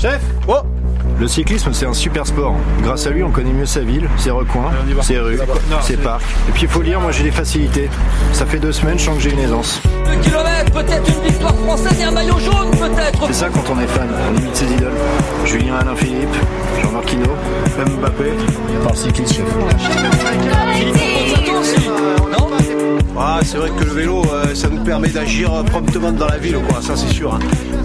Chef Oh Le cyclisme, c'est un super sport. Grâce à lui, on connaît mieux sa ville, ses recoins, ses rues, ses parcs. Et puis, il faut lire, moi j'ai des facilités. Ça fait deux semaines, je sens que j'ai une aisance. Deux kilomètres, peut-être une victoire française et un maillot jaune, peut-être C'est ça quand on est fan, on imite ses idoles. Julien Alain Philippe, Jean-Marc Hinault, Mbappé. Par cycliste, chef. Non Ah, c'est vrai que le vélo, euh, ça nous permet d'agir promptement dans la ville, quoi. Ça, c'est sûr. hein.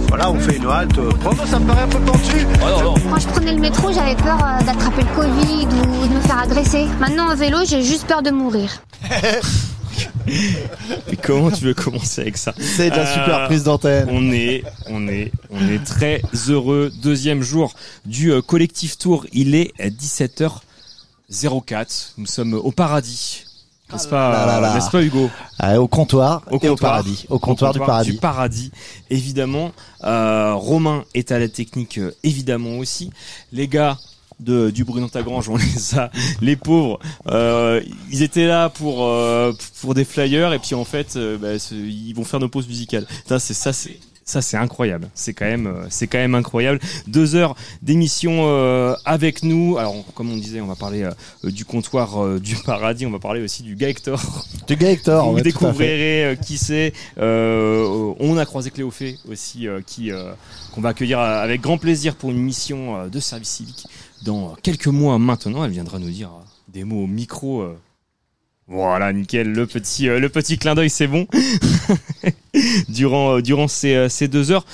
Voilà, on fait une halte. prompte, ça me paraît un peu pentu. Ah non, non. Quand je prenais le métro, j'avais peur euh, d'attraper le Covid ou de me faire agresser. Maintenant, en vélo, j'ai juste peur de mourir. Et comment tu veux commencer avec ça? C'est de la Euh, super prise d'antenne. On est, on est, on est très heureux. Deuxième jour du euh, collectif tour. Il est 17h04. Nous sommes au paradis. N'est-ce pas, là là. n'est-ce pas Hugo? Ah, au comptoir Au et au comptoir. paradis. Au comptoir du paradis. Du paradis, évidemment. Euh, Romain est à la technique, euh, évidemment aussi. Les gars de, du Bruno Tagrange, on les a, les pauvres, euh, ils étaient là pour euh, pour des flyers et puis en fait, euh, bah, ils vont faire nos pauses musicales. Ça, c'est ça, c'est ça, c'est incroyable. C'est quand même, euh, c'est quand même incroyable. Deux heures d'émission euh, avec nous. Alors, comme on disait, on va parler euh, du comptoir euh, du paradis. On va parler aussi du gars Hector. Du gars Hector, Vous ouais, découvrirez qui c'est. On a croisé Cléophée aussi, qui qu'on va accueillir avec grand plaisir pour une mission de service civique dans quelques mois maintenant. Elle viendra nous dire des mots au micro. Voilà, nickel. Le petit, euh, le petit clin d'œil, c'est bon. durant, euh, durant ces, euh, ces deux heures.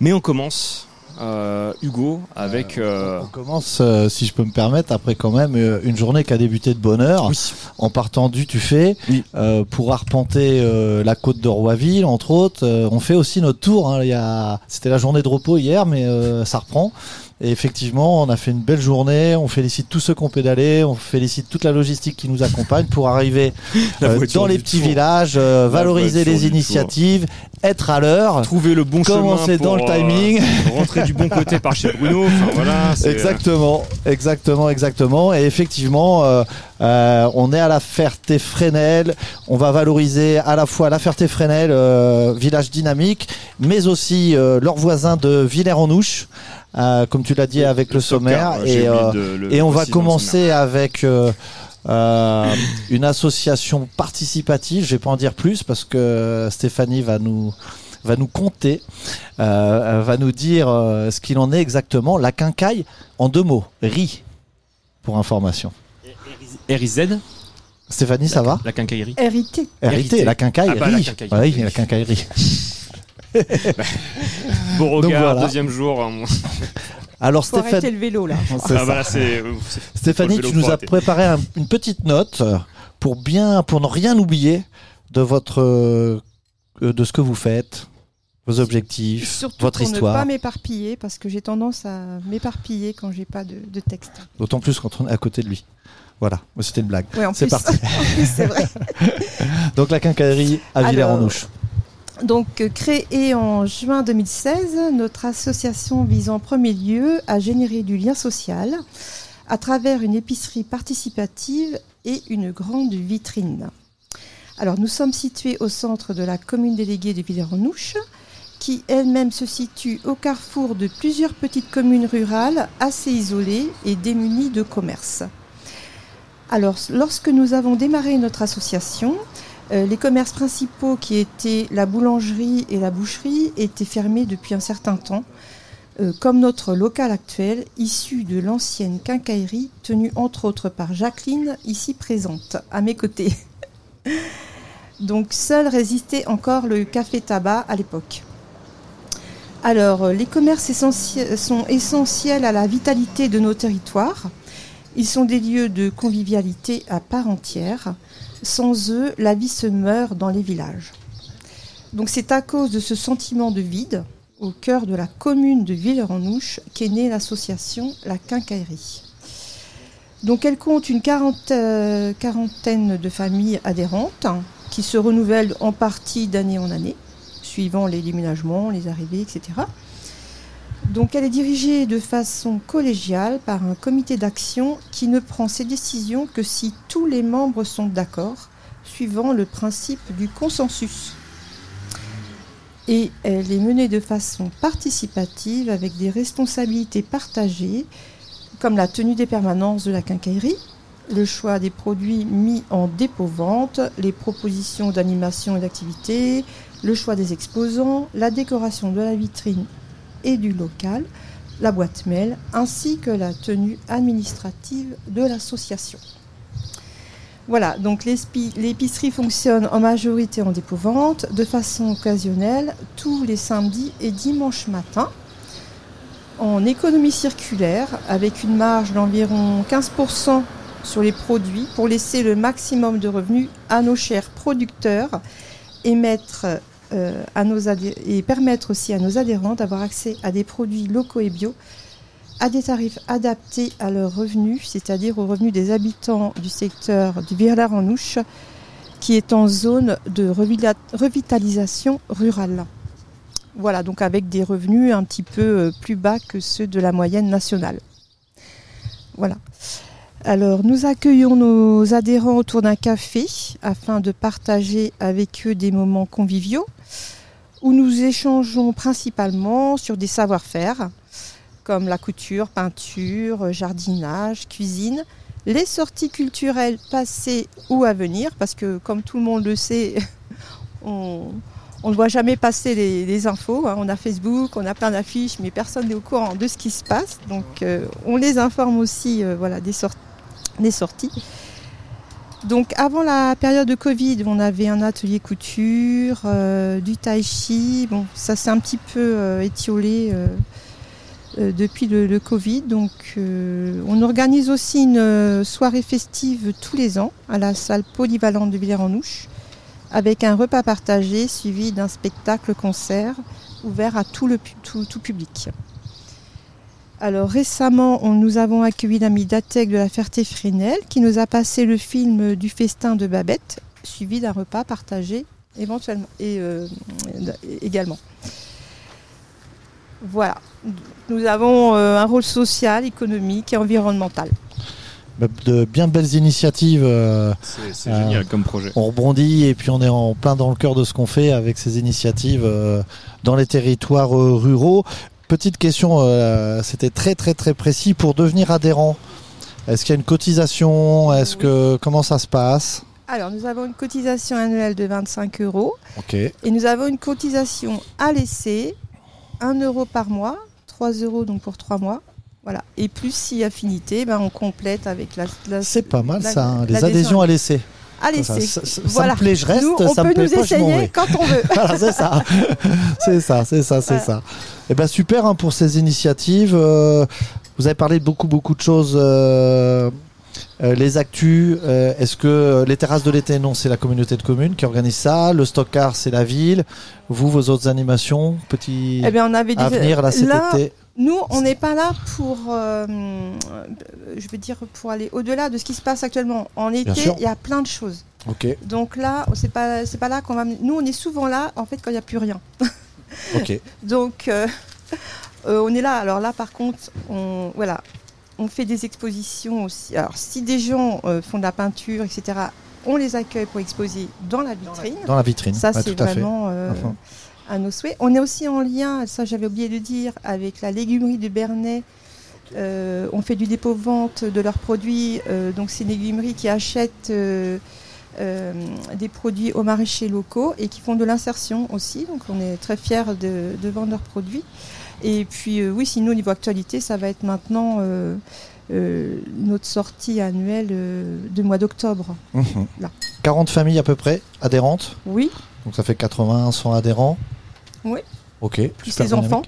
Mais on commence, euh, Hugo, avec. euh, On commence, euh, si je peux me permettre, après quand même une journée qui a débuté de bonne heure, oui. en partant du Tuffet Oui. pour arpenter la côte de Roiville, entre autres. On fait aussi notre tour. hein. A... C'était la journée de repos hier, mais ça reprend. Et effectivement, on a fait une belle journée. On félicite tous ceux qui ont pédalé. On félicite toute la logistique qui nous accompagne pour arriver euh, dans les petits tour. villages, euh, valoriser les tour. initiatives, être à l'heure. Trouver le bon Commencer chemin pour, dans le euh, timing. rentrer du bon côté par chez Bruno. Enfin, voilà, c'est- Exactement, exactement, exactement. Et effectivement, euh, euh, on est à la Ferté-Fresnel. On va valoriser à la fois la Ferté-Fresnel, euh, village dynamique, mais aussi euh, leurs voisins de Villers-en-Ouche, euh, comme tu l'as dit avec le, sommaire. Et, euh, de et on va commencer avec euh, euh, une association participative. Je vais pas en dire plus parce que Stéphanie va nous va nous compter, euh, va nous dire euh, ce qu'il en est exactement. La quincaille, en deux mots, riz, pour information. RIZ, Stéphanie, ça va la quincaillerie. Hérité. RIT, la quincaille, Ah bah, la quincaillerie. Oui, la quincaillerie. Beau Donc regard, voilà. deuxième jour. hein. Alors Faut Stéphanie, le vélo là. c'est Ah ça. bah là, c'est. euh, c'est- Stéphanie, faut le tu nous as préparé un- une petite note pour bien, pour ne rien oublier de votre, euh, de ce que vous faites, vos objectifs, Surtout votre pour histoire. ne pas m'éparpiller parce que j'ai tendance à m'éparpiller quand j'ai pas de, de texte. D'autant plus quand on est à côté de lui. Voilà, c'était une blague. Ouais, C'est parti. en plus, c'est vrai. Donc la quincaillerie à Villers-en-Ouche. Donc, euh, créée en juin 2016, notre association vise en premier lieu à générer du lien social à travers une épicerie participative et une grande vitrine. Alors, nous sommes situés au centre de la commune déléguée de Villers-en-Ouche, qui elle-même se situe au carrefour de plusieurs petites communes rurales assez isolées et démunies de commerce. Alors, lorsque nous avons démarré notre association, euh, les commerces principaux qui étaient la boulangerie et la boucherie étaient fermés depuis un certain temps, euh, comme notre local actuel, issu de l'ancienne quincaillerie tenue entre autres par Jacqueline, ici présente, à mes côtés. Donc seul résistait encore le café-tabac à l'époque. Alors, euh, les commerces sont essentiels à la vitalité de nos territoires. Ils sont des lieux de convivialité à part entière. Sans eux, la vie se meurt dans les villages. Donc c'est à cause de ce sentiment de vide, au cœur de la commune de Villers-en-Ouche, qu'est née l'association La Quincaillerie. Donc elle compte une euh, quarantaine de familles adhérentes qui se renouvellent en partie d'année en année, suivant les déménagements, les arrivées, etc. Donc elle est dirigée de façon collégiale par un comité d'action qui ne prend ses décisions que si tous les membres sont d'accord, suivant le principe du consensus. et elle est menée de façon participative avec des responsabilités partagées comme la tenue des permanences de la quincaillerie, le choix des produits mis en dépôt-vente, les propositions d'animation et d'activité, le choix des exposants, la décoration de la vitrine et du local, la boîte mail, ainsi que la tenue administrative de l'association. Voilà, donc l'épicerie fonctionne en majorité en dépôt-vente, de façon occasionnelle, tous les samedis et dimanches matin, en économie circulaire, avec une marge d'environ 15% sur les produits pour laisser le maximum de revenus à nos chers producteurs et, mettre, euh, à nos et permettre aussi à nos adhérents d'avoir accès à des produits locaux et bio à des tarifs adaptés à leurs revenus, c'est-à-dire aux revenus des habitants du secteur du Virlard-en-Ouche, qui est en zone de revitalisation rurale. Voilà, donc avec des revenus un petit peu euh, plus bas que ceux de la moyenne nationale. Voilà. Alors, nous accueillons nos adhérents autour d'un café afin de partager avec eux des moments conviviaux où nous échangeons principalement sur des savoir-faire comme la couture, peinture, jardinage, cuisine, les sorties culturelles passées ou à venir, parce que comme tout le monde le sait, on, ne voit jamais passer les, infos. hein. On a Facebook, on a plein d'affiches, mais personne n'est au courant de ce qui se passe. Donc euh, on les informe aussi euh, voilà, des sorties. Donc avant la période de Covid, on avait un atelier couture, euh, du tai chi. Ça s'est un petit peu euh, étiolé euh, depuis le, Covid. Donc on organise aussi une soirée festive tous les ans à la salle polyvalente de Villers-en-Ouche avec un repas partagé suivi d'un spectacle-concert ouvert à tout, le, tout public. Alors récemment, on- nous avons accueilli l'ami d'Atec de la Ferté-Fresnel qui nous a passé le film du festin de Babette, suivi d'un repas partagé éventuellement et euh, également. Voilà, nous avons euh, un rôle social, économique et environnemental. Bah, De bien belles initiatives. euh, C'est c'est Euh, génial comme projet. on rebondit et puis on est en plein dans le cœur de ce qu'on fait avec ces initiatives euh, dans les territoires euh, ruraux. Petite question, euh, c'était très très très précis pour devenir adhérent. Est-ce qu'il y a une cotisation? Est-ce que comment ça se passe? Alors, nous avons une cotisation annuelle de 25 euros Ok. et nous avons une cotisation à laisser, 1 euro par mois, 3 euros donc pour 3 mois. Voilà. Et plus si affinité, ben, on complète avec la. la- C'est pas mal ça. hein. Les adhésions à laisser. Laisser. Ça, ça- ça- ça Voilà. me plaît, je reste. Nous, on ça me peut plaît nous pas, essayer quand on veut. Voilà, c'est ça. c'est ça, c'est ça, c'est Voilà. ça. Et ben super hein, pour ces initiatives. Euh, vous avez parlé de beaucoup, beaucoup de choses. euh, euh, les actus, est-ce que les terrasses de l'été, non, c'est la communauté de communes qui organise ça. Le stockard, c'est la ville. Vous, vos autres animations, petits Eh bien, on avait à venir là cet Là, été. Nous, on n'est pas là pour, euh, je veux dire, pour aller au-delà de ce qui se passe actuellement. En été, il y a plein de choses. Ok, Donc là, c'est pas, c'est pas là qu'on va. Nous, on est souvent là, en fait, quand il n'y a plus rien. ok. Donc, euh, euh, on est là. Alors là, par contre, on, voilà, on fait des expositions aussi. Alors, si des gens euh, font de la peinture, etc., on les accueille pour exposer dans la vitrine. Dans la vitrine. Ça, Ouais, c'est tout à fait. vraiment euh, Enfin. À nos souhaits. On est aussi en lien, ça j'avais oublié de dire, avec la légumerie de Bernay. Euh, on fait du dépôt-vente de leurs produits. euh, donc, c'est une légumerie qui achète euh, des produits aux maraîchers locaux et qui font de l'insertion aussi. Donc, on est très fiers de, de vendre leurs produits. Et puis, oui, sinon, au niveau actualité, ça va être maintenant notre sortie annuelle de mois d'octobre. Mhm. Là. 40 familles à peu près adhérentes. Oui, Donc ça fait 80, 100 adhérents. Oui. Ok. les enfants.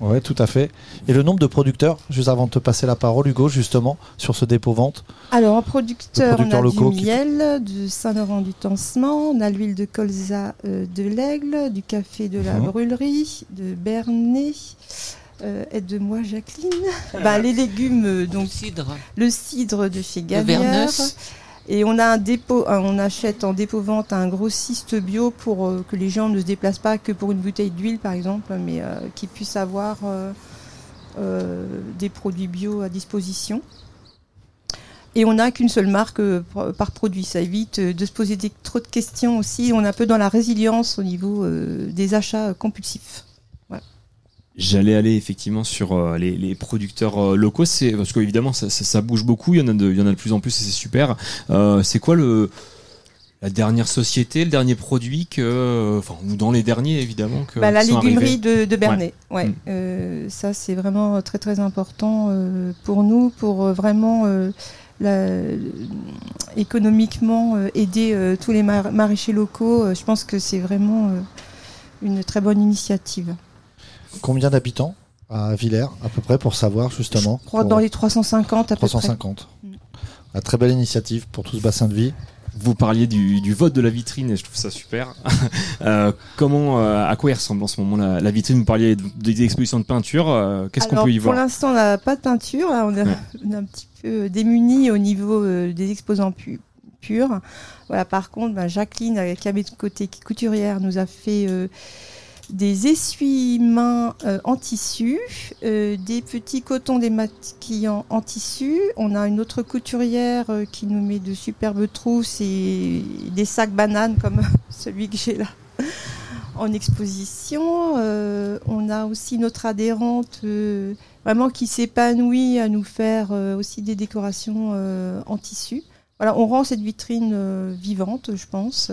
Ouais, tout à fait. Et le nombre de producteurs, juste avant de te passer la parole, Hugo, justement, sur ce dépôt-vente Alors, en producteur, De producteurs on a locaux du qui- miel, du Saint-Laurent-du-Tancement, on a l'huile de colza euh, de l'Aigle, du café de la Mhm. brûlerie, de Bernay. Euh, Aide-moi, Jacqueline. Bah, les légumes, euh, donc cidre le cidre de chez de Gagnère. Et on a un dépôt, on achète en dépôt-vente un grossiste bio pour euh, que les gens ne se déplacent pas que pour une bouteille d'huile, par exemple, mais euh, qu'ils puissent avoir euh, euh, des produits bio à disposition. Et on n'a qu'une seule marque par- produit. Ça évite de se poser trop de questions aussi. On est un peu dans la résilience au niveau des achats compulsifs. J'allais aller effectivement sur euh, les, les producteurs euh, locaux, c'est parce qu'évidemment ça, ça, ça bouge beaucoup, il y en a de, il y en a de plus en plus et c'est super. Euh, c'est quoi le la dernière société, le dernier produit que, enfin ou dans les derniers évidemment que Bah, la légumerie de, de Bernay. Ouais. Mm. Ça, c'est vraiment très très important pour nous, pour vraiment la- économiquement aider tous les mar- maraîchers locaux. Je pense que c'est vraiment une très bonne initiative. Combien d'habitants à Villers, à peu près, pour savoir justement Je crois pour dans les 350 à peu près. 350. Mm. Une très belle initiative pour tout ce bassin de vie. Vous parliez du, du vote de la vitrine et je trouve ça super. Euh, comment, euh, à quoi il ressemble en ce moment la, la vitrine? Vous parliez de- des expositions de peinture. euh, Qu'est-ce qu'on peut y Pour voir? l'instant, on n'a pas de peinture. Là, on, est, Ouais. on est un petit peu démunis au niveau euh, des exposants pu- purs. Voilà, par contre, ben, Jacqueline, côté, qui est couturière, nous a fait euh, des essuie-mains euh, en tissu, euh, des petits cotons démaquillants en tissu. On a une autre couturière euh, qui nous met de superbes trousses et des sacs bananes comme celui que j'ai là en exposition. Euh, on a aussi notre adhérente euh, vraiment qui s'épanouit à nous faire euh, aussi des décorations en tissu. Voilà, on rend cette vitrine vivante, je pense.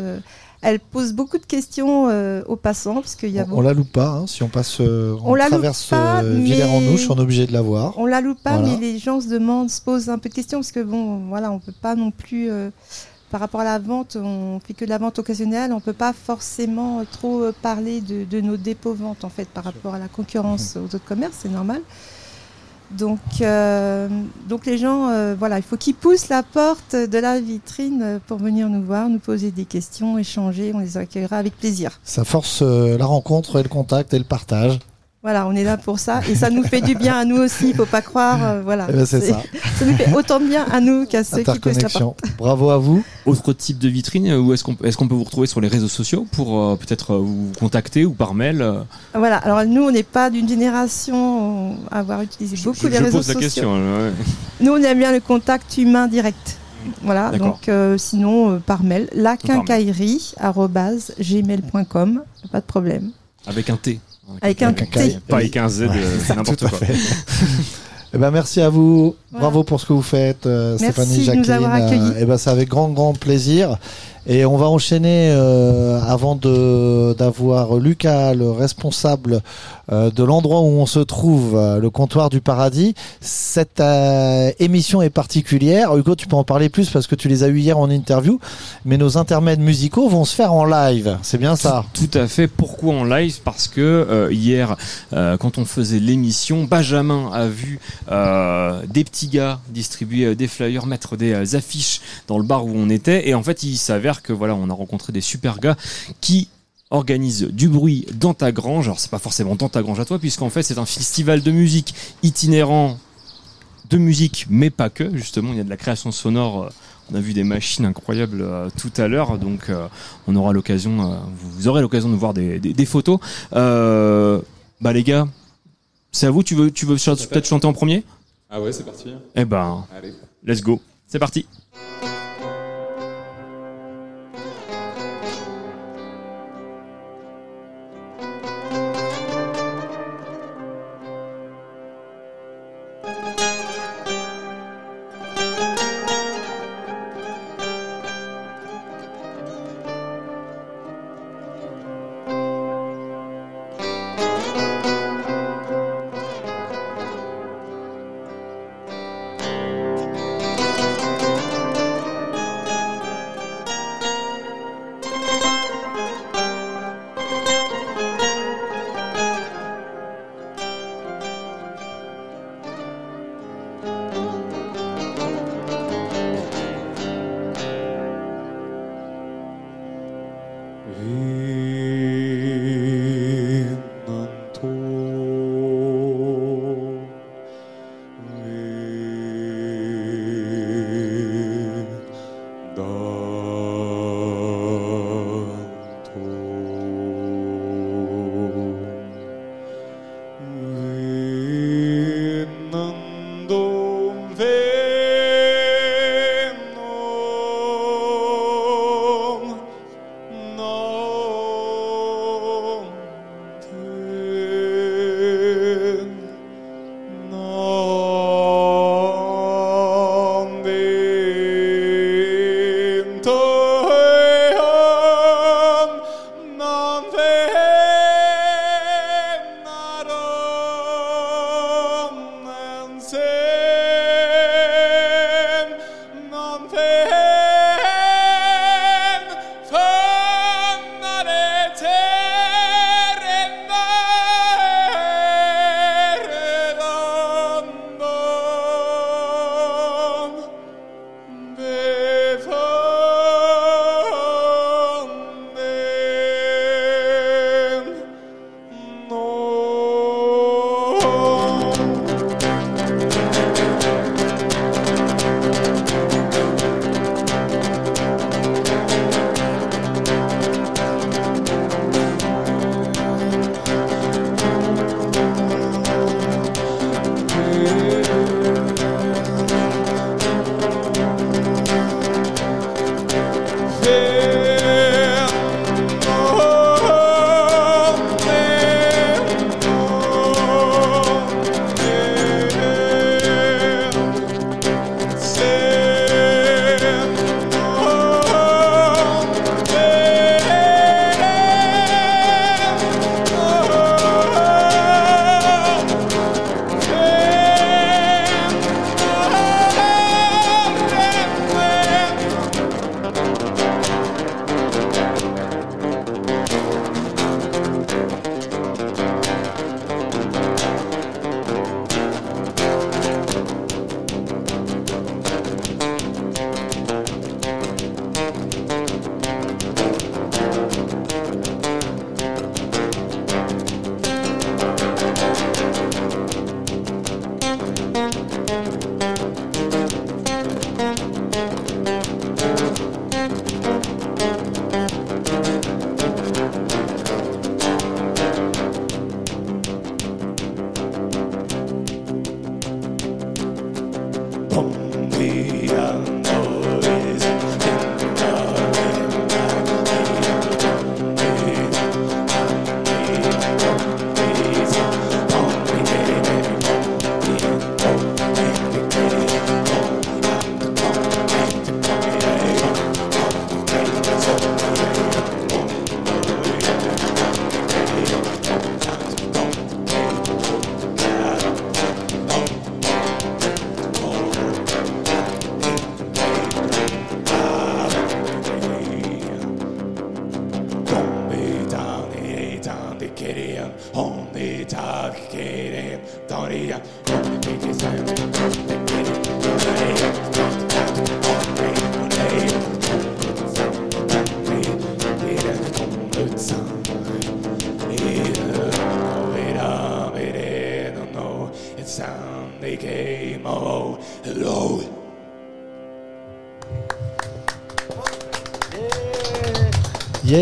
Elle pose beaucoup de questions euh, aux passants parce qu'il y a On, on la loupe pas, hein, si on passe, euh, on, On la loupe traverse pas, euh, Villers-en-Ouche, on est obligé de la voir. On la loupe pas, Voilà. mais les gens se demandent, se posent un peu de questions parce que bon, voilà, on peut pas non plus. euh, par rapport à la vente, on fait que de la vente occasionnelle, on peut pas forcément euh, trop parler de, de nos dépôts ventes en fait par rapport à la concurrence aux autres commerces, c'est normal. Donc, euh, donc les gens, euh, voilà, il faut qu'ils poussent la porte de la vitrine pour venir nous voir, nous poser des questions, échanger, on les accueillera avec plaisir. Ça force euh, la rencontre et le contact et le partage. Voilà, on est là pour ça et ça nous fait du bien à nous aussi, il faut pas croire, euh, voilà. Eh ben, c'est ça, Ça nous fait autant de bien à nous qu'à ceux qui poussent la porte. Bravo à vous. Autre type de vitrine euh, Où est-ce qu'on est qu'on peut vous retrouver sur les réseaux sociaux pour euh, peut-être euh, vous contacter ou par mail Voilà, alors nous, on n'est pas d'une génération à avoir utilisé beaucoup Je, les je réseaux pose la sociaux. question. ouais. Nous, on aime bien le contact humain direct. Voilà, donc euh, sinon, euh, par mail, la Par mail. gmail.com, pas de problème. Avec un T. Avec un Avec un T. T. Pas avec un Z, Ouais, euh, ça, n'importe quoi. fait. Eh ben, merci à vous. Voilà. Bravo pour ce que vous faites, euh, Merci Stéphanie, de nous Jacqueline. avoir accueillis. eh ben, c'est avec grand, grand plaisir. Et on va enchaîner euh, avant d'avoir Lucas, le responsable euh, de l'endroit où on se trouve, euh, le comptoir du paradis. Cette euh, émission est particulière. Hugo, tu peux en parler plus parce que tu les as eu hier en interview. Mais nos intermèdes musicaux vont se faire en live. C'est bien ça? Tout à fait. Pourquoi en live? Parce que euh, hier, euh, quand on faisait l'émission, Benjamin a vu des petits gars distribuer des flyers, mettre des affiches dans le bar où on était, et en fait, il s'avère que voilà, on a rencontré des super gars qui organisent du bruit dans ta grange. Alors c'est pas forcément dans ta grange à toi, puisqu'en fait c'est un festival de musique itinérant de musique, mais pas que. Justement, il y a de la création sonore. euh, On a vu des machines incroyables euh, tout à l'heure, donc euh, on aura l'occasion, euh, vous- aurez l'occasion de voir des, des- des photos. Bah les gars, c'est à vous. Tu veux, tu veux peut-être chanter en premier? Ah ouais, c'est parti. Eh ben, Allez. let's go. C'est parti.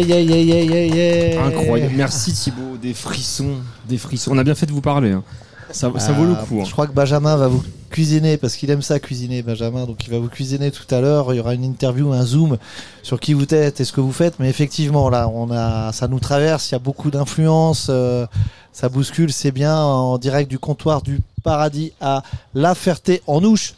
Yeah, yeah, yeah, yeah, yeah, yeah. Incroyable. Merci Thibaut, des frissons, des frissons. On a bien fait de vous parler. hein. Ça, ça vaut le Euh, coup. hein. Je crois que Benjamin va vous cuisiner parce qu'il aime ça cuisiner, Benjamin. Donc il va vous cuisiner tout à l'heure. Il y aura une interview, un zoom sur qui vous êtes et ce que vous faites. Mais effectivement, là, on a, ça nous traverse. Il y a beaucoup d'influence. euh, ça bouscule. C'est bien en direct du comptoir du paradis à La Ferté en Ouche.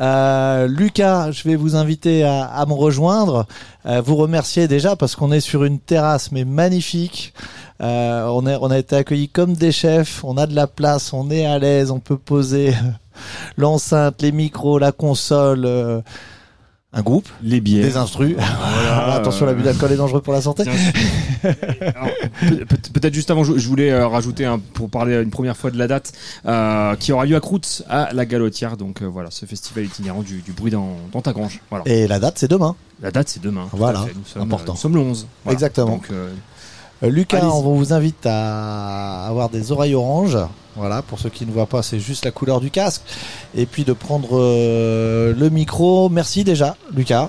Euh, Lucas, je vais vous inviter à, à me rejoindre. Euh, vous remercier déjà parce qu'on est sur une terrasse mais magnifique. Euh, on, est, on a été accueillis comme des chefs. On a de la place, on est à l'aise, on peut poser l'enceinte, les micros, la console, euh, un groupe, Les bières. des instrus. Voilà, attention, l'abus d'alcool est dangereux pour la santé. Peut-être juste avant, je, voulais euh, rajouter un- pour parler une première fois de la date euh, qui aura lieu à Croûte à la Galotière. Donc euh, voilà, ce festival itinérant du, du bruit dans, dans ta grange. Voilà. Et la date, c'est demain. La date c'est demain. Voilà. Nous sommes, important. Nous sommes le 11. Voilà. Exactement. Donc, euh, Lucas, on vous invite à avoir des oreilles oranges. Voilà, pour ceux qui ne voient pas, c'est juste la couleur du casque. Et puis de prendre euh, le micro. Merci déjà, Lucas.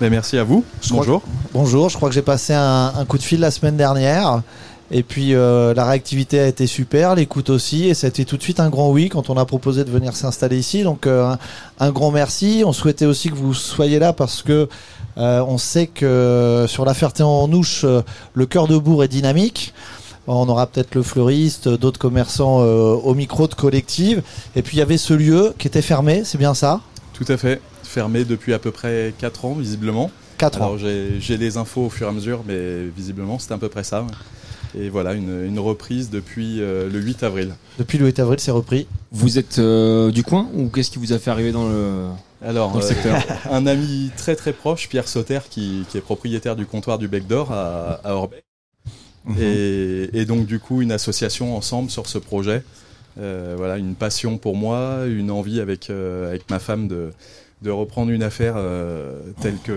Merci à vous. Je Bonjour. Bonjour, je crois que j'ai passé un, un coup de fil la semaine dernière. Et puis euh, la réactivité a été super, l'écoute aussi, et ça a été tout de suite un grand oui quand on a proposé de venir s'installer ici. Donc euh, un, un grand merci. On souhaitait aussi que vous soyez là parce que euh, on sait que sur la Ferté-en-Ouche, le cœur de bourg est dynamique. On aura peut-être le fleuriste, d'autres commerçants au micro de collective. Et puis il y avait ce lieu qui était fermé, c'est bien ça? Tout à fait. Fermé depuis à peu près 4 ans, visiblement. 4 ans. Alors j'ai les infos au fur et à mesure, mais visiblement c'était à peu près ça. ouais. Et voilà, une, une reprise depuis euh, le 8 avril. Depuis le 8 avril, c'est repris. vous êtes euh, du coin ou qu'est-ce qui vous a fait arriver dans le, Alors, dans le euh, secteur un ami très très proche, Pierre Sauter, qui, qui est propriétaire du comptoir du Bec d'Or à, à Orbec. Mhm. et, et donc du coup une association ensemble sur ce projet. Euh, voilà, une passion pour moi, une envie avec, euh, avec ma femme de, de reprendre une affaire euh, telle, que,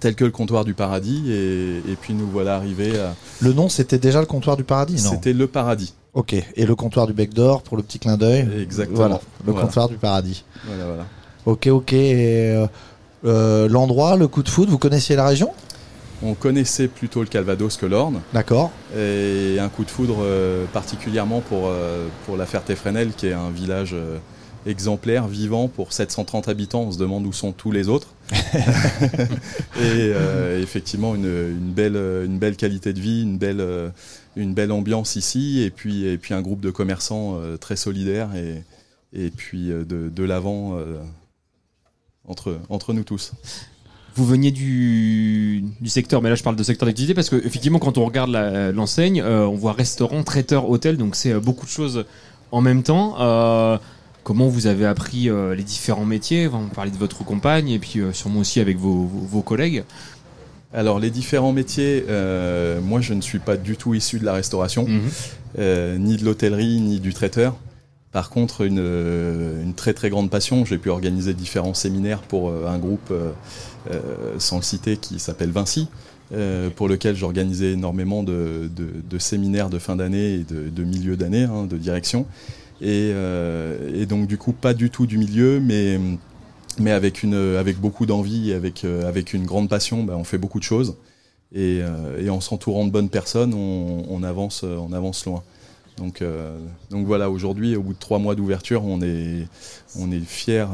telle que le comptoir du paradis. Et, et puis nous voilà arrivés à... Le nom, c'était déjà le comptoir du paradis, non C'était le paradis. Ok, et le comptoir du bec d'or pour le petit clin d'œil. Exactement. Voilà, le Voilà. comptoir du paradis. Voilà, voilà. Ok, ok. Et, euh, euh, L'endroit, le coup de foot, vous connaissiez la région? On connaissait plutôt le Calvados que l'Orne. D'accord. Et un coup de foudre euh, particulièrement pour, euh, pour la Ferté-Fresnel, qui est un village exemplaire, vivant, pour 730 habitants. On se demande où sont tous les autres. et euh, effectivement, une, une belle, une belle qualité de vie, une belle, euh, une belle ambiance ici, et puis, et puis un groupe de commerçants euh, très solidaires, et, et puis de, de l'avant entre, entre nous tous. Vous veniez du, du secteur, mais là je parle de secteur d'activité parce que effectivement quand on regarde l'enseigne, euh, on voit restaurant, traiteur, hôtel, donc c'est euh, beaucoup de choses en même temps. Euh, comment vous avez appris euh, les différents métiers? On parlait de votre compagne et puis euh, sûrement aussi avec vos, vos, vos collègues. Alors les différents métiers, euh, moi je ne suis pas du tout issu de la restauration. euh, ni de l'hôtellerie, ni du traiteur. Par contre, une, une très très grande passion. J'ai pu organiser différents séminaires pour un groupe, sans le citer, qui s'appelle Vinci, euh, pour lequel j'organisais énormément de, de- de séminaires de fin d'année et de, de milieu d'année, hein, de direction. Et, euh, et donc du coup, pas du tout du milieu, mais mais avec une avec beaucoup d'envie, avec euh, avec une grande passion, bah, on fait beaucoup de choses. Et, euh, et en s'entourant de bonnes personnes, on, avance, on avance loin. Donc, donc voilà, aujourd'hui, au bout de trois mois d'ouverture, on est, on est fiers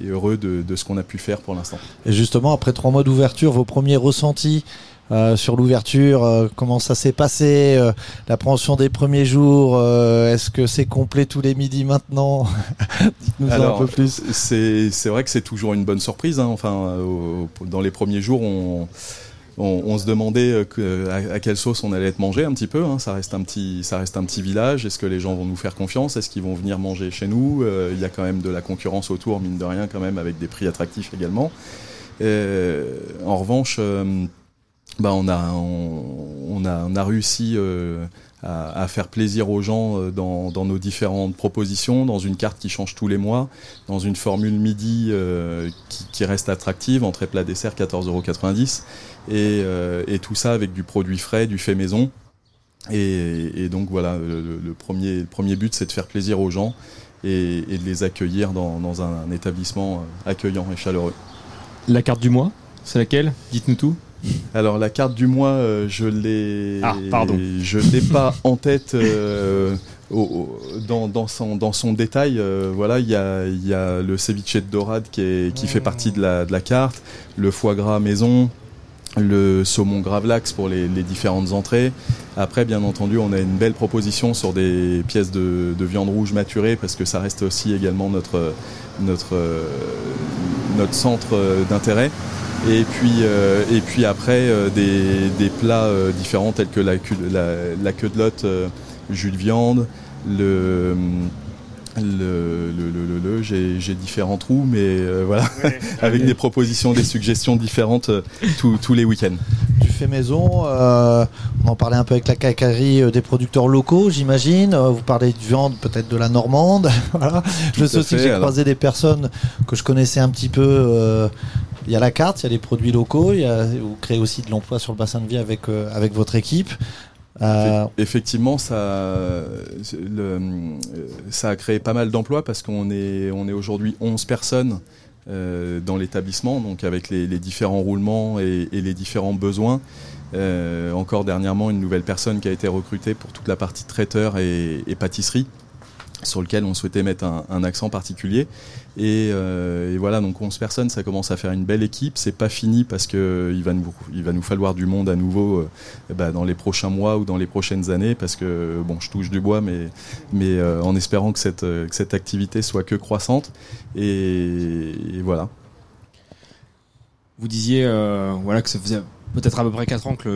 et, et heureux de, de ce qu'on a pu faire pour l'instant. Et justement, après trois mois d'ouverture, vos premiers ressentis euh, sur l'ouverture, euh, comment ça s'est passé, euh, l'appréhension des premiers jours, euh, est-ce que c'est complet tous les midis maintenant Dites-nous ça un peu plus. C'est vrai que c'est toujours une bonne surprise. hein. Enfin, au- au- dans les premiers jours, on, on, on se demandait euh, que- à, à quelle sauce on allait être mangé un petit peu. hein. Ça reste un petit, ça reste un petit village. Est-ce que les gens vont nous faire confiance? Est-ce qu'ils vont venir manger chez nous? Euh, Il y a quand même de la concurrence autour, mine de rien, quand même, avec des prix attractifs également. Euh, en revanche. Euh, bah on a réussi à, faire plaisir aux gens dans, dans, nos différentes propositions, dans une carte qui change tous les mois, dans une formule midi qui, qui, reste attractive, entrée plat dessert 14,90€ et, tout ça avec du produit frais, du fait maison. Et, donc voilà, le, premier, le premier but, c'est de faire plaisir aux gens et, de les accueillir dans, un, établissement accueillant et chaleureux. La carte du mois, c'est laquelle? Dites-nous tout. Alors la carte du mois, euh, je l'ai, ah, pardon. je l'ai pas en tête. Euh, dans, son, dans son détail, euh, voilà, il y a, y a le ceviche de dorade qui, est, qui fait partie de la, de la carte, le foie gras maison, le saumon gravlax pour les, différentes entrées. Après, bien entendu, on a une belle proposition sur des pièces de, viande rouge maturée parce que ça reste aussi également notre, notre, notre centre d'intérêt. Et puis, euh, et puis après, euh, des, plats euh, différents tels que la, la queue de lotte, jus de viande, le le, le, le, j'ai différents trous, mais euh, voilà, avec des propositions, des suggestions différentes euh, tous les week-ends. Tu fais maison, euh, on en parlait un peu avec la cacaillerie des producteurs locaux, j'imagine. vous parlez de viande, peut-être de la Normande. voilà. Je sais aussi que j'ai croisé des personnes que je connaissais un petit peu. il y a la carte, il y a les produits locaux, il y a, vous créez aussi de l'emploi sur le bassin de vie avec, avec votre équipe. Euh, effectivement, ça, a créé pas mal d'emplois parce qu'on est, aujourd'hui 11 personnes euh, dans l'établissement, donc avec les, différents roulements et, les différents besoins. Euh, encore dernièrement, une nouvelle personne qui a été recrutée pour toute la partie traiteur et pâtisserie sur lequel on souhaitait mettre un, accent particulier. Euh, et, voilà, donc 11 personnes, ça commence à faire une belle équipe. C'est pas fini parce que il va nous, va nous falloir du monde à nouveau euh, bah, dans les prochains mois ou dans les prochaines années parce que bon, je touche du bois, mais, euh, en espérant que cette, que cette activité soit que croissante. Et, voilà. Vous disiez voilà que ça faisait peut-être à peu près 4 ans que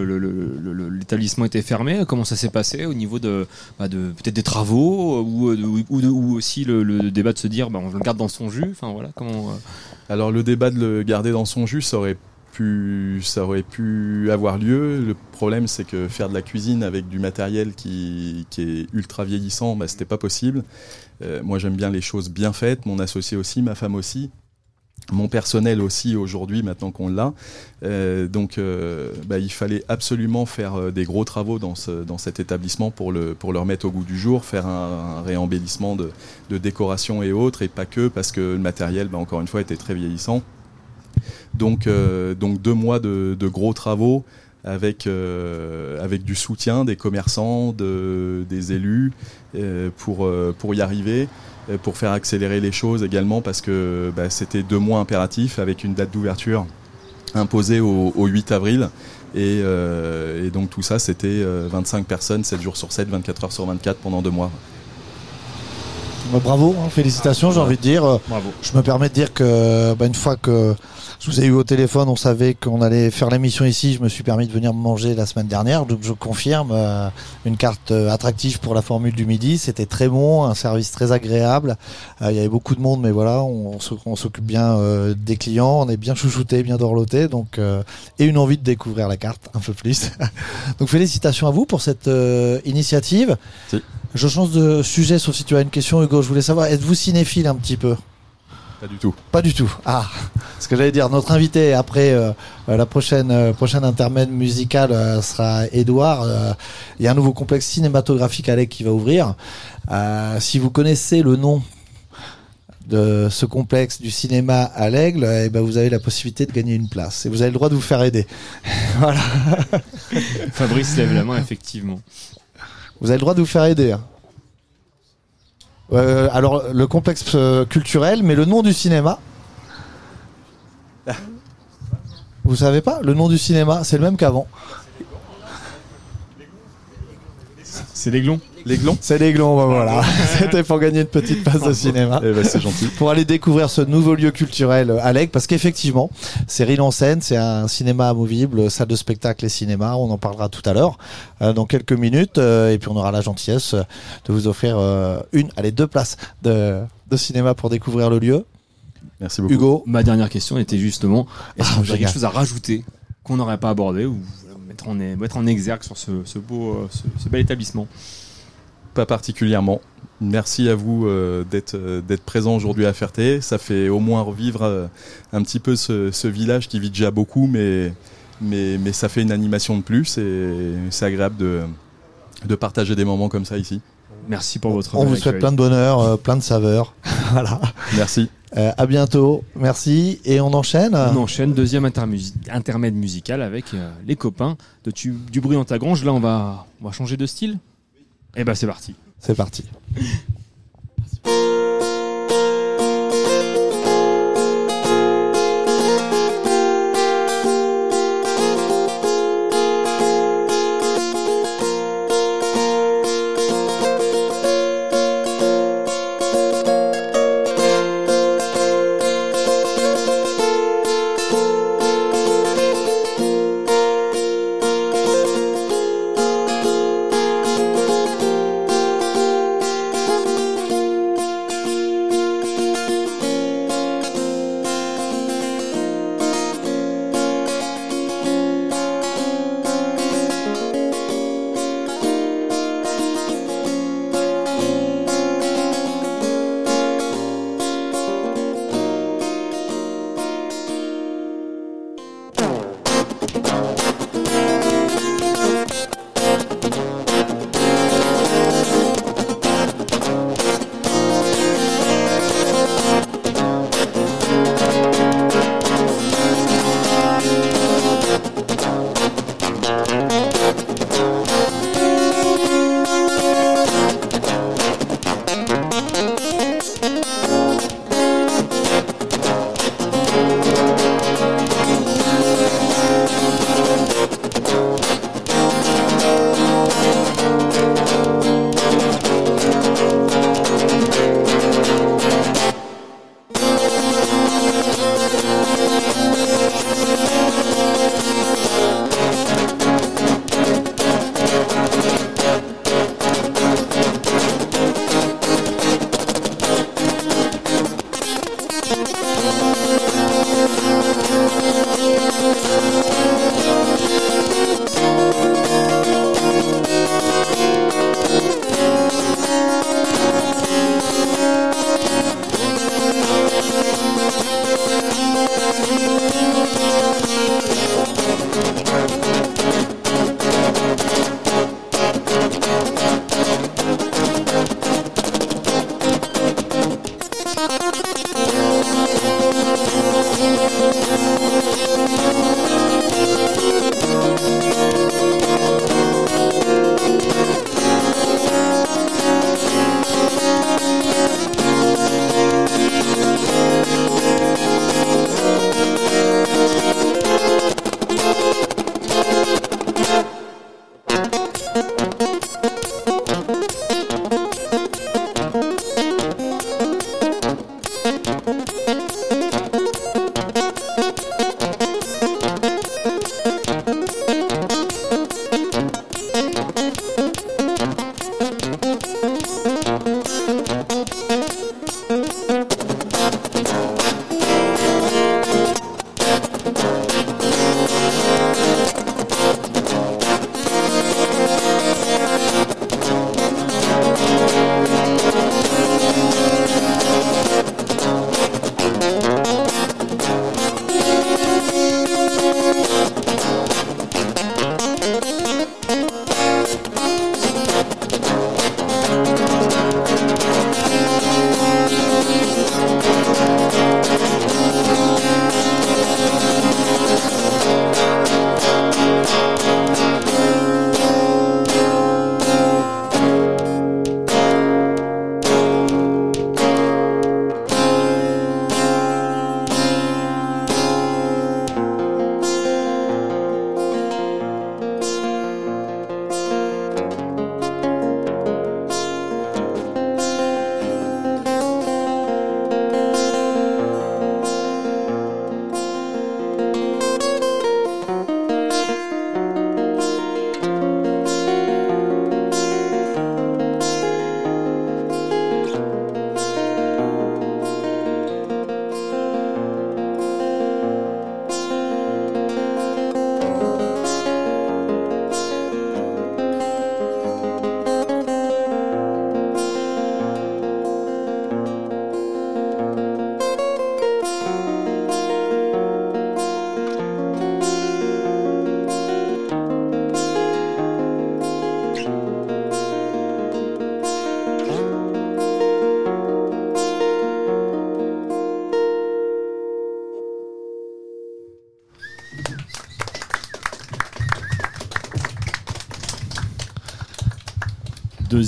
l'établissement était fermé. Comment ça s'est passé au niveau de, bah, peut-être des travaux ou, ou, aussi le, débat de se dire bah, on le garde dans son jus enfin, voilà, comment, euh, Alors le débat de le garder dans son jus, ça aurait pu, ça aurait pu avoir lieu. Le problème, c'est que faire de la cuisine avec du matériel qui, est ultra vieillissant, bah, c'était pas possible. Euh, moi, j'aime bien les choses bien faites. Mon associé aussi, ma femme aussi mon personnel aussi aujourd'hui maintenant qu'on l'a. Euh, donc euh, bah, il fallait absolument faire euh, des gros travaux dans, ce, dans cet établissement pour le, pour le remettre au goût du jour, faire un, réembellissement de, de, décoration et autres, et pas que parce que le matériel, bah, encore une fois, était très vieillissant. Donc, donc deux mois de, gros travaux avec, avec du soutien des commerçants, de, des élus pour, pour y arriver. Pour faire accélérer les choses également parce que bah, c'était deux mois impératifs avec une date d'ouverture imposée au, 8 avril. Euh, et, donc tout ça, c'était 25 euh, personnes, 7 jours sur 7, 24 heures sur 24 pendant deux mois. Bah, bravo, hein, félicitations, j'ai envie de dire. Je me permets de dire que bah, une fois que je vous ai eu au téléphone, on savait qu'on allait faire l'émission ici. Je me suis permis de venir manger la semaine dernière, donc je confirme euh, une carte euh, attractive pour la formule du midi. C'était très bon, un service très agréable. Euh, il y avait beaucoup de monde, mais voilà, on, s'occupe bien des clients, on est bien chouchouté, bien dorloté, donc et une envie de découvrir la carte un peu plus. donc félicitations à vous pour cette initiative. Je change de sujet, sauf si tu as une question, Hugo. Je voulais savoir, êtes-vous cinéphile un petit peu? Pas du tout. Pas du tout. Ah, ce que j'allais dire, notre invité après euh, la prochaine euh, prochaine intermède musical euh, sera Edouard. Il y a un nouveau complexe cinématographique à l'Aigle qui va ouvrir. si vous connaissez le nom de ce complexe du cinéma à l'Aigle, eh ben vous avez la possibilité de gagner une place et vous avez le droit de vous faire aider. voilà. Fabrice lève la main effectivement. Vous avez le droit de vous faire aider. Hein. Euh, alors, le complexe euh, culturel, mais le nom du cinéma. Vous savez pas Le nom du cinéma, c'est le même qu'avant. C'est l'aiglon L'aiglon C'est l'aiglon, bah voilà. C'était pour gagner une petite passe de cinéma. Eh ben, c'est gentil. Pour aller découvrir ce nouveau lieu culturel à l'Aigle, parce qu'effectivement, c'est Rille en scène, c'est un cinéma amovible, salle de spectacle et cinéma. On en parlera tout à l'heure, euh, dans quelques minutes. Euh, et puis on aura la gentillesse de vous offrir euh, une, allez, deux places de, de cinéma pour découvrir le lieu. Merci beaucoup. Hugo Ma dernière question était justement, est-ce ah, que vous avez quelque chose à rajouter qu'on n'aurait pas abordé ou mettre en, mettre en exergue sur ce, ce beau, ce, ce bel établissement? Pas particulièrement. Merci à vous euh, d'être euh, d'être présent aujourd'hui à Ferté. Ça fait au moins revivre euh, un petit peu ce, ce, village qui vit déjà beaucoup, mais, mais, mais ça fait une animation de plus et c'est agréable de, de partager des moments comme ça ici. Merci pour votre On vous souhaite plein de bonheur, euh, plein de saveurs. voilà. Merci. Euh, à bientôt. Merci. Et on enchaîne On enchaîne. Deuxième intermusi- intermède musical avec euh, les copains de tu- du bruit dans ta grange. Là, on va, on va changer de style. Et ben, c'est parti. C'est parti.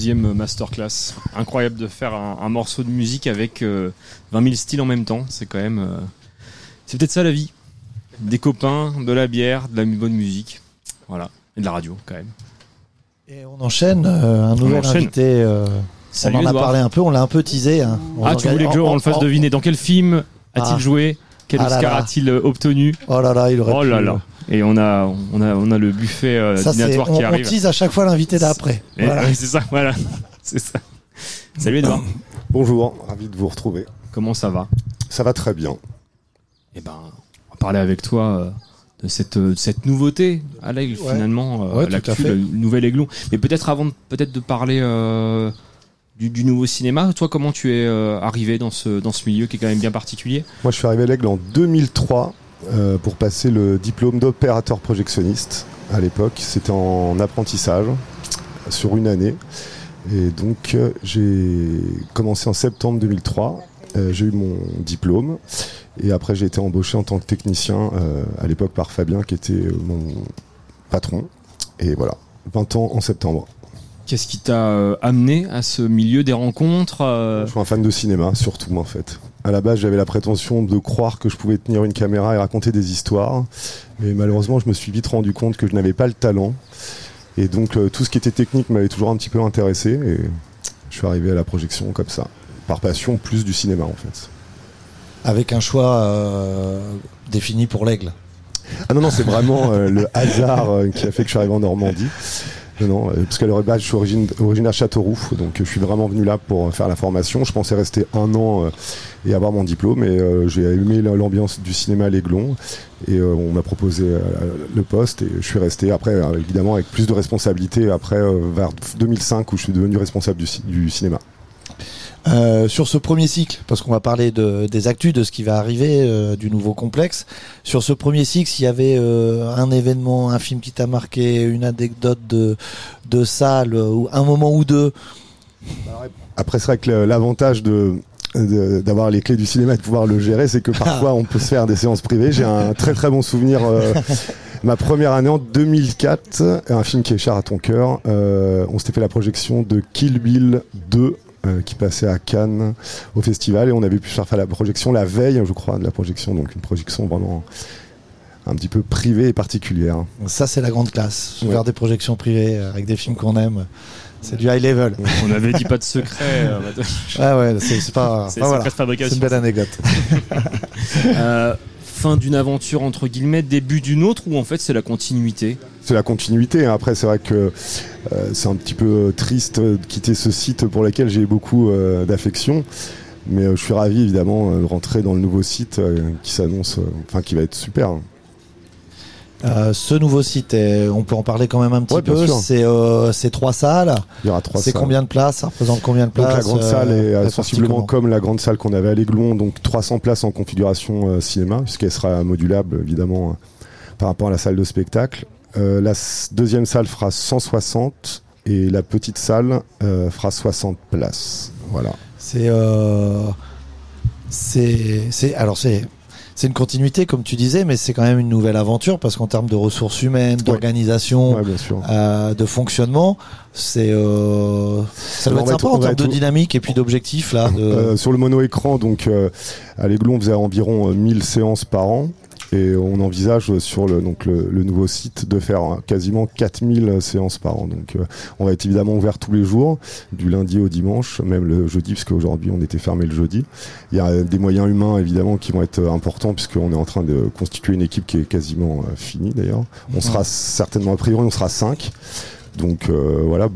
deuxième masterclass. Incroyable de faire un, un morceau de musique avec euh, 20 000 styles en même temps. C'est quand même. euh, c'est peut-être ça la vie. Des copains, de la bière, de la bonne musique. Voilà. Et de la radio quand même. Et on enchaîne euh, un nouvel enchaîne. invité. euh, Salut on en a Edouard. parlé un peu, on l'a un peu teasé. hein. Ah, tu voulais que en- on le fasse deviner dans quel film a-t-il Ah. joué? Quel Ah là Oscar là. a-t-il euh, obtenu? Oh là là, il aurait Oh pu, là euh, là. Et on a, on a, on a le buffet euh, Ça, dînatoire on, qui on arrive. tease à chaque fois l'invité d'après. Et- Voilà. ouais, c'est ça, voilà. c'est ça. Salut Edouard. Bonjour, ravi de vous retrouver. Comment ça va? Ça va très bien. Eh ben, on va parler avec toi euh, de cette, euh, de cette nouveauté à l'aigle Ouais. finalement, euh, Ouais, l'actu, le nouvel aiglon. Mais peut-être avant de, peut-être de parler euh, du, du nouveau cinéma, toi comment tu es euh, arrivé dans ce, dans ce milieu qui est quand même bien particulier? Moi, je suis arrivé à l'Aigle en 2003 euh, pour passer le diplôme d'opérateur projectionniste. À l'époque, c'était en apprentissage sur une année. Et donc, euh, j'ai commencé en septembre 2003. Euh, j'ai eu mon diplôme. Et après, j'ai été embauché en tant que technicien à l'époque par Fabien, qui était mon patron. Et voilà, 20 ans en septembre. Qu'est-ce qui t'a euh, amené à ce milieu des rencontres euh, Je suis un fan de cinéma, surtout en fait. À la base, j'avais la prétention de croire que je pouvais tenir une caméra et raconter des histoires. Mais malheureusement, je me suis vite rendu compte que je n'avais pas le talent. Et donc, euh, tout ce qui était technique m'avait toujours un petit peu intéressé. Et je suis arrivé à la projection comme ça. Par passion, plus du cinéma en fait. Avec un choix euh, défini pour l'aigle. Ah non, non, c'est vraiment euh, le hasard euh, qui a fait que je suis arrivé en Normandie. Non, euh, parce qu'à base, je suis originaire Châteauroux, donc euh, je suis vraiment venu là pour euh, faire la formation. Je pensais rester un an et avoir mon diplôme, et j'ai aimé la- l'ambiance du cinéma à l'Aiglon, et on m'a proposé le poste, et je suis resté après, évidemment, avec plus de responsabilités, après, vers 2005, où je suis devenu responsable du, du cinéma. Euh, sur ce premier cycle, parce qu'on va parler de, des actus, de ce qui va arriver, euh, du nouveau complexe. Sur ce premier cycle, s'il y avait euh, un événement, un film qui t'a marqué, une anecdote de, de salle, ou un moment ou deux. Après, c'est vrai que l'avantage de de- d'avoir les clés du cinéma et de pouvoir le gérer, c'est que parfois on peut se faire des séances privées. J'ai un très très bon souvenir. euh, ma première année en 2004, un film qui est cher à ton cœur. euh, on s'était fait la projection de Kill Bill 2 euh, qui passait à Cannes au festival et on avait pu faire la projection la veille, je crois, de la projection. Donc une projection vraiment un petit peu privée et particulière. Ça, c'est la grande classe. Ouais. Faire des projections privées euh, avec des films qu'on aime. C'est du high level. On avait dit pas de secret. euh, bah, Ouais, ouais, c'est pas. C'est voilà. une belle anecdote. Euh, fin d'une aventure entre guillemets, début d'une autre ou en fait c'est la continuité? C'est la continuité. hein. Après, c'est vrai que euh, c'est un petit peu euh, triste euh, de quitter ce site pour lequel j'ai beaucoup d'affection. Mais je suis ravi évidemment de rentrer dans le nouveau site qui s'annonce, enfin qui va être super. Hein. Euh, ce nouveau site, on peut en parler quand même un petit Ouais, peu. C'est euh, c'est trois salles. Il y aura trois C'est combien de places Ça représente combien de Donc places la grande euh, salle est sensiblement comme la grande salle qu'on avait à l'Aiglon, donc 300 places en configuration cinéma, puisqu'elle sera modulable évidemment par rapport à la salle de spectacle. La deuxième salle fera 160 et la petite salle fera 60 places. Voilà. C'est c'est c'est alors c'est c'est une continuité comme tu disais, mais c'est quand même une nouvelle aventure parce qu'en termes de ressources humaines, d'organisation, Ouais, euh, de fonctionnement, c'est euh, ça doit être sympa en termes de dynamique et puis d'objectifs là. De... Euh, sur le mono-écran, donc euh, à l'Aiglon, on faisait environ euh, 1000 séances par an. Et on envisage sur le, donc le, le nouveau site de faire quasiment 4000 séances par an. Donc euh, on va être évidemment ouvert tous les jours, du lundi au dimanche, même le jeudi, parce qu'aujourd'hui on était fermé le jeudi. Il y a des moyens humains évidemment qui vont être importants, puisqu'on est en train de constituer une équipe qui est quasiment euh, finie d'ailleurs. On sera certainement, a priori, on sera 5. Donc euh, voilà,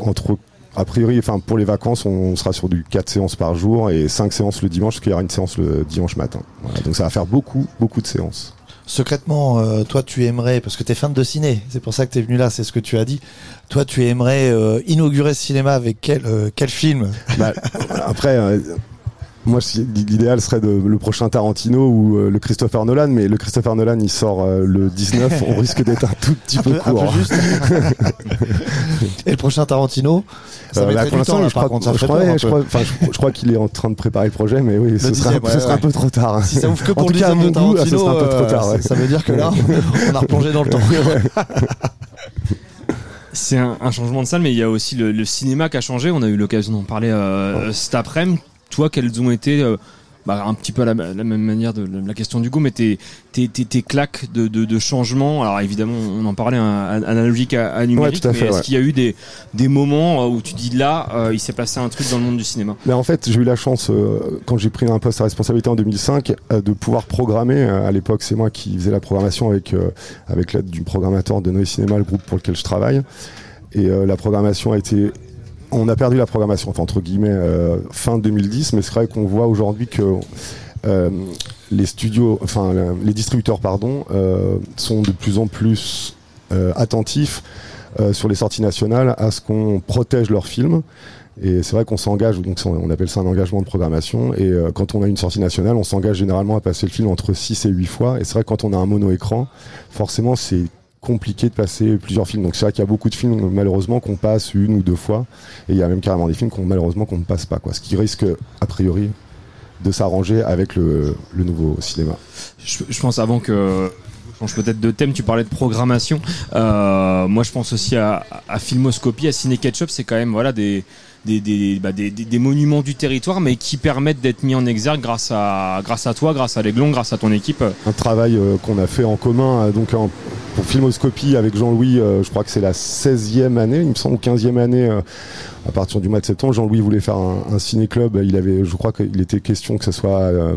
entre a priori, enfin pour les vacances, on sera sur du 4 séances par jour et 5 séances le dimanche, parce qu'il y aura une séance le dimanche matin. Voilà, donc ça va faire beaucoup, beaucoup de séances. Secrètement, euh, toi tu aimerais, parce que tu es fan de ciné, c'est pour ça que tu es venu là, c'est ce que tu as dit. Toi tu aimerais euh, inaugurer ce cinéma avec quel, euh, quel film? Bah, après, moi, l'idéal serait de, le prochain Tarantino ou euh, le Christopher Nolan, mais le Christopher Nolan, il sort euh, le 19, on risque d'être un tout petit un peu, peu, un peu court. juste. Et le prochain Tarantino Ça Euh, bah, mettrait pour l'instant, je crois, je un qu'il est en train de préparer le projet, mais oui, ce sera, dixième, ce ouais, sera un peu trop tard. hein. Si ça ouvre que pour en le cas, à mon goût, ce sera un peu trop euh, tard. ouais. ça veut dire que là, on a replongé dans le temps. C'est un, un changement de salle, mais il y a aussi le, le cinéma qui a changé. On a eu l'occasion d'en parler euh, cet après-midi. Toi, quelles ont été euh, bah, un petit peu à la, la même manière de la question du goût, mais tes, tes, tes, tes claques de, de, de changement. Alors évidemment, on en parlait, un, un analogique à, à numérique, à mais est-ce ouais. qu'il y a eu des, des moments euh, où tu dis là, euh, il s'est passé un truc dans le monde du cinéma? Mais en fait, j'ai eu la chance, euh, quand j'ai pris un poste à responsabilité en 2005, euh, de pouvoir programmer. À l'époque, c'est moi qui faisais la programmation avec, avec l'aide du programmateur de Noé Cinéma, le groupe pour lequel je travaille. Et la programmation a été. On a perdu la programmation, enfin, entre guillemets, euh, fin 2010, mais c'est vrai qu'on voit aujourd'hui que euh, les studios, enfin, les distributeurs, pardon, euh, sont de plus en plus attentifs sur les sorties nationales à ce qu'on protège leurs films. Et c'est vrai qu'on s'engage, donc on appelle ça un engagement de programmation. Et quand on a une sortie nationale, on s'engage généralement à passer le film entre 6 et 8 fois. Et c'est vrai que quand on a un mono-écran, forcément c'est compliqué de passer plusieurs films. Donc c'est vrai qu'il y a beaucoup de films malheureusement qu'on passe une ou deux fois. Et il y a même carrément des films qu'on malheureusement qu'on ne passe pas. Quoi. Ce qui risque a priori de s'arranger avec le, le nouveau cinéma. je, je pense avant que change peut-être de thème, tu parlais de programmation. Euh, moi, je pense aussi à, à Filmoscopie, à Ciné Ketchup, c'est quand même voilà des des, des, bah, des, des- monuments du territoire, mais qui permettent d'être mis en exergue grâce à grâce à toi, grâce à l'Aiglon, grâce à ton équipe. un travail euh, qu'on a fait en commun euh, donc en- pour Filmoscopie avec Jean-Louis, euh, je crois que c'est la 16e année, il me semble, ou 15e année à partir du mois de septembre. Jean-Louis voulait faire un, un ciné-club, il avait, je crois qu'il était question que ce soit euh,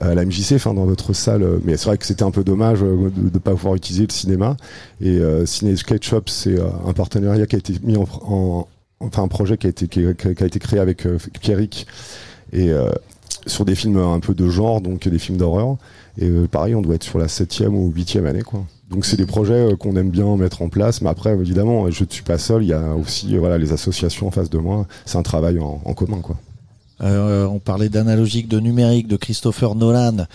à la MJC, enfin dans votre salle, mais c'est vrai que c'était un peu dommage de ne pas pouvoir utiliser le cinéma. Et Ciné Sketchup, c'est un partenariat qui a été mis en, en- enfin un projet qui a été qui a, été créé avec euh, Pierrick et euh, sur des films un peu de genre, donc des films d'horreur. Et euh, pareil, on doit être sur la septième ou huitième année, quoi. Donc c'est des projets qu'on aime bien mettre en place, mais après évidemment, je ne suis pas seul. Il y a aussi voilà les associations en face de moi. C'est un travail en commun, quoi. Euh, on parlait d'analogique, de numérique, de Christopher Nolan.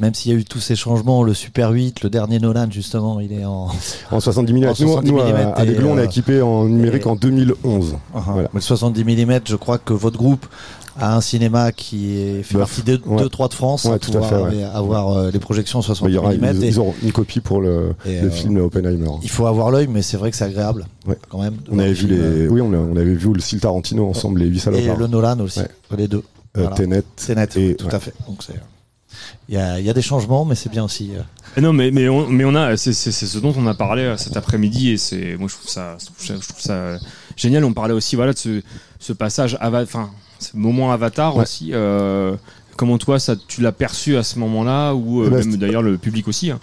Même s'il y a eu tous ces changements, le Super 8, le dernier Nolan justement, il est en. En 70 mm. En Nous, 70 nous, à- mm, Aiglon, on a euh, équipé en numérique et- en 2011. Voilà. Mais le 70 mm, je crois que votre groupe a un cinéma qui est fait Bah, partie de ouais. 2-3 de France, Ouais, à tout à pouvoir fait, ouais. avoir euh, les projections Bah, 70 il y aura, mm. ils, et ils auront une copie pour le, Et, le euh, film Oppenheimer. il faut avoir l'œil, mais c'est vrai que c'est agréable, Ouais. quand même. On avait vu film, euh, les, oui, on, a- on avait vu le style Tarantino ensemble, les huit et salopards. le Nolan aussi, Ouais. les deux. Euh, Voilà. Tenet. Et- tout ouais. à fait. Donc c'est, il y a, il y a des changements, mais c'est bien aussi. euh, Eh Non, mais mais on, mais on a c'est c'est c'est ce dont on a parlé euh, cet après-midi et c'est moi je trouve ça je trouve ça, je trouve ça, euh, génial. On parlait aussi voilà de ce ce passage enfin ce moment Avatar Ouais. aussi. Euh, comment toi ça tu l'as perçu à ce moment-là ou euh, Eh ben, même d'ailleurs le public aussi. hein.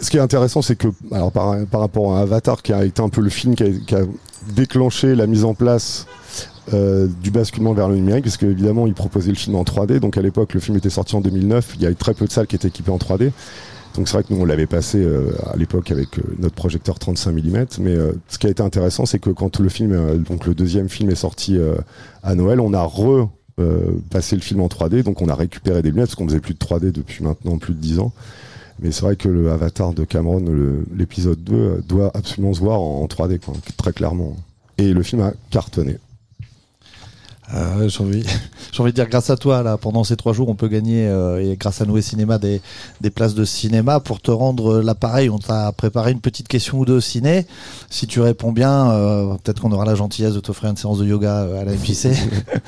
Ce qui est intéressant, c'est que, alors par, par rapport à Avatar, qui a été un peu le film qui a, qui a déclenché la mise en place euh, du basculement vers le numérique, parce qu'évidemment, il proposait le film en 3D. Donc à l'époque, le film était sorti en 2009. Il y avait très peu de salles qui étaient équipées en 3D. Donc c'est vrai que nous, on l'avait passé euh, à l'époque avec euh, notre projecteur 35 mm. Mais euh, ce qui a été intéressant, c'est que quand le film, donc le deuxième film est sorti à Noël, on a re passé le film en 3D. Donc on a récupéré des lunettes, parce qu'on faisait plus de 3D depuis maintenant plus de 10 ans. Mais c'est vrai que le Avatar de Cameron, l'épisode 2, euh, doit absolument se voir en, en 3D, quoi, très clairement. Et le film a cartonné. Euh, j'ai envie, envie de dire grâce à toi là pendant ces trois jours on peut gagner euh, et grâce à Noué Cinéma des, des places de cinéma pour te rendre euh, l'appareil. On t'a préparé une petite question ou deux ciné. Si tu réponds bien euh, peut-être qu'on aura la gentillesse de t'offrir une séance de yoga à la MJC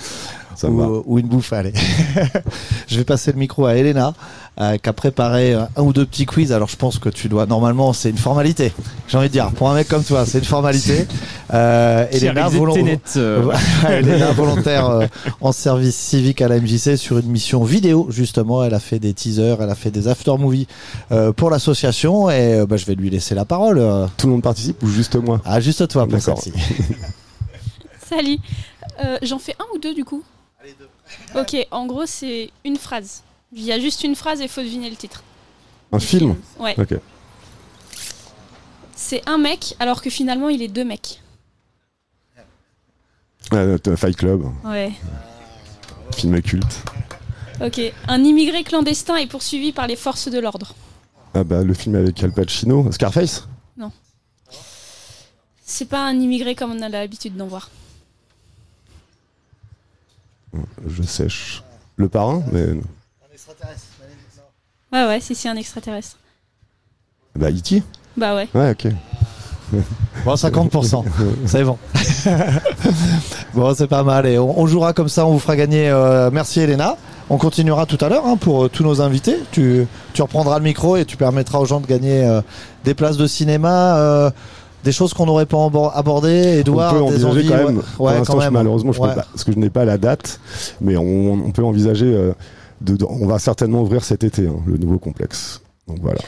Ça ou, ou une bouffe allez je vais passer le micro à Elena euh, qui a préparé euh, un ou deux petits quiz alors je pense que tu dois normalement c'est une formalité j'ai envie de dire pour un mec comme toi c'est une formalité euh, Elena volon- euh, elle est là volontaire euh, en service civique à la MJC sur une mission vidéo justement. Elle a fait des teasers, elle a fait des after movies euh, pour l'association et euh, bah, je vais lui laisser la parole. euh. Tout le monde participe ou juste moi? Ah juste toi pour celle-ci. Salut. Euh, J'en fais un ou deux du coup? Ok, en gros c'est une phrase. Il y a juste une phrase et il faut deviner le titre. Un film Ouais. Ok. C'est un mec alors que finalement il est deux mecs. Euh, t- Fight Club, Ouais. film culte. Ok. Un immigré clandestin est poursuivi par les forces de l'ordre. Ah bah, le film avec Al Pacino, Scarface? C'est pas un immigré comme on a l'habitude d'en voir. Je sèche. Le parrain mais... Ouais ouais, si c'est un extraterrestre. Bah, E.T. Bah ouais. Ouais, ok. Bon, 50%. c'est bon. bon, c'est pas mal. Et on, on jouera comme ça, on vous fera gagner. euh, merci Elena. On continuera tout à l'heure hein, pour euh, tous nos invités. Tu, tu reprendras le micro et tu permettras aux gens de gagner euh, des places de cinéma. Des choses qu'on n'aurait pas abo- abordées, Edouard, on peut des envisager envies. quand ouais. même. Ouais, pour quand je- même. malheureusement, je Ouais. peux pas, parce que je n'ai pas la date, mais on, on peut envisager. euh, de, de- on va certainement ouvrir cet été hein, le nouveau complexe. Donc voilà.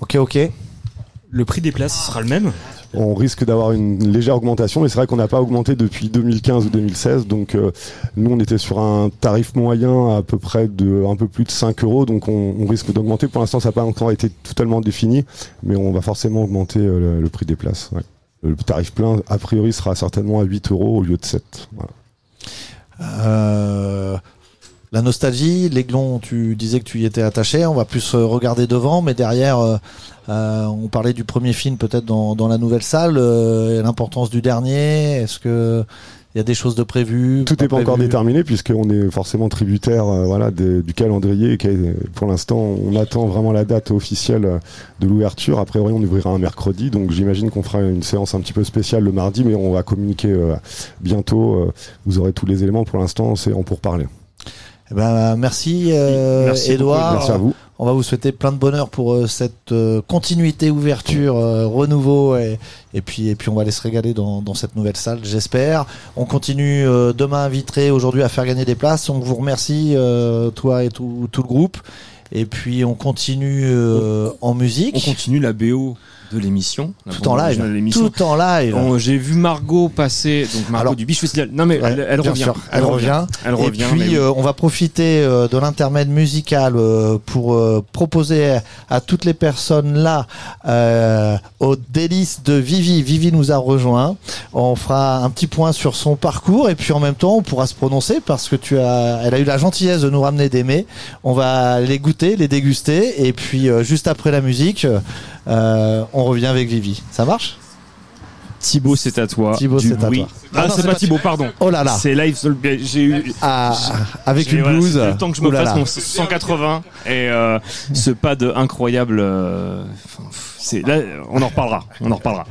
Ok, ok. Le prix des places sera le même? On risque d'avoir une légère augmentation, mais c'est vrai qu'on n'a pas augmenté depuis 2015 ou 2016. Donc euh, nous, on était sur un tarif moyen à peu près de un peu plus de 5 euros. Donc on, risque d'augmenter. Pour l'instant, ça n'a pas encore été totalement défini, mais on va forcément augmenter euh, le, prix des places. Le tarif plein, a priori, sera certainement à 8 euros au lieu de 7. Voilà. Euh, la nostalgie, l'aiglon, tu disais que tu y étais attaché. On va plus euh, regarder devant, mais derrière, euh, euh, on parlait du premier film peut-être dans, dans la nouvelle salle. euh, L'importance du dernier. Est-ce que il y a des choses de prévues Tout n'est pas encore déterminé puisqu'on est forcément tributaire euh, voilà, du calendrier. et qui pour l'instant, on attend vraiment la date officielle de l'ouverture. A priori, on ouvrira un mercredi, donc j'imagine qu'on fera une séance un petit peu spéciale le mardi, mais on va communiquer euh, bientôt. euh, vous aurez tous les éléments. Pour l'instant, c'est en pourparler. Eh ben, merci, euh, Merci beaucoup, Edouard. merci à vous. On va vous souhaiter plein de bonheur pour euh, cette euh, continuité, ouverture, euh, renouveau, et, et puis et puis on va aller se régaler dans, dans cette nouvelle salle, j'espère. On continue euh, demain à Vitré, aujourd'hui à faire gagner des places. On vous remercie, euh, toi et tout, tout le groupe. Et puis on continue euh, en musique. On continue la BO de l'émission. Tout en live. Tout en live. J'ai vu Margot passer, donc Margot Alors- du Biche Festival. Non mais Ouais, elle, revient. sûr, elle revient. Elle Et revient. puis, mais oui. euh, on va profiter euh, de l'intermède musical euh, pour proposer à, toutes les personnes là euh, au délice de Vivi. Vivi nous a rejoint. On fera un petit point sur son parcours et puis en même temps, on pourra se prononcer parce que tu as, elle a eu la gentillesse de nous ramener des mets. On va les goûter, les déguster et puis juste après la musique, euh, on revient avec Vivi. Ça marche Thibaut, c'est à toi. Thibaut, c'est à toi. Ah, Ah non, c'est pas Thibaut, pardon. Oh là là. C'est live. J'ai eu. Ah, avec une voilà, blouse. Le temps que je me Ouh là fasse là. mon 180 et euh, ce pad incroyable. euh, c'est là, on en reparlera. On en reparlera.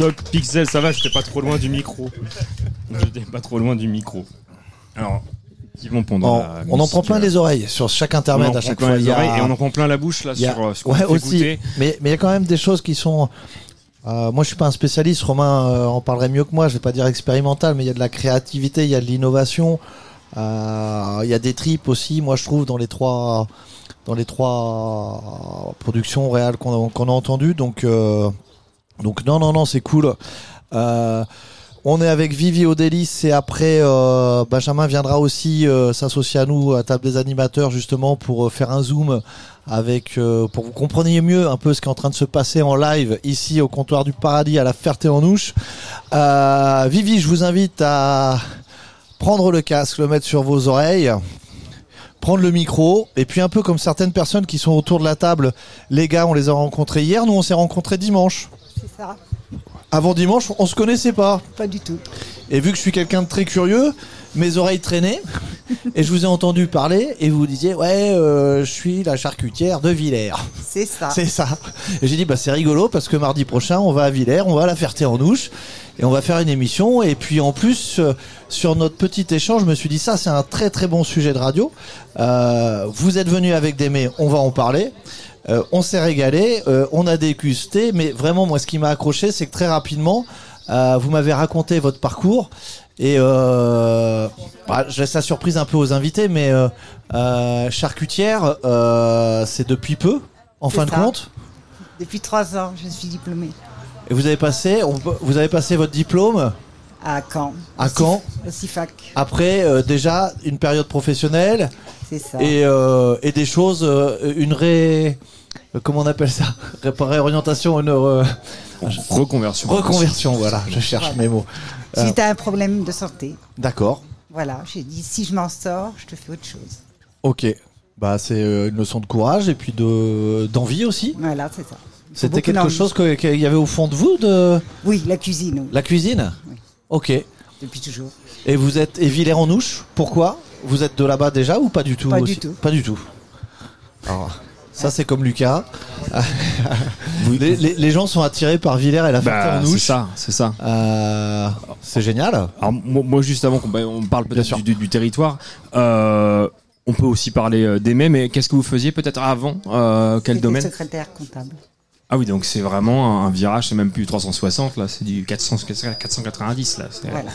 Stock, pixel, ça va, j'étais pas trop loin du micro. J'étais pas trop loin du micro. Alors, effectivement, pendant On, la on en prend plein euh, les oreilles sur chaque intermède à chaque fois. les a- et on en prend plein la bouche là a- sur euh, ce qu'on ouais, fait aussi. goûter. Mais mais il y a quand même des choses qui sont. euh, moi, je suis pas un spécialiste. Romain euh, en parlerait mieux que moi. Je vais pas dire expérimental, mais il y a de la créativité, il y a de l'innovation. Euh, Il y a des tripes aussi. Moi, je trouve dans les trois dans les trois productions réelles qu'on a, qu'on a entendues. Donc euh, donc non non non, c'est cool. Euh, on est avec Vivi au délice et après euh, Benjamin viendra aussi euh, s'associer à nous à table des animateurs justement pour faire un zoom avec pour que vous compreniez mieux un peu ce qui est en train de se passer en live ici au comptoir du paradis à la Ferté-en-Ouche. Vivi, je vous invite à prendre le casque, le mettre sur vos oreilles, prendre le micro et puis un peu comme certaines personnes qui sont autour de la table, les gars, on les a rencontrés hier, nous on s'est rencontrés dimanche. C'est ça. Avant dimanche, on se connaissait pas. Pas du tout. Et vu que je suis quelqu'un de très curieux, mes oreilles traînaient et je vous ai entendu parler et vous disiez ouais, euh, je suis la charcutière de Villers. C'est ça. C'est ça. Et j'ai dit bah c'est rigolo parce que mardi prochain on va à Villers, on va à la Ferté-en-Ouche et on va faire une émission et puis en plus euh, sur notre petit échange, je me suis dit ça c'est un très très bon sujet de radio. Euh, vous êtes venu avec des mets, on va en parler. Euh, on s'est régalé, euh, on a dégusté, mais vraiment moi ce qui m'a accroché c'est que très rapidement euh, vous m'avez raconté votre parcours et euh, bah, je laisse la surprise un peu aux invités, mais euh, euh, charcutière euh, c'est depuis peu en fin de compte. Depuis trois ans, je suis diplômée Et vous avez passé, on vous avez passé votre diplôme à Caen. À Au CIF- Caen Au CIFAC, après euh, déjà une période professionnelle c'est ça. et, euh, et des choses, euh, une ré, comment on appelle ça, réorientation, une Reconversion. reconversion. Voilà, je cherche mes mots. Si tu as un problème de santé, D'accord. voilà, j'ai dit si je m'en sors, je te fais autre chose. Ok. Bah c'est une leçon de courage et puis de d'envie aussi. Voilà, c'est ça. C'était quelque chose qu'il y avait au fond de vous de Oui, la cuisine, oui, la cuisine? Oui. Ok. depuis toujours. Et vous êtes et Villers-en-Ouche Pourquoi? Vous êtes de là-bas déjà ou pas du tout Pas aussi? du tout. Pas du tout. Alors, ça c'est comme Lucas. les, les- les gens sont attirés par Villers et la Bah, c'est Ferté-en-Ouche. ça, c'est ça. Euh, c'est génial. Alors moi, moi, juste avant qu'on bah, on parle peut-être sûr. du, du- du territoire, euh, on peut aussi parler euh, des mets, mais qu'est-ce que vous faisiez peut-être avant euh, Quel J'étais domaine? secrétaire comptable. Ah oui, donc c'est vraiment un virage, c'est même plus 360 là, c'est du 400, 490 là. c'est- Voilà.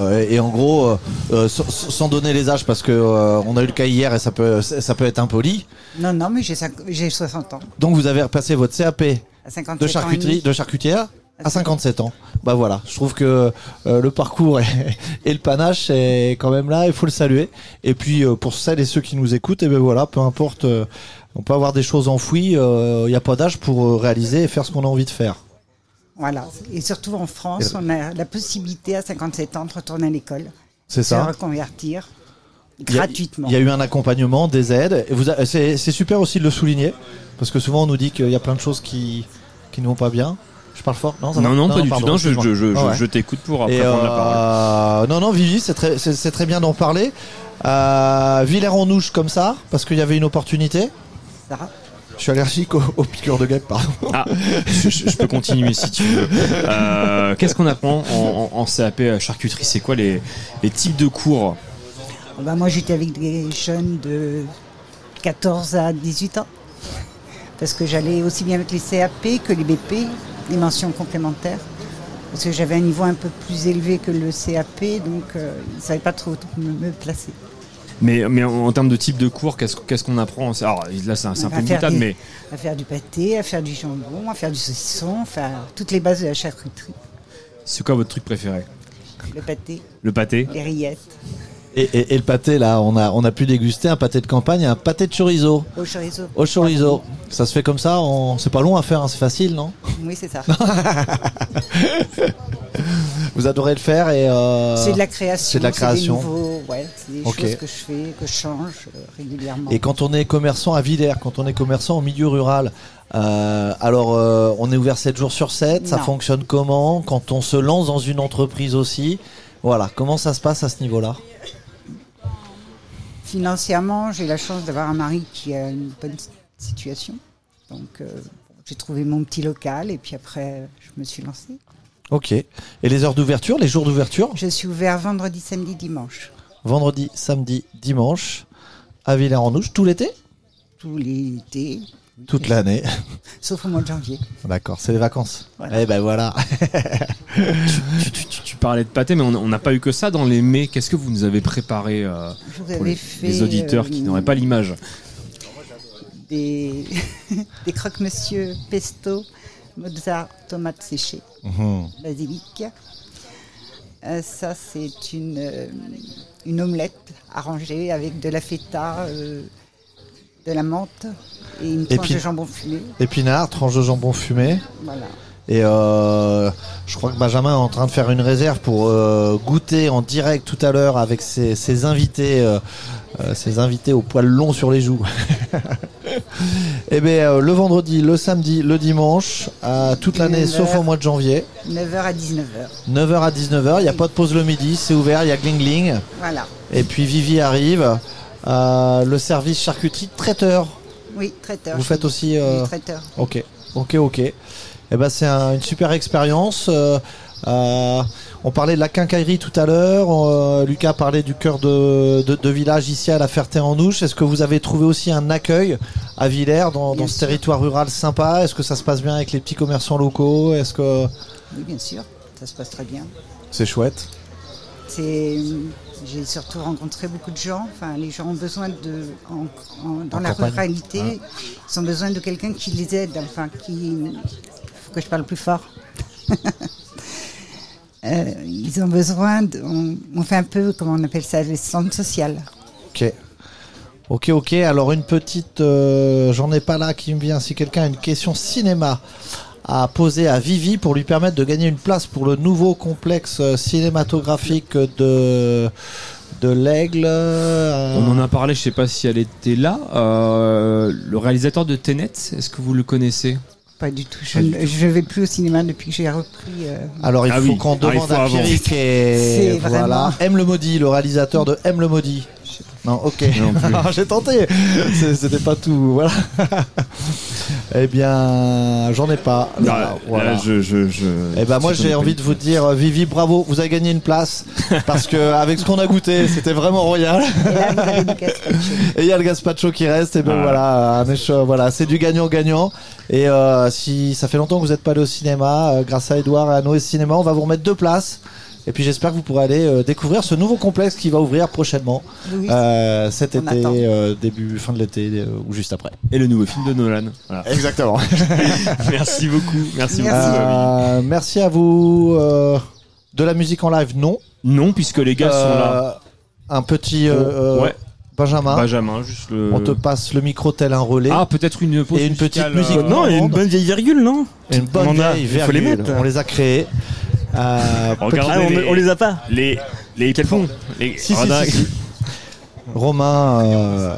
Euh, et en gros, euh, euh, sans, sans donner les âges, parce que euh, on a eu le cas hier et ça peut, ça peut être impoli. Non, non, mais j'ai j'ai 60 ans. Donc vous avez passé votre CAP À 57 de charcuterie, de charcutière à 57 ans. Bah voilà, je trouve que euh, le parcours et, et le panache est quand même là, il faut le saluer. Et puis euh, pour celles et ceux qui nous écoutent, et ben voilà, peu importe, euh, on peut avoir des choses enfouies, il n'y a pas d'âge pour euh, réaliser et faire ce qu'on a envie de faire. Voilà. Et surtout en France, on a la possibilité à 57 ans de retourner à l'école. C'est Se ça. reconvertir Il y a- gratuitement. Il y a eu un accompagnement, des aides. Et vous, a- c'est super aussi de le souligner, parce que souvent on nous dit qu'il y a plein de choses qui qui ne vont pas bien. Je parle fort, non ça Non, non, pas du pardon, tout. Non, je, je, je, Ah ouais. je- je t'écoute pour après Et prendre la parole. euh, non, non, Vivi, c'est très, très bien d'en parler. Euh, Villers-en-Ouche comme ça, parce qu'il y avait une opportunité. Ça. Je suis allergique aux, aux piqûres de guêpes, pardon. Ah, je, peux continuer si tu veux. Euh, Qu'est-ce qu'on apprend en, en- en CAP charcuterie? C'est quoi les, les types de cours? Ben, moi, j'étais avec des jeunes de 14 à 18 ans. Parce que j'allais aussi bien avec les CAP que les BP, les mentions complémentaires. Parce que j'avais un niveau un peu plus élevé que le CAP, donc euh, ils ne savaient pas trop où me, me placer. Mais, mais en, en termes de type de cours, qu'est-ce qu'on apprend Alors là, c'est un, un À peu faire boutade, mais À faire du pâté, à faire du jambon, à faire du saucisson, enfin toutes les bases de la charcuterie. c'est quoi votre truc préféré? Le pâté, Le pâté. Les rillettes, Et, et- et le pâté, là, on a, on a pu déguster un pâté de campagne et un pâté de chorizo. au chorizo. Au chorizo. Ça se fait comme ça, on... c'est pas long à faire, hein, c'est facile, non? Oui, c'est ça. Vous adorez le faire et. euh, C'est de la création. C'est de la création. des nouveaux, ouais, c'est des choses que je fais, que je change euh, régulièrement. Et quand on est commerçant à Villers, quand on est commerçant en milieu rural, euh, alors euh, on est ouvert 7 jours sur 7, ça fonctionne comment? Quand on se lance dans une entreprise aussi, voilà, comment ça se passe à ce niveau-là? Financièrement, j'ai la chance d'avoir un mari qui a une bonne situation. Donc, euh, j'ai trouvé mon petit local et puis après, je me suis lancée. Ok. Et les heures d'ouverture, les jours d'ouverture? Je suis ouvert vendredi, samedi, dimanche. Vendredi, samedi, dimanche, à Villers-en-Ouche, tout l'été? Tout l'été. Toute l'année. Sauf au mois de janvier. D'accord, c'est les vacances. Voilà. Eh ben voilà. tu, tu- tu- tu parlais de pâté, mais on n'a pas eu que ça dans les mets. Qu'est-ce que vous nous avez préparé euh, pour les, fait, les auditeurs qui euh, n'auraient pas l'image Des, des croque-monsieur pesto, Mozart, tomates séchées, Mhm. basilic. Euh, ça, c'est une, une omelette arrangée avec de la feta, euh, de la menthe et une tranche de jambon fumé. Épinards, tranche de jambon fumé. Voilà. Et euh, je crois que Benjamin est en train de faire une réserve pour euh, goûter en direct tout à l'heure avec ses, ses invités, euh, ses invités au poil long sur les joues. Et bien le vendredi, le samedi, le dimanche, euh, toute l'année sauf au mois de janvier, 9h à 19h. 9h à 19h. Il n'y a pas de pause le midi, c'est ouvert, il y a gling gling. Voilà. Et puis Vivi arrive. Euh, le service charcuterie traiteur. Oui, traiteur. Vous faites aussi. euh, Oui, traiteur. Ok, ok, ok. Eh ben c'est un- une super expérience. Euh, euh, on parlait de la quincaillerie tout à l'heure. Euh, Lucas parlait du cœur de, de, de village ici à la Ferté-en-Ouche. Est-ce que vous avez trouvé aussi un accueil à Villers dans, dans ce territoire rural sympa? Est-ce que ça se passe bien avec les petits commerçants locaux? Est-ce que Oui, bien sûr. Ça se passe très bien. c'est chouette C'est, j'ai surtout rencontré beaucoup de gens. Enfin, les gens ont besoin de, en- en- dans En la campagne. ruralité, Ouais. ils ont besoin de quelqu'un qui les aide. Enfin, qui, faut que je parle plus fort. Euh, ils ont besoin. De, on, on fait un peu, comment on appelle ça, les centres sociales. Ok. Ok, ok. Alors une petite, euh, j'en ai pas là qui me vient. Si quelqu'un a une question cinéma à poser à Vivi pour lui permettre de gagner une place pour le nouveau complexe euh, cinématographique de de l'Aigle. euh, On en a parlé, je sais pas si elle était là. Euh, le réalisateur de Tenet, est-ce que vous le connaissez? Pas du tout. Je ne vais plus au cinéma depuis que j'ai repris. euh, Alors il Ah faut oui. qu'on Ah, demande faut à. Pierrick et C'est voilà. vraiment- M le maudit, le réalisateur de M le maudit. Non, ok. Non plus. J'ai tenté. C'est- C'était pas tout. Voilà. eh bien, j'en ai pas. Là, Là, voilà. là, je, je, je- Eh ben moi j'ai envie de vous dire euh, Vivi bravo vous avez gagné une place parce que avec ce qu'on a goûté c'était vraiment royal Et il y a le gazpacho qui reste et ben Ah. voilà un voilà c'est du gagnant gagnant et euh, si ça fait longtemps que vous n'êtes pas allé au cinéma euh, grâce à Edouard et à Noé Cinéma on va vous remettre deux places et puis j'espère que vous pourrez aller euh, découvrir ce nouveau complexe qui va ouvrir prochainement Oui. euh, cet On été euh, début fin de l'été euh, ou juste après Et le nouveau film de Nolan. Voilà. exactement Merci beaucoup. Merci, Merci. beaucoup. Euh, merci à vous euh, de la musique en live non Non, puisque les gars sont là. Un petit ouais. Benjamin. Benjamin, juste le. On te passe le micro tel un relais. Ah, peut-être une pause Et une petite musique. euh, Non, a une bonne vieille virgule, non Et une bonne on en a, vieille il faut les virgule. mettre. On les a créés. Euh, Regardez Ah, on, les, on les a pas. les les quels font les Si, si, Regarde- si, si. Romain euh,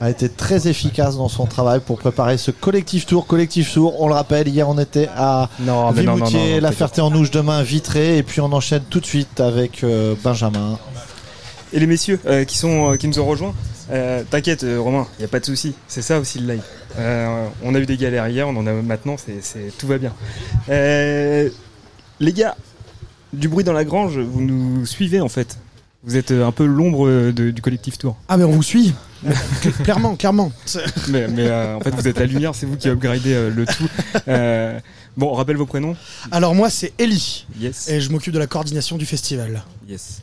a été très efficace dans son travail pour préparer ce collectif tour. Collectif tour, on le rappelle, hier on était à Non, mais non, non, non. Vimoutier, non, La t'inquiète. Ferté-en-Ouche, demain Vitré, et puis on enchaîne tout de suite avec euh, Benjamin. Et les messieurs euh, qui, sont, euh, qui nous ont rejoints, euh, t'inquiète euh, Romain, il n'y a pas de souci. C'est ça aussi le live. Euh, on a eu des galères hier, on en a maintenant, c'est, c'est- tout va bien. Euh, les gars, du bruit dans la grange, vous nous suivez en fait. Vous êtes euh, un peu l'ombre euh, de- du collectif Tour. Ah mais on vous suit Clairement, clairement. Mais, mais, euh, en fait, vous êtes la lumière, c'est vous qui upgradez euh, le tout. Euh, bon, on rappelle vos prénoms Alors moi c'est Ellie Yes. et je m'occupe de la coordination du festival. Yes.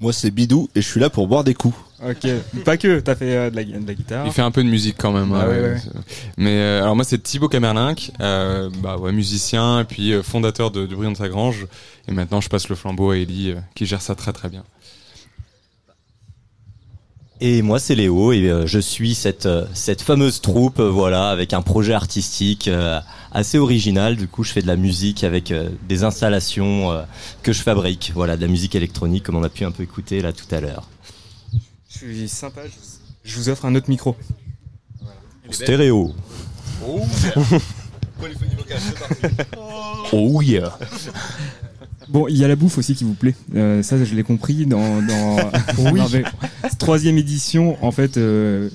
Moi, c'est Bidou et je suis là pour boire des coups. Ok, pas que, t'as fait euh, de, la, de la guitare. Il fait un peu de musique quand même. Ah ouais, ouais. ouais. Mais euh, alors moi c'est Thibaut Camerlinck, euh, bah ouais, musicien et puis euh, fondateur de, dans sa grange. Et maintenant je passe le flambeau à Ellie euh, qui gère ça très très bien. Et moi, c'est Léo et euh, je suis cette, euh, cette fameuse troupe, euh, voilà, avec un projet artistique euh, assez original. Du coup, je fais de la musique avec euh, des installations euh, que je fabrique, voilà, de la musique électronique, comme on a pu un peu écouter là tout à l'heure. Je suis sympa, je, je vous offre un autre micro. Stéréo. Oh yeah. Bon, il y a la bouffe aussi qui vous plaît. Euh, ça, je l'ai compris dans, Oui. troisième édition. En fait, euh,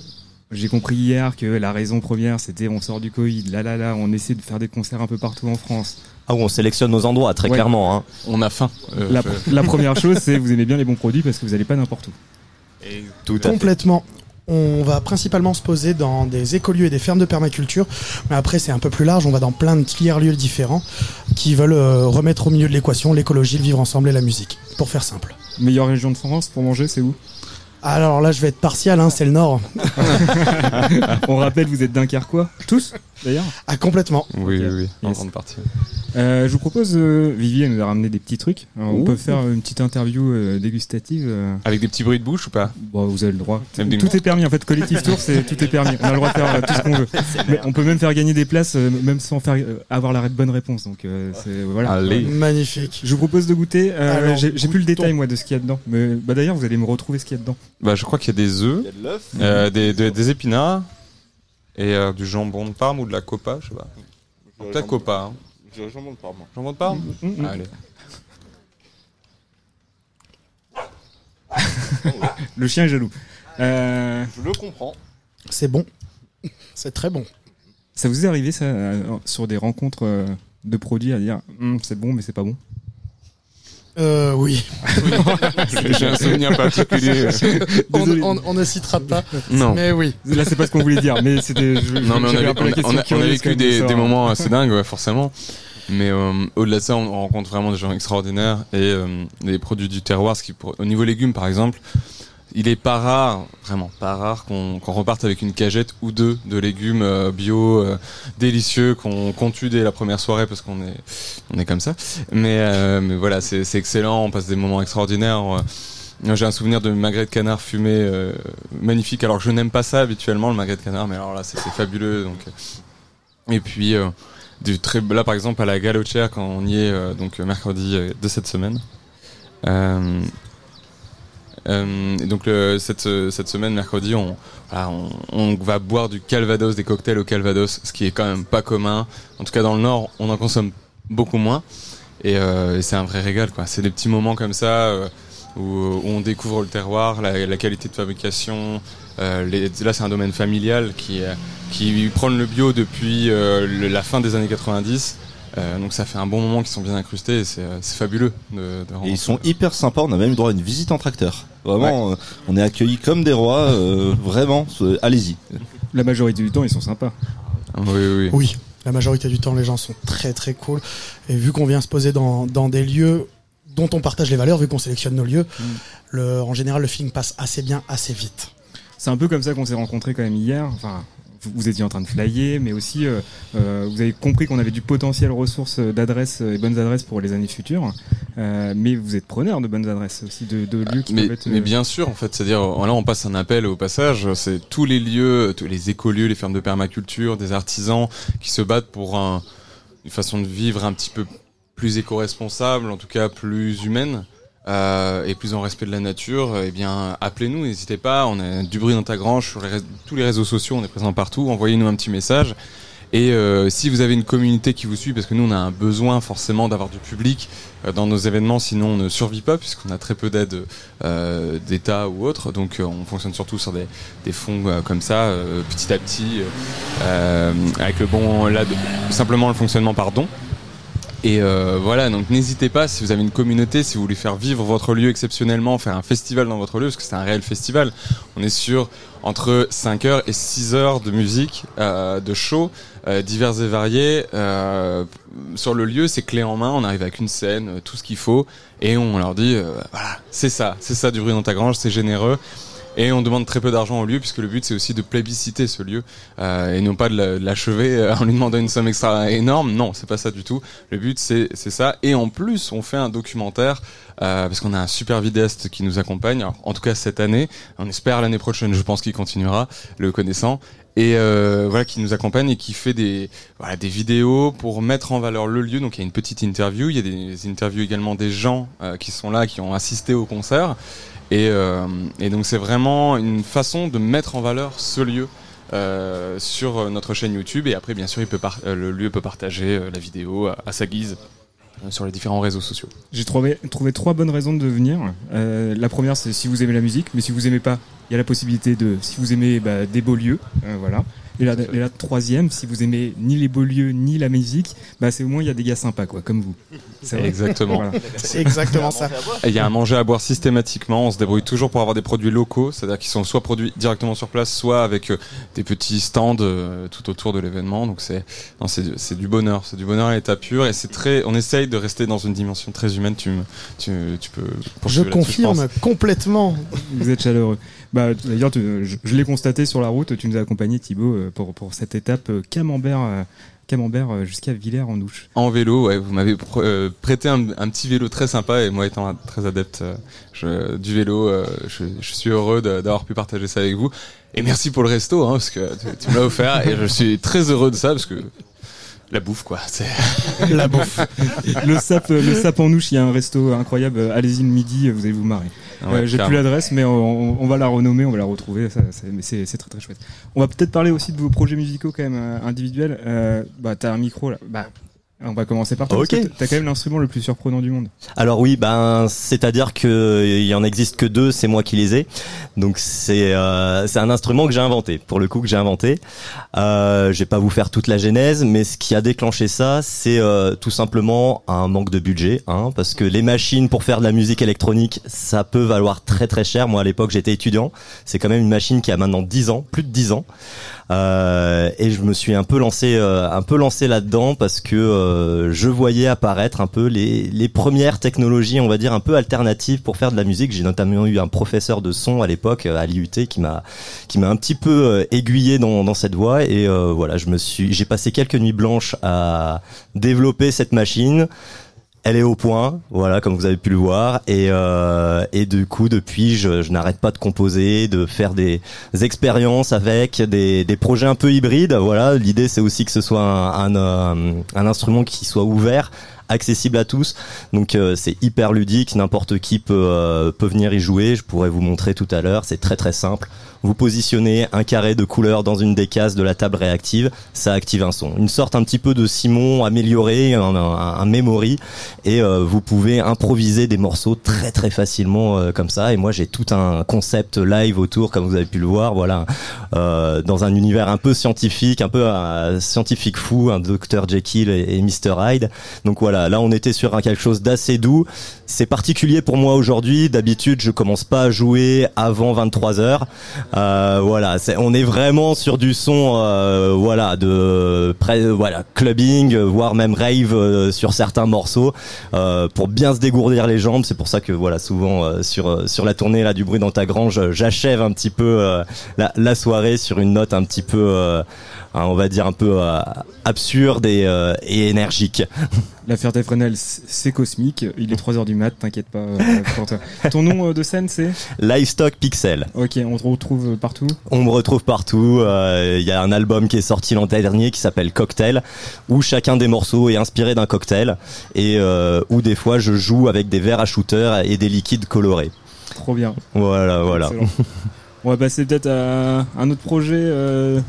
j'ai compris hier que la raison première, c'était on sort du Covid, là là là, on essaie de faire des concerts un peu partout en France. Ah on sélectionne nos endroits, très Ouais. clairement. Hein. On a faim. Euh, La, je- la première chose, c'est vous aimez bien les bons produits parce que vous n'allez pas n'importe où. Tout à fait. Complètement. On va principalement se poser dans des écolieux et des fermes de permaculture, mais après c'est un peu plus large, on va dans plein de tiers-lieux différents qui veulent euh, remettre au milieu de l'équation l'écologie, le vivre ensemble et la musique, pour faire simple. Meilleure région de France pour manger, c'est où? Alors là je vais être partial, hein, c'est le nord. On rappelle, vous êtes Dunkerquois, tous d'ailleurs Ah complètement. Oui, oui, oui, en Yes. grande partie. Euh, je vous propose, euh, Vivi, elle nous a ramené des petits trucs. Alors, on peut faire une petite interview euh, dégustative. euh. Avec des petits bruits de bouche ou pas Bon, vous avez le droit. Tout est permis en fait. Collectif Tour, c'est tout est permis. On a le droit de faire euh, tout ce qu'on veut. Mais on peut même faire gagner des places, euh, même sans faire euh, avoir la bonne réponse. Donc euh, c'est voilà. Allez. Magnifique. Je vous propose de goûter. Euh, J'ai plus le détail moi de ce qu'il y a dedans. Mais bah d'ailleurs, vous allez me retrouver ce qu'il y a dedans. Bah, je crois qu'il y a des œufs, de l'œuf. euh, des, de- des épinards et euh, du jambon de Parme ou de la copa, je sais pas. Peut-être copa. Hein. Jambon de Parme. Jambon de Parme Mm, mm. Allez. Le chien est jaloux. Euh, Je le comprends. C'est bon. C'est très bon. ça vous est arrivé ça euh, sur des rencontres euh, de produits à dire Hum, c'est bon mais c'est pas bon? Euh, oui. J'ai un souvenir particulier. on, on- on ne citera pas. Non. Mais oui. Là c'est pas ce qu'on voulait dire, mais c'était. Non, mais on a, on vécu des, des moments assez dingues, ouais, forcément. Mais euh, au-delà de ça, on rencontre vraiment des gens extraordinaires et euh, des produits du terroir. Ce qui, pour- au niveau légumes, par exemple, il est pas rare, vraiment pas rare, qu'on reparte avec une cagette ou deux de légumes euh, bio euh, délicieux qu'on qu'on tue dès la première soirée parce qu'on est on est comme ça. Mais euh, mais voilà, c'est c'est excellent. On passe des moments extraordinaires. Euh, J'ai un souvenir de magret de canard fumé euh, magnifique. Alors je n'aime pas ça habituellement le magret de canard, mais alors là c'était fabuleux. Donc et puis du très là par exemple à la Galochère quand on y est donc mercredi de cette semaine. Euh, et donc cette, cette semaine, mercredi, on, voilà, on, on va boire du Calvados, des cocktails au Calvados, ce qui est quand même pas commun. En tout cas dans le Nord, on en consomme beaucoup moins. Et, euh, c'est un vrai régal, quoi. C'est des petits moments comme ça euh, où, où on découvre le terroir, la, la qualité de fabrication. Euh, les- là, c'est un domaine familial qui, qui prône le bio depuis la fin des années 90. Euh, donc ça fait un bon moment qu'ils sont bien incrustés et c'est euh, fabuleux de, de Et ils sont hyper sympas. On a même eu droit à une visite en tracteur. Vraiment, euh, on est accueillis comme des rois. euh, vraiment, allez-y. La majorité du temps, ils sont sympas. Oui, oui. Oui, la majorité du temps, les gens sont très très cool. Et vu qu'on vient se poser dans, dans des lieux dont on partage les valeurs, vu qu'on sélectionne nos lieux, Mm. le, en général, le feeling passe assez bien, assez vite. C'est un peu comme ça qu'on s'est rencontrés quand même hier. Enfin, vous, étiez en train de flyer, mais aussi euh, euh, vous avez compris qu'on avait du potentiel ressources d'adresses euh, et bonnes adresses pour les années futures. Euh, mais vous êtes preneur de bonnes adresses aussi, de, de lieux qui mais, peuvent être. mais bien sûr, en fait, c'est-à-dire, là, on passe un appel au passage. C'est tous les lieux, tous les écolieux, les fermes de permaculture, des artisans qui se battent pour un- une façon de vivre un petit peu plus éco-responsable, en tout cas plus humaine. Euh, et plus en respect de la nature, eh bien, appelez-nous, n'hésitez pas. On a du bruit dans ta grange sur tous les réseaux sociaux, on est présent partout. Envoyez-nous un petit message. Et euh, si vous avez une communauté qui vous suit, parce que nous on a un besoin forcément d'avoir du public euh, dans nos événements, sinon on ne survit pas puisqu'on a très peu d'aide euh, d'État ou autre. Donc euh, on fonctionne surtout sur des, des fonds euh, comme ça, petit à petit, avec le bon, là, simplement le fonctionnement par don. Et euh, voilà, donc n'hésitez pas si vous avez une communauté, si vous voulez faire vivre votre lieu exceptionnellement, faire un festival dans votre lieu, parce que c'est un réel festival. On est sur entre 5 heures et 6 heures de musique, euh, de shows euh, divers et variés. Euh, sur le lieu, c'est clé en main, on arrive avec une scène, euh, tout ce qu'il faut, et on leur dit, euh, voilà, c'est ça, c'est ça du bruit dans ta grange, c'est généreux. Et on demande très peu d'argent au lieu, puisque le but c'est aussi de plébisciter ce lieu, euh, et non pas de la- de l'achever euh, en lui demandant une somme extra énorme. Non, c'est pas ça du tout. Le but c'est c'est ça. Et en plus, on fait un documentaire, euh, parce qu'on a un super vidéaste qui nous accompagne, alors, en tout cas cette année. On espère l'année prochaine, je pense qu'il continuera, le connaissant. Et euh, voilà, qui nous accompagne et qui fait des voilà des vidéos pour mettre en valeur le lieu. Donc il y a une petite interview, il y a des interviews également des gens euh, qui sont là, qui ont assisté au concert. Et, euh, et donc c'est vraiment une façon de mettre en valeur ce lieu euh, sur notre chaîne YouTube. Et après, bien sûr, le lieu peut partager euh, la vidéo à, sa guise. sur les différents réseaux sociaux. J'ai trouvé, trois bonnes raisons de venir. La première, c'est si vous aimez la musique, mais si vous aimez pas, il y a la possibilité de, si vous aimez bah, des beaux lieux, voilà. Et la, et la troisième, si vous aimez ni les beaux lieux ni la musique, bah c'est au moins il y a des gars sympas quoi, comme vous. C'est. Exactement. Voilà. C'est exactement ça. Et Il y a à manger à boire systématiquement. On se débrouille toujours pour avoir des produits locaux, c'est-à-dire qu'ils sont soit produits directement sur place, soit avec euh, des petits stands euh, tout autour de l'événement. Donc c'est non, c'est c'est du bonheur, c'est du bonheur à l'état pur et c'est très. On essaye de rester dans une dimension très humaine. Tu me- tu, tu peux. Je confirme complètement. Vous êtes chaleureux. Bah, d'ailleurs, tu- je, l'ai constaté sur la route. Tu nous as accompagné, Thibaut, euh, pour, pour cette étape euh, Camembert, euh, Camembert euh, jusqu'à Villers-en-Ouche. En vélo, ouais, vous m'avez pr- euh, prêté un, un petit vélo très sympa et moi étant très adepte euh, du vélo, euh, je, suis heureux d'avoir pu partager ça avec vous. Et merci pour le resto, hein, parce que tu, tu me l'as offert et je suis très heureux de ça parce que la bouffe, quoi. C'est La bouffe. le sap, le sap en ouche, il y a un resto incroyable. Allez-y le midi, vous allez vous marrer. Ah ouais, Euh, J'ai plus l'adresse, mais on, on va la renommer, on va la retrouver. ça, c'est- mais c'est c'est très très chouette. On va peut-être parler aussi de vos projets musicaux quand même euh, individuels. Euh, bah t'as un micro là. Bah on va commencer par toi. Ok. T'as quand même l'instrument le plus surprenant du monde. Alors oui, ben c'est-à-dire que il y en existe que deux, c'est moi qui les ai. Donc c'est euh, c'est un instrument que j'ai inventé, pour le coup que j'ai inventé. Euh, je vais pas vous faire toute la genèse, mais ce qui a déclenché ça, c'est euh, tout simplement un manque de budget, hein, parce que les machines pour faire de la musique électronique, ça peut valoir très très cher. Moi à l'époque j'étais étudiant, c'est quand même une machine qui a maintenant 10 ans, plus de 10 ans. Euh, et je me suis un peu lancé euh, un peu lancé là-dedans parce que euh, je voyais apparaître un peu les, les premières technologies on va dire un peu alternatives pour faire de la musique. J'ai notamment eu un professeur de son à l'époque euh, à l'IUT qui m'a qui m'a un petit peu euh, aiguillé dans, dans cette voie. Et euh, voilà je me suis j'ai passé quelques nuits blanches à développer cette machine elle est au point, voilà, comme vous avez pu le voir, et euh, et du coup depuis, je, n'arrête pas de composer, de faire des expériences avec des, des projets un peu hybrides. Voilà, l'idée c'est aussi que ce soit un, un, euh, instrument qui soit ouvert accessible à tous. Donc euh, c'est hyper ludique n'importe qui peut euh, peut venir y jouer. Je pourrais vous montrer tout à l'heure c'est très très simple vous positionnez un carré de couleur dans une des cases de la table réactive, ça active un son. Une sorte un petit peu de Simon amélioré, un, memory, et euh, vous pouvez improviser des morceaux très très facilement euh, comme ça. Et moi j'ai tout un concept live autour, comme vous avez pu le voir, voilà, euh, dans un univers un peu scientifique, un peu euh, scientifique fou, un Dr Jekyll et, et Mr Hyde. Donc voilà, là on était sur un quelque chose d'assez doux. C'est particulier pour moi aujourd'hui. D'habitude je commence pas à jouer avant 23 heures. Euh, voilà, on est vraiment sur du son, euh, voilà, de voilà, clubbing, voire même rave euh, sur certains morceaux, pour bien se dégourdir les jambes. C'est pour ça que voilà, souvent sur sur la tournée là du bruit dans ta grange, j'achève un petit peu la, soirée sur une note un petit peu, hein, on va dire un peu euh, absurde et, euh, et énergique. L'affaire Fresnel, c'est cosmique. Il est 3h du mat, t'inquiète pas euh, pour toi. Ton nom de scène, c'est? Livestock Pixel. Ok, on te retrouve partout? On me retrouve partout. Il y a un album qui est sorti l'an dernier qui s'appelle Cocktail, où chacun des morceaux est inspiré d'un cocktail et où des fois je joue avec des verres à shooter et des liquides colorés. Trop bien. Voilà, voilà. Excellent. On va passer peut-être à un autre projet. euh,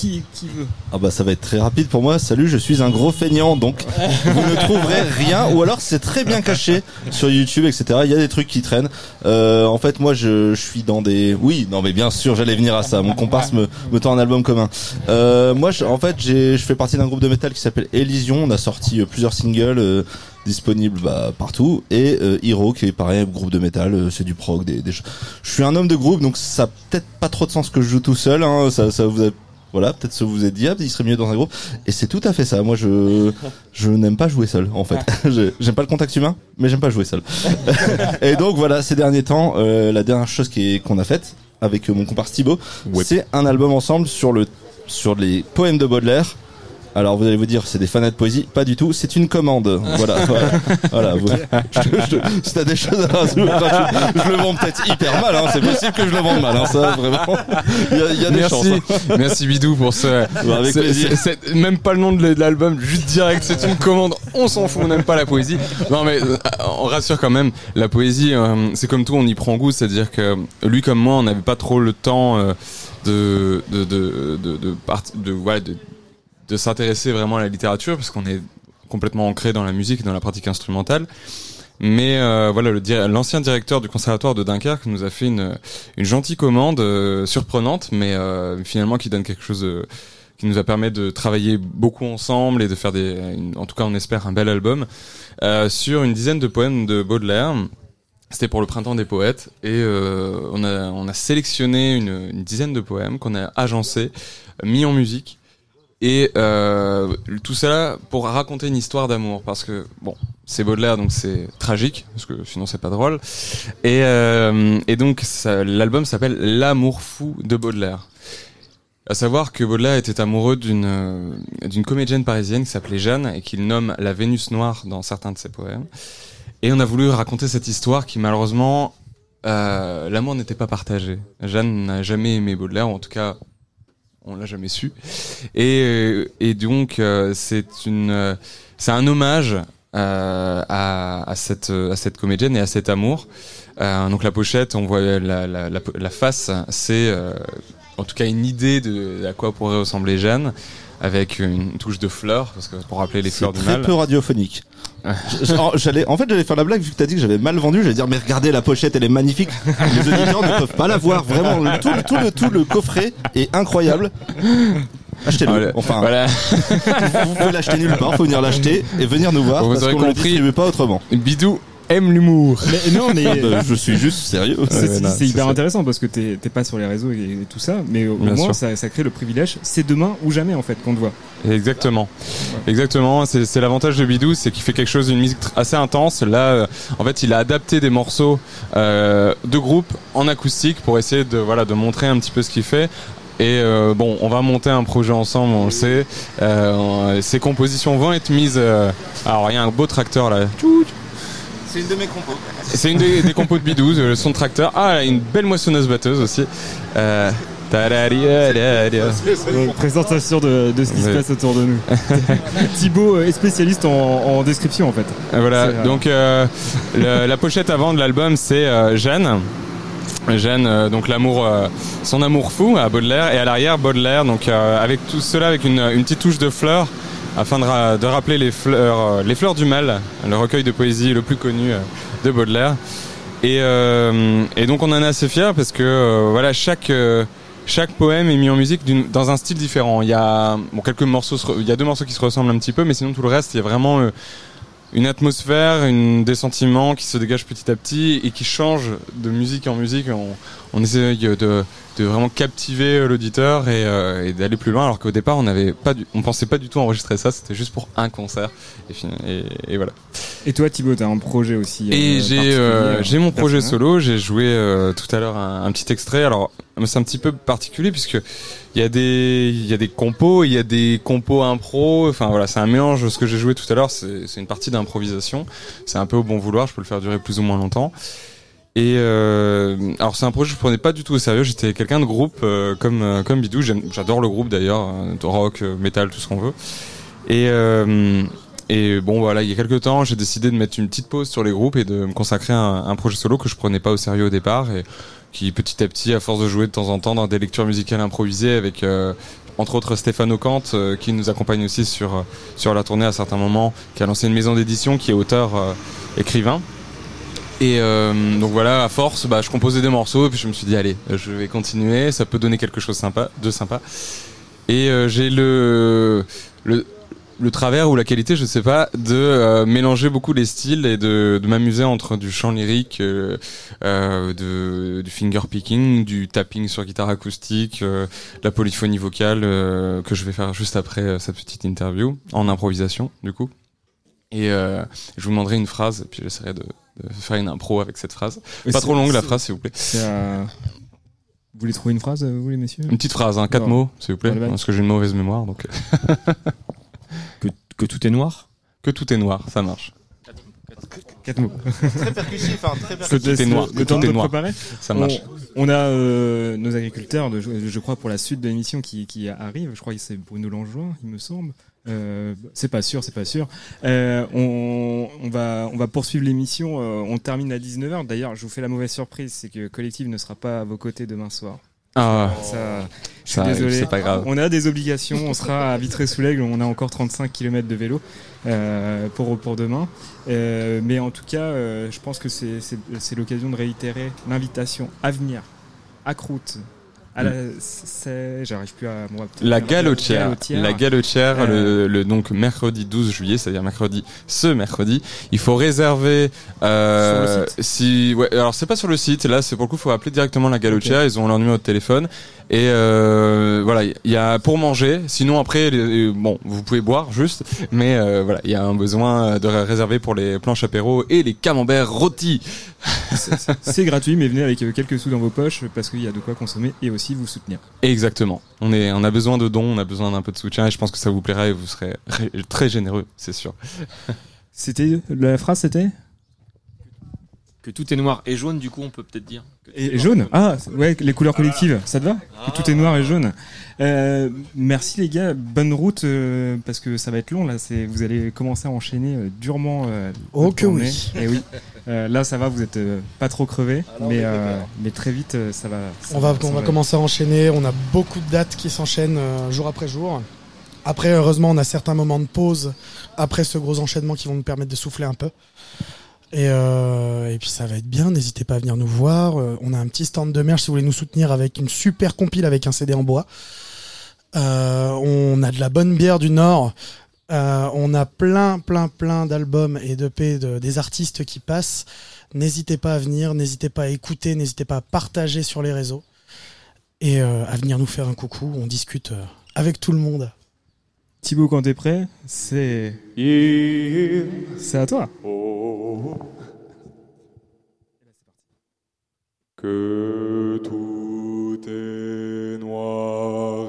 Qui, qui veut Ah bah ça va être très rapide pour moi. Salut, je suis un gros feignant, donc vous ne trouverez rien, ou alors c'est très bien caché sur YouTube, etc. Il y a des trucs qui traînent. Euh, en fait, moi, je, je suis dans des. Oui, non, mais bien sûr, j'allais venir à ça. Mon comparse me, me tend un album commun. Euh, moi, je- en fait, j'ai, je fais partie d'un groupe de métal qui s'appelle Elysion. On a sorti euh, plusieurs singles. euh, disponibles bah, partout et euh, Hero qui est pareil groupe de métal euh, c'est du prog des, des je suis un homme de groupe donc ça a peut-être pas trop de sens que je joue tout seul hein, ça, ça vous a voilà, peut-être ça vous est dit, ah, il serait mieux dans un groupe. Et c'est tout à fait ça. Moi, je, je n'aime pas jouer seul, en fait. Je- j'aime pas le contact humain, mais j'aime pas jouer seul. et donc, voilà, ces derniers temps, euh, la dernière chose qui est, qu'on a faite avec euh, mon comparse Thibaut, c'est un album ensemble sur le, sur les poèmes de Baudelaire. Alors vous allez vous dire c'est des fanats de poésie, pas du tout, c'est une commande. Voilà, voilà. voilà vous- je, je, si t'as des choses à rajouter, je, je le vends peut-être hyper mal, hein, c'est possible que je le vende mal, hein, ça vraiment. Il y a, il y a des Merci, chances. hein. merci Bidou pour ce. Bah, avec même pas le nom de l'album, juste direct, c'est une commande. On s'en fout, on n'aime pas la poésie. Non mais euh, on rassure quand même. La poésie, euh, c'est comme tout, on y prend goût. C'est-à-dire que lui comme moi, on n'avait pas trop le temps euh, de de de de de, de, voilà, de de s'intéresser vraiment à la littérature parce qu'on est complètement ancré dans la musique et dans la pratique instrumentale. Mais euh, voilà, l'ancien directeur du conservatoire de Dunkerque nous a fait une, une gentille commande euh, surprenante, mais euh, finalement qui donne quelque chose de, qui nous a permis de travailler beaucoup ensemble et de faire des, en tout cas on espère un bel album euh, sur une dizaine de poèmes de Baudelaire. C'était pour le printemps des poètes et euh, on a on a sélectionné une, une dizaine de poèmes qu'on a agencés, mis en musique et euh, tout ça pour raconter une histoire d'amour parce que bon c'est Baudelaire donc c'est tragique parce que sinon c'est pas drôle et euh, et donc l'album s'appelle L'amour fou de Baudelaire. À savoir que Baudelaire était amoureux d'une euh, d'une comédienne parisienne qui s'appelait Jeanne et qu'il nomme la Vénus noire dans certains de ses poèmes. Et on a voulu raconter cette histoire qui malheureusement euh, l'amour n'était pas partagé. Jeanne n'a jamais aimé Baudelaire, ou en tout cas on l'a jamais su. Et, euh, et donc euh, c'est une euh, c'est un hommage euh, à, à cette à cette comédienne et à cet amour. Euh, donc la pochette, on voit la, la, la, la face, c'est euh, en tout cas une idée de à quoi pourrait ressembler Jeanne, avec une touche de fleurs, parce que pour rappeler les C'est fleurs du très mal. peu radiophonique. Genre, j'allais, en fait, j'allais faire la blague vu que t'as dit que j'avais mal vendu. J'allais dire, mais regardez la pochette, elle est magnifique. Les auditeurs ne peuvent pas la voir. Vraiment, le- tout, le, tout le, tout le coffret est incroyable. Achetez-le. Voilà. Enfin, Voilà. vous pouvez l'acheter nulle part. Faut venir l'acheter et venir nous voir Vous parce qu'on ne le distribue pas autrement. Bidou aime l'humour. Mais non, mais je suis juste sérieux. C'est hyper intéressant parce que t'es t'es pas sur les réseaux et, et tout ça, mais au Bien moins ça, ça crée le privilège. C'est demain ou jamais en fait qu'on te voit. Exactement, exactement. C'est c'est l'avantage de Bidou, c'est qu'il fait quelque chose, une musique assez intense. Là, euh, en fait, il a adapté des morceaux euh, de groupe en acoustique pour essayer de voilà de montrer un petit peu ce qu'il fait. Et euh, bon, on va monter un projet ensemble, on le sait. Euh, ces compositions vont être mises. euh, alors, il y a un beau tracteur là. C'est une de mes compos. C'est une des, des compos de Bidou, le son de tracteur. Ah, une belle moissonneuse batteuse aussi. Euh, tadadadadada. Euh, présentation de, de ce qui se passe autour de nous. Thibaut euh, est spécialiste en, en description en fait. Voilà, euh, donc euh, le- la pochette avant de l'album c'est euh, Jeanne. Jeanne, euh, donc l'amour, euh, son amour fou à Baudelaire, et à l'arrière Baudelaire, donc euh, avec tout cela avec une, une petite touche de fleurs, afin de, ra- de rappeler les fleurs, euh, les fleurs du mal, le recueil de poésie le plus connu euh, de Baudelaire. Et, euh, et donc on en est assez fiers parce que voilà chaque chaque poème est mis en musique dans un style différent. Il y a bon quelques morceaux, il y a deux morceaux qui se ressemblent un petit peu, mais sinon tout le reste il y a vraiment une atmosphère, une, des sentiments qui se dégagent petit à petit et qui changent de musique en musique. On essaye de, de vraiment captiver euh, l'auditeur et, euh, et d'aller plus loin, alors qu'au départ on n'avait pas, du, on pensait pas du tout enregistrer ça. C'était juste pour un concert et, fin- et, et voilà. Et toi Thibaut, t'as un projet aussi. Et euh, j'ai euh, euh, j'ai mon projet solo. J'ai joué euh, tout à l'heure un, un petit extrait. Alors c'est un petit peu particulier puisque il y a des il y a des compos, il y a des compos impro. Enfin voilà, c'est un mélange. Ce que j'ai joué tout à l'heure, c'est une partie d'improvisation. C'est un peu au bon vouloir. Je peux le faire durer plus ou moins longtemps. Et euh, alors c'est un projet que je prenais pas du tout au sérieux. J'étais quelqu'un de groupe euh, comme euh, comme Bidou. J'adore le groupe d'ailleurs, euh, rock, euh, metal, tout ce qu'on veut. Et et bon voilà, il y a quelques temps, j'ai décidé de mettre une petite pause sur les groupes et de me consacrer à un, projet solo que je prenais pas au sérieux au départ et qui petit à petit, à force de jouer de temps en temps dans des lectures musicales improvisées avec entre autres Stéphane Ocante euh, qui nous accompagne aussi sur sur la tournée à certains moments, qui a lancé une maison d'édition, qui est auteur euh, écrivain. Et euh, donc voilà, à force, bah, je composais des morceaux et puis je me suis dit allez, je vais continuer, ça peut donner quelque chose sympa, de sympa. Et euh, j'ai le, le le travers ou la qualité, je sais pas, de euh, mélanger beaucoup les styles et de, de m'amuser entre du chant lyrique, euh, euh, de, du finger picking, du tapping sur guitare acoustique, euh, la polyphonie vocale euh, que je vais faire juste après euh, cette petite interview en improvisation du coup. Et euh, je vous demanderai une phrase, et puis j'essaierai de, de faire une impro avec cette phrase. Pas trop longue la phrase, s'il vous plaît. euh, Vous voulez trouver une phrase, euh, vous les messieurs? Une petite phrase, hein, quatre mots, s'il vous plaît, parce que j'ai une mauvaise mémoire. Donc... que, que tout est noir? Que tout est noir, ça marche. Quatre mots. Très percussif, hein, très percussif. laisse Tout est noir, le temps tout de est noir. préparer? Ça On- marche. On, a euh, nos agriculteurs, de- je, je crois, pour la suite de l'émission qui, qui arrive. Je crois que c'est Bruno Langevin, il me semble. Euh, c'est pas sûr, c'est pas sûr. Euh, on, on va, on va poursuivre l'émission. euh, on termine à 19h. D'ailleurs, je vous fais la mauvaise surprise, c'est que Collective ne sera pas à vos côtés demain soir. Ah, ça, je suis ça désolé. c'est pas grave. On a des obligations. On sera à Vitré-sous-l'Aigle. On a encore 35 km de vélo euh, pour, pour demain. Euh, mais en tout cas, euh, je pense que c'est l'occasion de réitérer l'invitation à venir à Croûte. La, c'est- j'arrive plus à moi. La galotière, la galotière, Euh, le, le- donc mercredi 12 juillet, c'est-à-dire mercredi, ce mercredi, il faut réserver. Euh, Sur le site. Si, ouais, alors c'est pas sur le site. Là, c'est pour le coup, faut appeler directement la galotière. Ils ont leur numéro de téléphone. Et euh, voilà, il y a pour manger. Sinon après, les- bon, vous pouvez boire juste, mais euh, voilà, il y a un besoin de ré- réserver pour les planches apéro et les camemberts rôtis. C'est gratuit, mais venez avec euh, quelques sous dans vos poches parce qu'il y a de quoi consommer et aussi vous soutenir. Exactement. On est, on a besoin de dons, on a besoin d'un peu de soutien et je pense que ça vous plaira et vous serez très généreux, c'est sûr. C'était la phrase, c'était? Que tout est noir et jaune, du coup, on peut peut-être dire. Et jaune Ah, ouais, les couleurs collectives, ça te va Que tout est noir et jaune. Euh, merci les gars, bonne route euh, parce que ça va être long là. C'est vous allez commencer à enchaîner euh, durement. Euh, Oh que tournée. oui. Et oui. Euh, là, ça va, vous êtes euh, pas trop crevés, Ah mais euh, pépère. mais très vite ça va. ça On va, ça on va commencer à enchaîner. On a beaucoup de dates qui s'enchaînent euh, jour après jour. Après, heureusement, on a certains moments de pause après ce gros enchaînement qui vont nous permettre de souffler un peu. Et, euh, et puis ça va être bien. N'hésitez pas à venir nous voir. Euh, on a un petit stand de merch si vous voulez nous soutenir avec une super compile avec un CD en bois. Euh, on a de la bonne bière du Nord. Euh, on a plein, plein, plein d'albums et d'EP de, des artistes qui passent. N'hésitez pas à venir, n'hésitez pas à écouter, n'hésitez pas à partager sur les réseaux et euh, à venir nous faire un coucou. On discute avec tout le monde. Thibaut, quand t'es prêt, c'est c'est à toi. Que tout est noir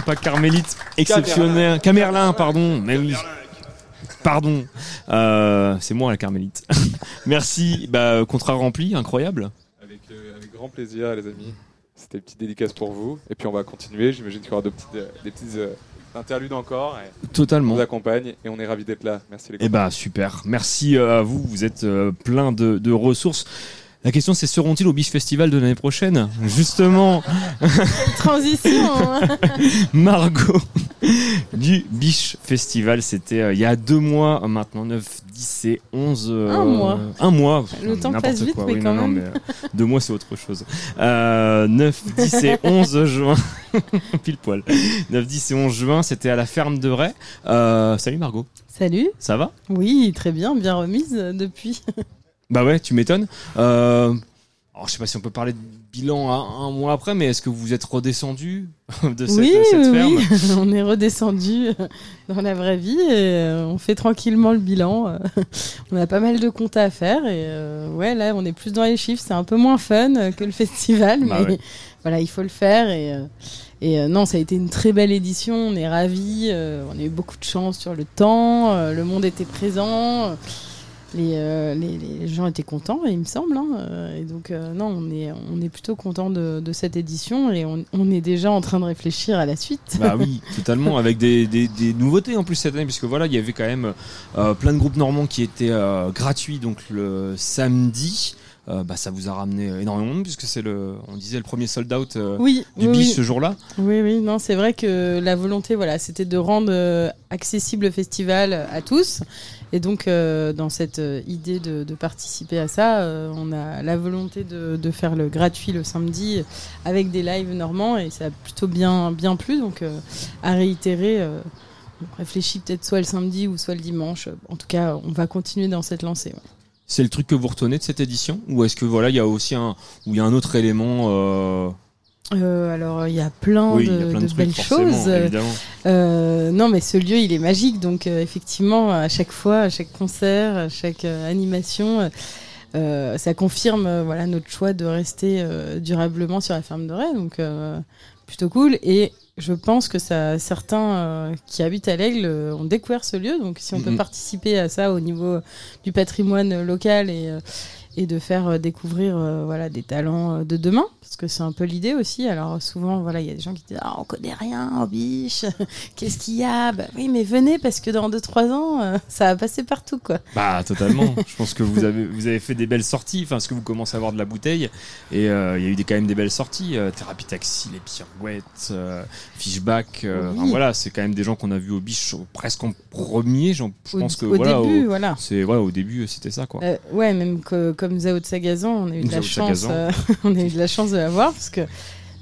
non pas Carmélite exceptionnel. Camerlin, pardon. Mais oui. Pardon. Euh, c'est moi la Carmélite. Merci. Bah, contrat rempli, incroyable. Avec, euh, avec grand plaisir, les amis. C'était une petite dédicace pour vous. Et puis on va continuer. J'imagine qu'il y aura de petites, euh, des petites euh, interludes encore. Et Totalement. On vous accompagne et on est ravis d'être là. Merci les gars. Eh bah super, merci euh, à vous, vous êtes euh, plein de, de ressources. La question c'est seront-ils au Biche Festival de l'année prochaine Justement, Transition. hein. Margot du Biche Festival, c'était euh, il y a deux mois euh, maintenant, 9, 10 et 11... euh, Un mois. Un mois. Le temps passe vite, quoi. mais Oui, quand non, non, même. mais, euh, deux mois c'est autre chose. Euh, 9, 10 et 11 juin, pile poil. 9, 10 et 11 juin, c'était à la ferme de Ray. Euh, salut Margot. Salut. Ça va? Oui, très bien, bien remise euh, depuis. Bah ouais, tu m'étonnes. Euh, alors, je sais pas si on peut parler de bilan un, un mois après, mais est-ce que vous êtes redescendu de cette, oui, de cette oui, ferme oui. on est redescendu dans la vraie vie et euh, on fait tranquillement le bilan. On a pas mal de comptes à faire et euh, ouais, là, on est plus dans les chiffres. C'est un peu moins fun que le festival, Bah mais ouais. voilà, il faut le faire et. et euh, non, ça a été une très belle édition, on est ravis, euh, on a eu beaucoup de chance sur le temps, euh, le monde était présent, les, euh, les, les gens étaient contents, il me semble. hein, euh, et donc, euh, non, on est, on est plutôt content de, de cette édition et on, on est déjà en train de réfléchir à la suite. Bah oui, totalement, avec des, des, des nouveautés en plus cette année, puisque voilà, il y avait quand même euh, plein de groupes normands qui étaient gratuits, donc le samedi. Euh, bah, ça vous a ramené énormément de monde puisque c'est le, on disait le premier sold out euh, oui, du oui, ce jour-là. Oui, oui, non, c'est vrai que la volonté, voilà, c'était de rendre euh, accessible le festival à tous. Et donc, euh, dans cette euh, idée de, participer à ça, euh, on a la volonté de, faire le gratuit le samedi avec des lives normands et ça a plutôt bien, bien plu. Donc, à réitérer, on réfléchit peut-être soit le samedi ou soit le dimanche. En tout cas, on va continuer dans cette lancée. C'est le truc que vous retenez de cette édition, ou est-ce que voilà, il y a aussi un, y a un autre élément euh, alors il y a plein Oui, de, il y a plein de de trucs, belles choses. Euh, non, mais ce lieu il est magique, donc euh, effectivement à chaque fois, à chaque concert, à chaque euh, animation, ça confirme voilà notre choix de rester durablement sur la ferme de Ray, donc euh, plutôt cool. Et je pense que ça, certains qui habitent à l'Aigle ont découvert ce lieu, donc si on peut Mhm. participer à ça au niveau du patrimoine local et euh, et de faire découvrir voilà des talents de demain parce que c'est un peu l'idée aussi alors souvent voilà il y a des gens qui disent ah on connaît rien en biche qu'est-ce qu'il y a? Bah oui mais venez parce que dans 2-3 ans euh, ça va passer partout quoi Bah totalement. je pense que vous avez vous avez fait des belles sorties. Enfin, ce que vous commencez à avoir de la bouteille et euh, il y a eu des, quand même des belles sorties. Euh, Thérapie taxi, les pirouettes, euh, Fishback. Oui. enfin, voilà, c'est quand même des gens qu'on a vus au biche presque en premier. Je Au- pense que au voilà, début, voilà. C'est ouais, au début c'était ça quoi. Ouais, même que, comme Zao de Sagazan, on a eu de la chance. On a eu de la chance de l'avoir parce que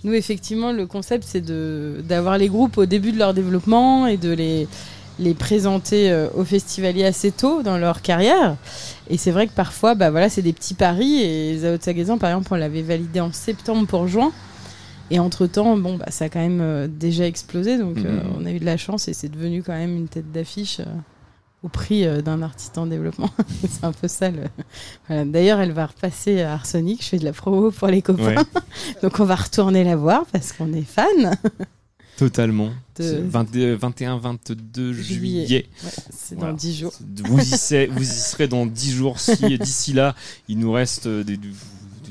nous, effectivement, le concept, c'est de d'avoir les groupes au début de leur développement et de les les présenter euh, aux festivaliers assez tôt dans leur carrière. Et c'est vrai que parfois, bah voilà, c'est des petits paris. Et Zao Sagazan, par exemple, on l'avait validé en septembre pour juin. Et entre temps, bon, bah, ça a quand même euh, déjà explosé. Donc, euh, Mhm. on a eu de la chance et c'est devenu quand même une tête d'affiche. Euh, au prix euh, d'un artiste en développement. c'est un peu ça. Le... Voilà. D'ailleurs, elle va repasser à Arsenic. Je fais de la promo pour les copains. Ouais. Donc, on va retourner la voir parce qu'on est fan. Totalement. De- C'est 22 21, 22 juillet. Juillet. Ouais, c'est dans 10 jours. Vous y, serez, vous y serez dans 10 jours. Si d'ici là, il nous reste euh, des, des-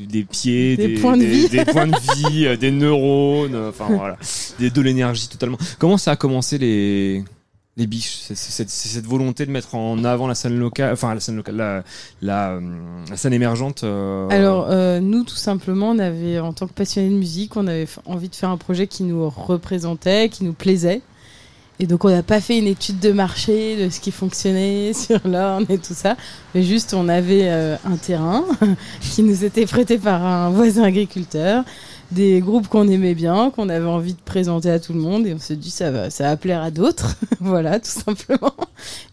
des pieds, Des points de vie. des points de vie, euh, des neurones, euh, enfin voilà, des, de l'énergie totalement. Comment ça a commencé les les biches C'est cette, volonté de mettre en avant la scène locale, enfin la scène locale, la, la, la scène émergente. euh, Alors, euh, nous, tout simplement, on avait, en tant que passionnés de musique, on avait envie de faire un projet qui nous représentait, qui nous plaisait. Et donc, on n'a pas fait une étude de marché de ce qui fonctionnait sur l'orne et tout ça. Mais juste, on avait euh, un terrain qui nous était prêté par un voisin agriculteur, des groupes qu'on aimait bien, qu'on avait envie de présenter à tout le monde. Et on s'est dit, ça va, ça va plaire à d'autres. voilà, tout simplement.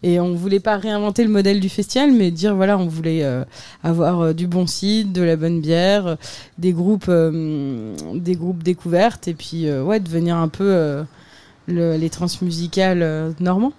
Et on voulait pas réinventer le modèle du festival, mais dire voilà, on voulait euh, avoir euh, du bon site, de la bonne bière, des groupes, euh, des groupes découvertes, et puis euh, ouais, devenir un peu le- les transmusicales normands.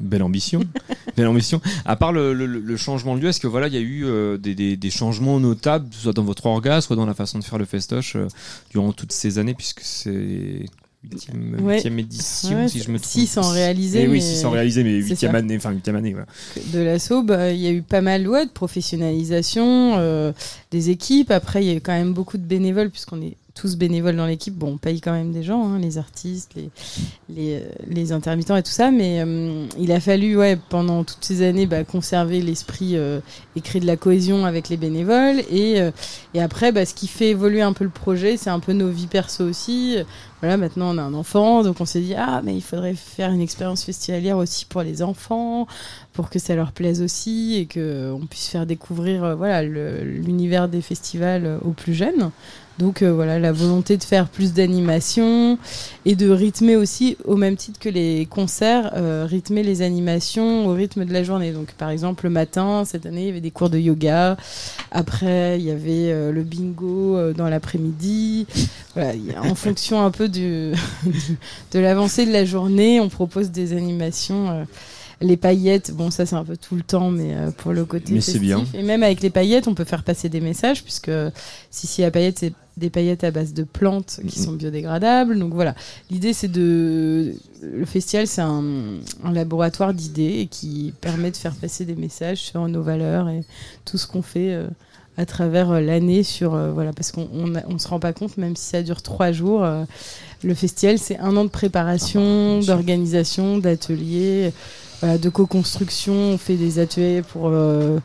Belle ambition, belle ambition. À part le, le- le changement de lieu, est-ce que voilà, il y a eu euh, des, des- des changements notables, soit dans votre orga, soit dans la façon de faire le festoche euh, durant toutes ces années, puisque c'est huitième, Ouais. huitième édition, Ouais, si je me trompe. six sans réaliser, Eh oui, six réaliser, mais huitième année, enfin huitième année. Voilà. de l'assaut, bah, il y a eu pas mal ouais, de professionnalisation euh, des équipes. Après, il y a eu quand même beaucoup de bénévoles, puisqu'on est tous bénévoles dans l'équipe. Bon, on paye quand même des gens, hein, les artistes, les, euh, les intermittents et tout ça. Mais euh, il a fallu, ouais, pendant toutes ces années, bah, conserver l'esprit euh, et créer de la cohésion avec les bénévoles. Et, euh, et après, bah, ce qui fait évoluer un peu le projet, c'est un peu nos vies perso aussi. Voilà, maintenant on a un enfant, donc on s'est dit ah mais il faudrait faire une expérience festivalière aussi pour les enfants, pour que ça leur plaise aussi et que on puisse faire découvrir euh, voilà l'univers des festivals euh, aux plus jeunes. Donc euh, voilà la volonté de faire plus d'animation et de rythmer aussi au même titre que les concerts, euh, rythmer les animations au rythme de la journée. Donc par exemple le matin cette année il y avait des cours de yoga, après il y avait euh, le bingo euh, dans l'après-midi. Voilà, en fonction un peu du- de l'avancée de la journée, on propose des animations. Les paillettes, bon ça c'est un peu tout le temps, mais euh, pour le côté Mais c'est bien. Et même avec les paillettes, on peut faire passer des messages puisque si si la paillette c'est des paillettes à base de plantes qui sont biodégradables. Donc voilà, l'idée c'est de le festival c'est un, un laboratoire d'idées qui permet de faire passer des messages sur nos valeurs et tout ce qu'on fait. euh, à travers euh, l'année sur euh, voilà parce qu'on on, se rend pas compte même si ça dure trois jours le festival c'est un an de préparation d'organisation d'ateliers de co-construction on fait des ateliers pour euh,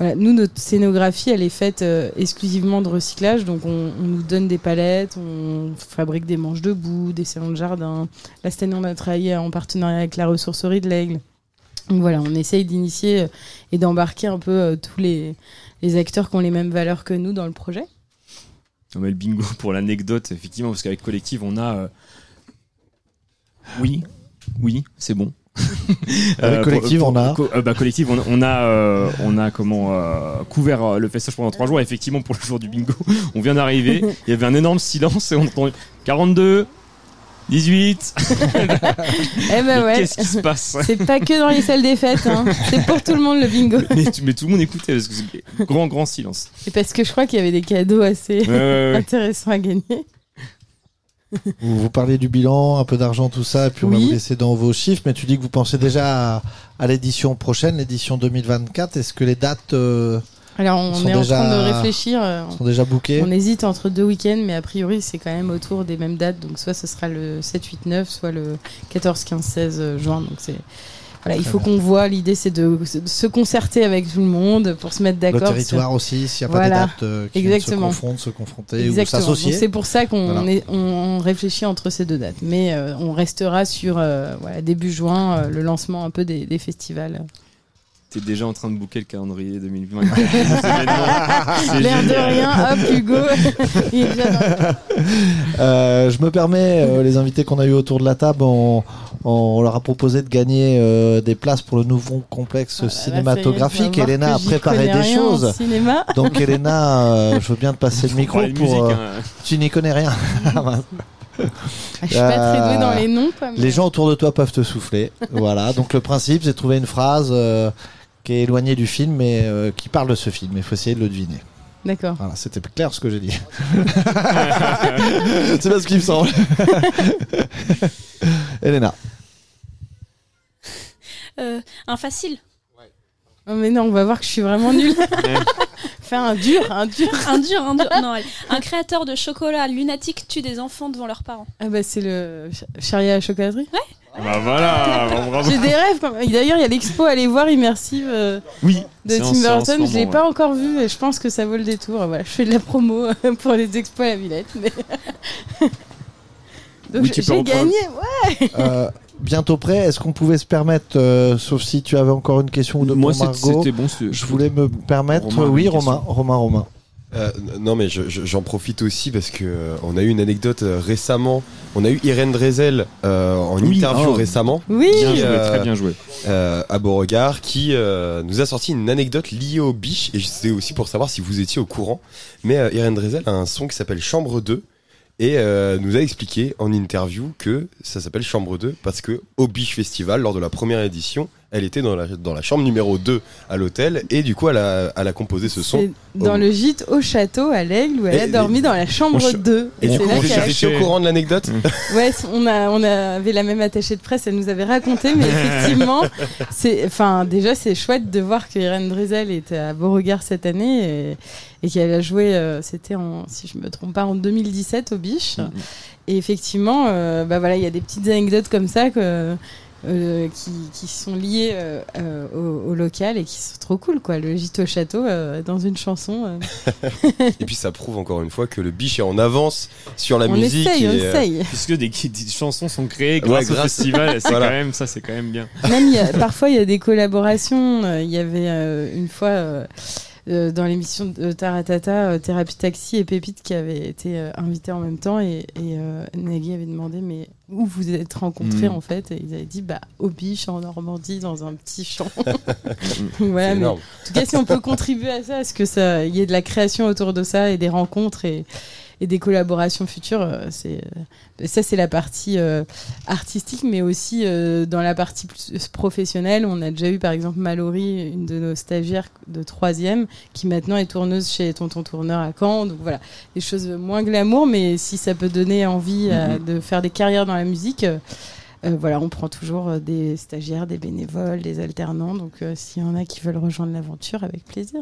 nous notre scénographie elle est faite euh, exclusivement de recyclage donc on, nous donne des palettes on fabrique des manches debout des salons de jardin là cette on a travaillé en partenariat avec la ressourcerie de l'aigle donc voilà, on essaye d'initier euh, et d'embarquer un peu tous les, les acteurs qui ont les mêmes valeurs que nous dans le projet. Non, mais le bingo pour l'anecdote, effectivement, parce qu'avec Collective, on a. Oui, oui, c'est bon. Avec Collective, on a- co- euh, bah, Collective, on, on a, euh, on a comment euh, couvert euh, le festage pendant trois jours. Effectivement, pour le jour du bingo, on vient d'arriver. Il y avait un énorme silence et on entend 42, 18. Eh ben ouais. Qu'est-ce qui se passe? C'est pas que dans les salles des fêtes, hein. c'est pour tout le monde le bingo. mais, mais tout le monde écoutait parce que c'est grand, grand silence. Et parce que je crois qu'il y avait des cadeaux assez Ouais, ouais, ouais. intéressants à gagner. Vous, vous parlez du bilan, un peu d'argent, tout ça, et puis on va Oui. vous laisser dans vos chiffres, mais tu dis que vous pensez déjà à, à l'édition prochaine, l'édition 2024. Est-ce que les dates euh, Alors on sont est en déjà- train de réfléchir. euh, sont déjà bookées On hésite entre deux week-ends, mais a priori c'est quand même autour des mêmes dates. Donc soit ce sera le 7, 8, 9, soit le 14, 15, 16 juin. Donc c'est voilà, il faut qu'on voit. L'idée c'est de, de se concerter avec tout le monde pour se mettre Le d'accord. territoire sur- aussi, s'il n'y a pas Voilà, des dates euh, qui se confondre, se confronter Exactement. ou s'associer. Donc, C'est pour ça qu'on Voilà. est- on réfléchit entre ces deux dates. Mais euh, on restera sur euh, voilà, début juin, euh, le lancement un peu des, des festivals. Déjà en train de booker le calendrier 2024. Des événements. C'est L'air de rien, hop, Hugo. il est déjà dans- Euh, je me permets, euh, les invités qu'on a eu autour de la table, on, on leur a proposé de gagner euh, des places pour le nouveau complexe Ah, cinématographique. Elena a préparé des choses. Donc Elena, euh, je veux bien te passer le micro pour. musique, hein. Tu n'y connais rien. Je suis pas très douée dans les noms. Quoi, mais- Les gens autour de toi peuvent te souffler. voilà. Donc le principe, c'est de trouver une phrase euh, qui est éloignée du film, mais euh, qui parle de ce film. Il faut essayer de le deviner. D'accord. Voilà, c'était clair ce que j'ai dit. c'est pas ce qu'il me semble. Elena. Euh, un facile. Oh, mais non, on va voir que je suis vraiment nulle. Fais un dur, un dur. Un dur, un dur. Non, allez. Un créateur de chocolat lunatique tue des enfants devant leurs parents. Ah bah c'est le ch- charrier à la chocolaterie Ouais. Bah voilà, bravo. J'ai des rêves. Quand même. D'ailleurs, il y a l'expo à aller voir immersive euh, Oui, de Tim Burton. Je l'ai moment, pas encore vu et je pense que ça vaut le détour. Voilà, je fais de la promo euh, pour les expos à la Villette. Mais... Donc Oui, j'ai gagné, ouais. Euh, bientôt prêt. Est-ce qu'on pouvait se permettre, euh, sauf si tu avais encore une question ou deux Moi, pour c'est- Margot, c'était bon, Je voulais me permettre. Romain oui, Romain. Romain, Romain. Euh, non mais je- je- j'en profite aussi parce que euh, on a eu une anecdote euh, récemment. On a eu Irène Drezel euh, en Oui, interview oh. récemment. Oui. Bien joué, très bien joué. euh, à Beauregard qui euh, nous a sorti une anecdote liée au biche et c'est aussi pour savoir si vous étiez au courant. Mais euh, Irène Drezel a un son qui s'appelle Chambre 2 et euh, nous a expliqué en interview que ça s'appelle Chambre 2 parce que au Biche Festival lors de la première édition, elle était dans la, dans la chambre numéro 2 à l'hôtel et du coup elle a, elle a composé ce son. Dans au- le gîte au château à l'Aigle où elle Et- a dormi dans la chambre Mon ch- 2. Et du c'est coup, là vous qu'elle a- étiez au courant de l'anecdote Ouais, on, a, on avait la même attachée de presse, elle nous avait raconté, mais effectivement, c'est, enfin, déjà, c'est chouette de voir que Irène Drezel était à Beauregard cette année et, et qu'elle a joué, euh, c'était en, si je me trompe pas, en 2017 au Biche. Et effectivement, euh, bah voilà, il y a des petites anecdotes comme ça que. Euh, qui, qui sont liées euh, euh, au, au local et qui sont trop cool quoi le gîte au château euh, dans une chanson euh. Et puis ça prouve encore une fois que le biche est en avance sur la On musique. essaye, on et, euh, essaye. Puisque des, des chansons sont créées Ouais, grâce, au festival, c'est Voilà. quand même ça, c'est quand même bien. Même il y a- parfois il y a des collaborations. Euh, Il y avait euh, une fois euh, dans l'émission de Taratata, euh, Thérapie Taxi et Pépite qui avaient été euh, invités en même temps et, et euh, Nagui avait demandé mais où vous êtes rencontrés Mm. en fait? Et ils avaient dit bah au Biche en Normandie dans un petit champ. Voilà, mais en tout cas si on peut contribuer à ça, à ce que ça y ait de la création autour de ça et des rencontres et et des collaborations futures, euh, c'est euh, ça c'est la partie euh, artistique, mais aussi euh, dans la partie plus professionnelle. On a déjà eu par exemple Mallory, une de nos stagiaires de troisième, qui maintenant est tourneuse chez Tonton Tourneur à Caen. Donc voilà, des choses moins glamour, mais si ça peut donner envie Mhm. de faire des carrières dans la musique. euh, voilà, on prend toujours des stagiaires, des bénévoles, des alternants. Donc, euh, s'il y en a qui veulent rejoindre l'aventure, avec plaisir.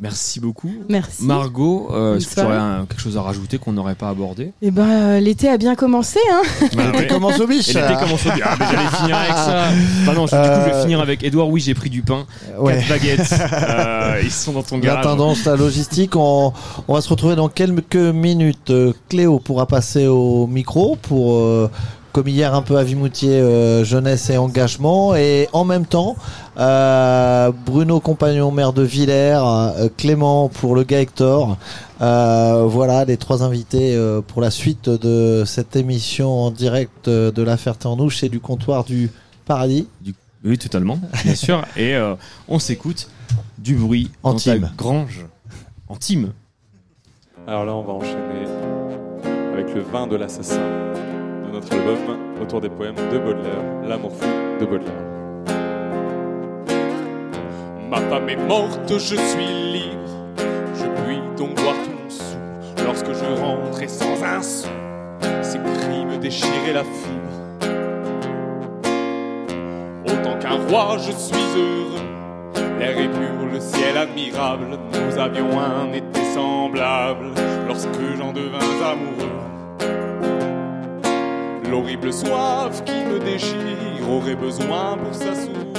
Merci beaucoup. Merci. Margot, euh, est-ce que tu aurais un- quelque chose à rajouter qu'on n'aurait pas abordé? Et ben, euh, l'été a bien commencé, hein. Bah ouais. commence au biche. L'été commence au biche. Ah, mais j'allais finir avec ça. Enfin non, je- du coup, je vais Euh, finir avec Edouard. Oui, j'ai pris du pain. Ouais. Quatre baguettes. Euh, ils sont dans ton La garage. tendance, la logistique, on, on va se retrouver dans quelques minutes. Cléo pourra passer au micro pour, euh, comme hier, un peu à Vimoutier, euh, jeunesse et engagement. Et en même temps, euh, Bruno Compagnon, maire de Villers, euh, Clément pour le gars Hector. Euh, voilà les trois invités euh, pour la suite de cette émission en direct de la Ferté-en-Ouche et du comptoir du Paradis. Du- Oui, totalement, bien sûr. Et euh, on s'écoute du bruit En dans ta team. grange. En team. Alors là, on va enchaîner avec le vin de l'assassin notre album autour des poèmes de Baudelaire, L'amour fou de Baudelaire. Ma femme est morte, je suis libre. Je puis donc boire tout mon sou. Lorsque je rentrais sans un sou, ces cris me déchiraient la fibre. Autant qu'un roi, je suis heureux. L'air est pur, le ciel admirable. Nous avions un été semblable lorsque j'en devins amoureux. L'horrible soif qui me déchire aurait besoin pour s'assouvir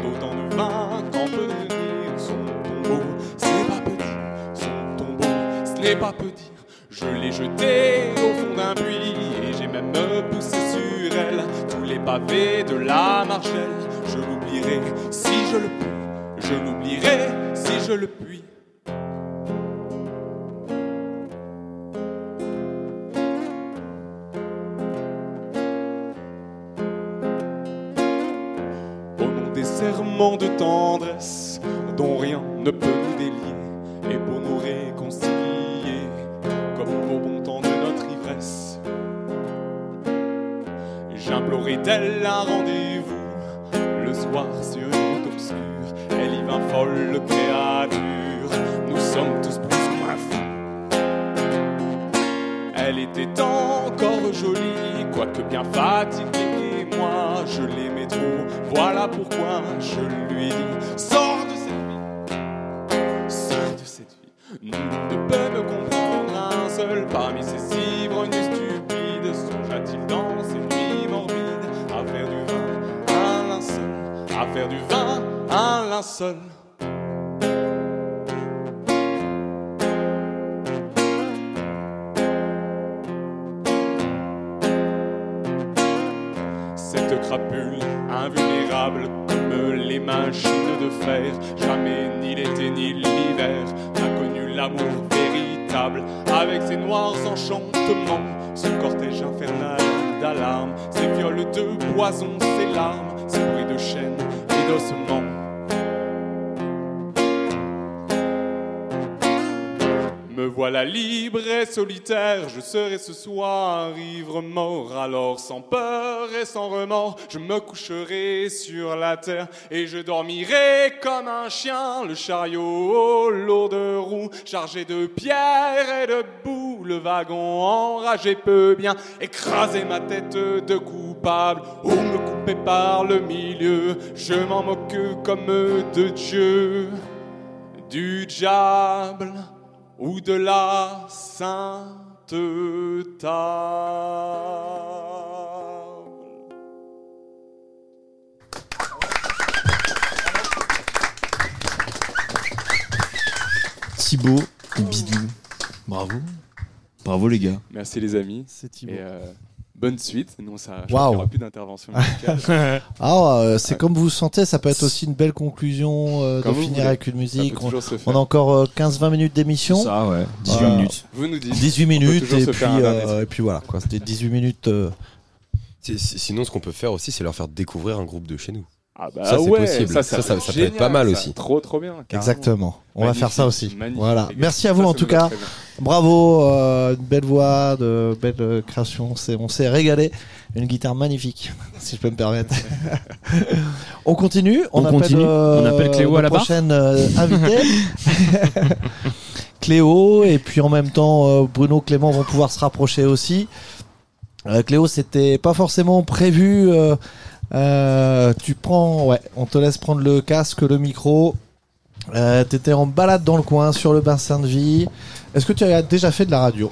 d'autant de vin qu'en peut devenir son tombeau. Ce n'est pas petit, son tombeau, ce n'est pas petit. Je l'ai jeté au fond d'un puits et j'ai même poussé sur elle tous les pavés de la margelle. Je l'oublierai si je le puis, je l'oublierai si je le puis. de tendresse dont rien ne peut nous délier et pour nous réconcilier comme au bon temps de notre ivresse. J'implorais d'elle un rendez-vous le soir sur une route. Elle y vint folle créature, nous sommes tous plus ou moins fous. Elle était encore jolie, quoique bien fatiguée je l'aimais trop, voilà pourquoi je lui dis Sors de cette vie, sors de cette vie. Nul ne peut me comprendre, un seul parmi ces ivrognes stupides songea-t-il dans ces nuits morbides à faire du vin un linceul, à faire du vin un linceul. Cette crapule invulnérable comme les machines de fer, jamais ni l'été ni l'hiver n'a connu l'amour véritable avec ses noirs enchantements, ce cortège infernal d'alarmes, ses viols de poison, ses larmes, ses bruits de chaînes et d'ossements. Voilà libre et solitaire, je serai ce soir ivre mort, alors sans peur et sans remords, je me coucherai sur la terre et je dormirai comme un chien, le chariot aux lourdes roues, chargé de pierres et de boue, le wagon enragé peut bien écraser ma tête de coupable ou me couper par le milieu, je m'en moque comme de Dieu, du diable ou de la sainte table. Thibaut et Bidou. Bravo. Bravo les gars. Merci les amis. C'est Thibaut. Et euh, bonne suite. Non, ça, n'y aura plus d'intervention musicale. Ah, euh, c'est comme vous sentez, ça peut être aussi une belle conclusion euh, de finir avec une musique. On, a encore euh, 15-20 minutes d'émission. Ça, ouais. 18 Voilà. minutes. Vous nous dites. 18 On peut minutes et puis, euh, et puis voilà. quoi. C'était 18 minutes. euh, Sinon, ce qu'on peut faire aussi, c'est leur faire découvrir un groupe de chez nous. Ah bah ça, c'est ouais, possible. ça, Ça, ça ça, peut être peut être pas mal aussi. Trop, trop bien. carrément. Exactement. On va faire ça aussi. magnifique, Voilà. Merci à vous ça en tout cas. Bravo, euh, une belle voix, de belle euh, création. C'est, on s'est régalé. Une guitare magnifique, si je peux me permettre. on continue. On, On appelle, continue. euh, On appelle Cléo à la notre barre prochaine euh, invitée. Cléo et puis en même temps euh, Bruno, Clément vont pouvoir se rapprocher aussi. Euh, Cléo, c'était pas forcément prévu. euh, euh, tu prends, ouais, on te laisse prendre le casque, le micro. Euh, T'étais en balade dans le coin sur le bassin de vie. Est-ce que tu as déjà fait de la radio?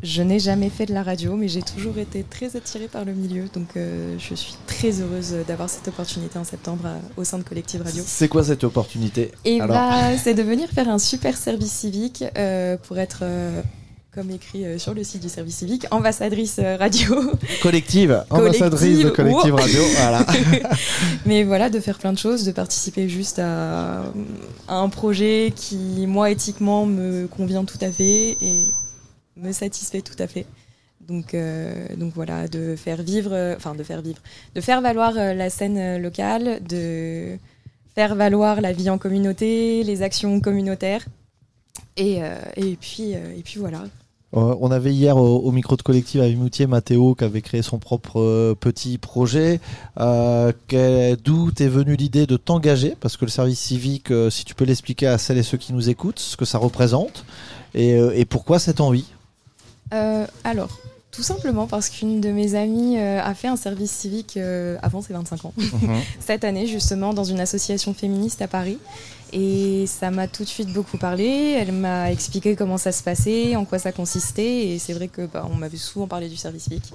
Je n'ai jamais fait de la radio, mais j'ai toujours été très attirée par le milieu. Donc euh, je suis très heureuse d'avoir cette opportunité en septembre à- au sein de Collective Radio. C'est quoi cette opportunité? Et Alors, bah, c'est de venir faire un super service civique pour être, comme écrit euh, sur le site du service civique, ambassadrice euh, radio. collective, ambassadrice de Collective wow. Radio. Voilà. Mais voilà, de faire plein de choses, de participer juste à, à un projet qui, moi, éthiquement, me convient tout à fait et me satisfait tout à fait. Donc, euh, donc voilà, de faire vivre, enfin de faire vivre, de faire valoir la scène locale, de faire valoir la vie en communauté, les actions communautaires. Et, euh, et, puis, euh, et puis voilà. Euh, on avait hier au, au micro de collective à Vimoutier Mathéo qui avait créé son propre euh, petit projet. Euh, D'où t'es venue l'idée de t'engager? Parce que le service civique, si tu peux l'expliquer à celles et ceux qui nous écoutent, ce que ça représente et, et pourquoi cette envie? Alors, tout simplement parce qu'une de mes amies euh, a fait un service civique euh, avant ses 25 ans. Mhm. Cette année, justement, dans une association féministe à Paris. Et ça m'a tout de suite beaucoup parlé. Elle m'a expliqué comment ça se passait, en quoi ça consistait. Et c'est vrai que bah, on m'avait souvent parlé du service civique.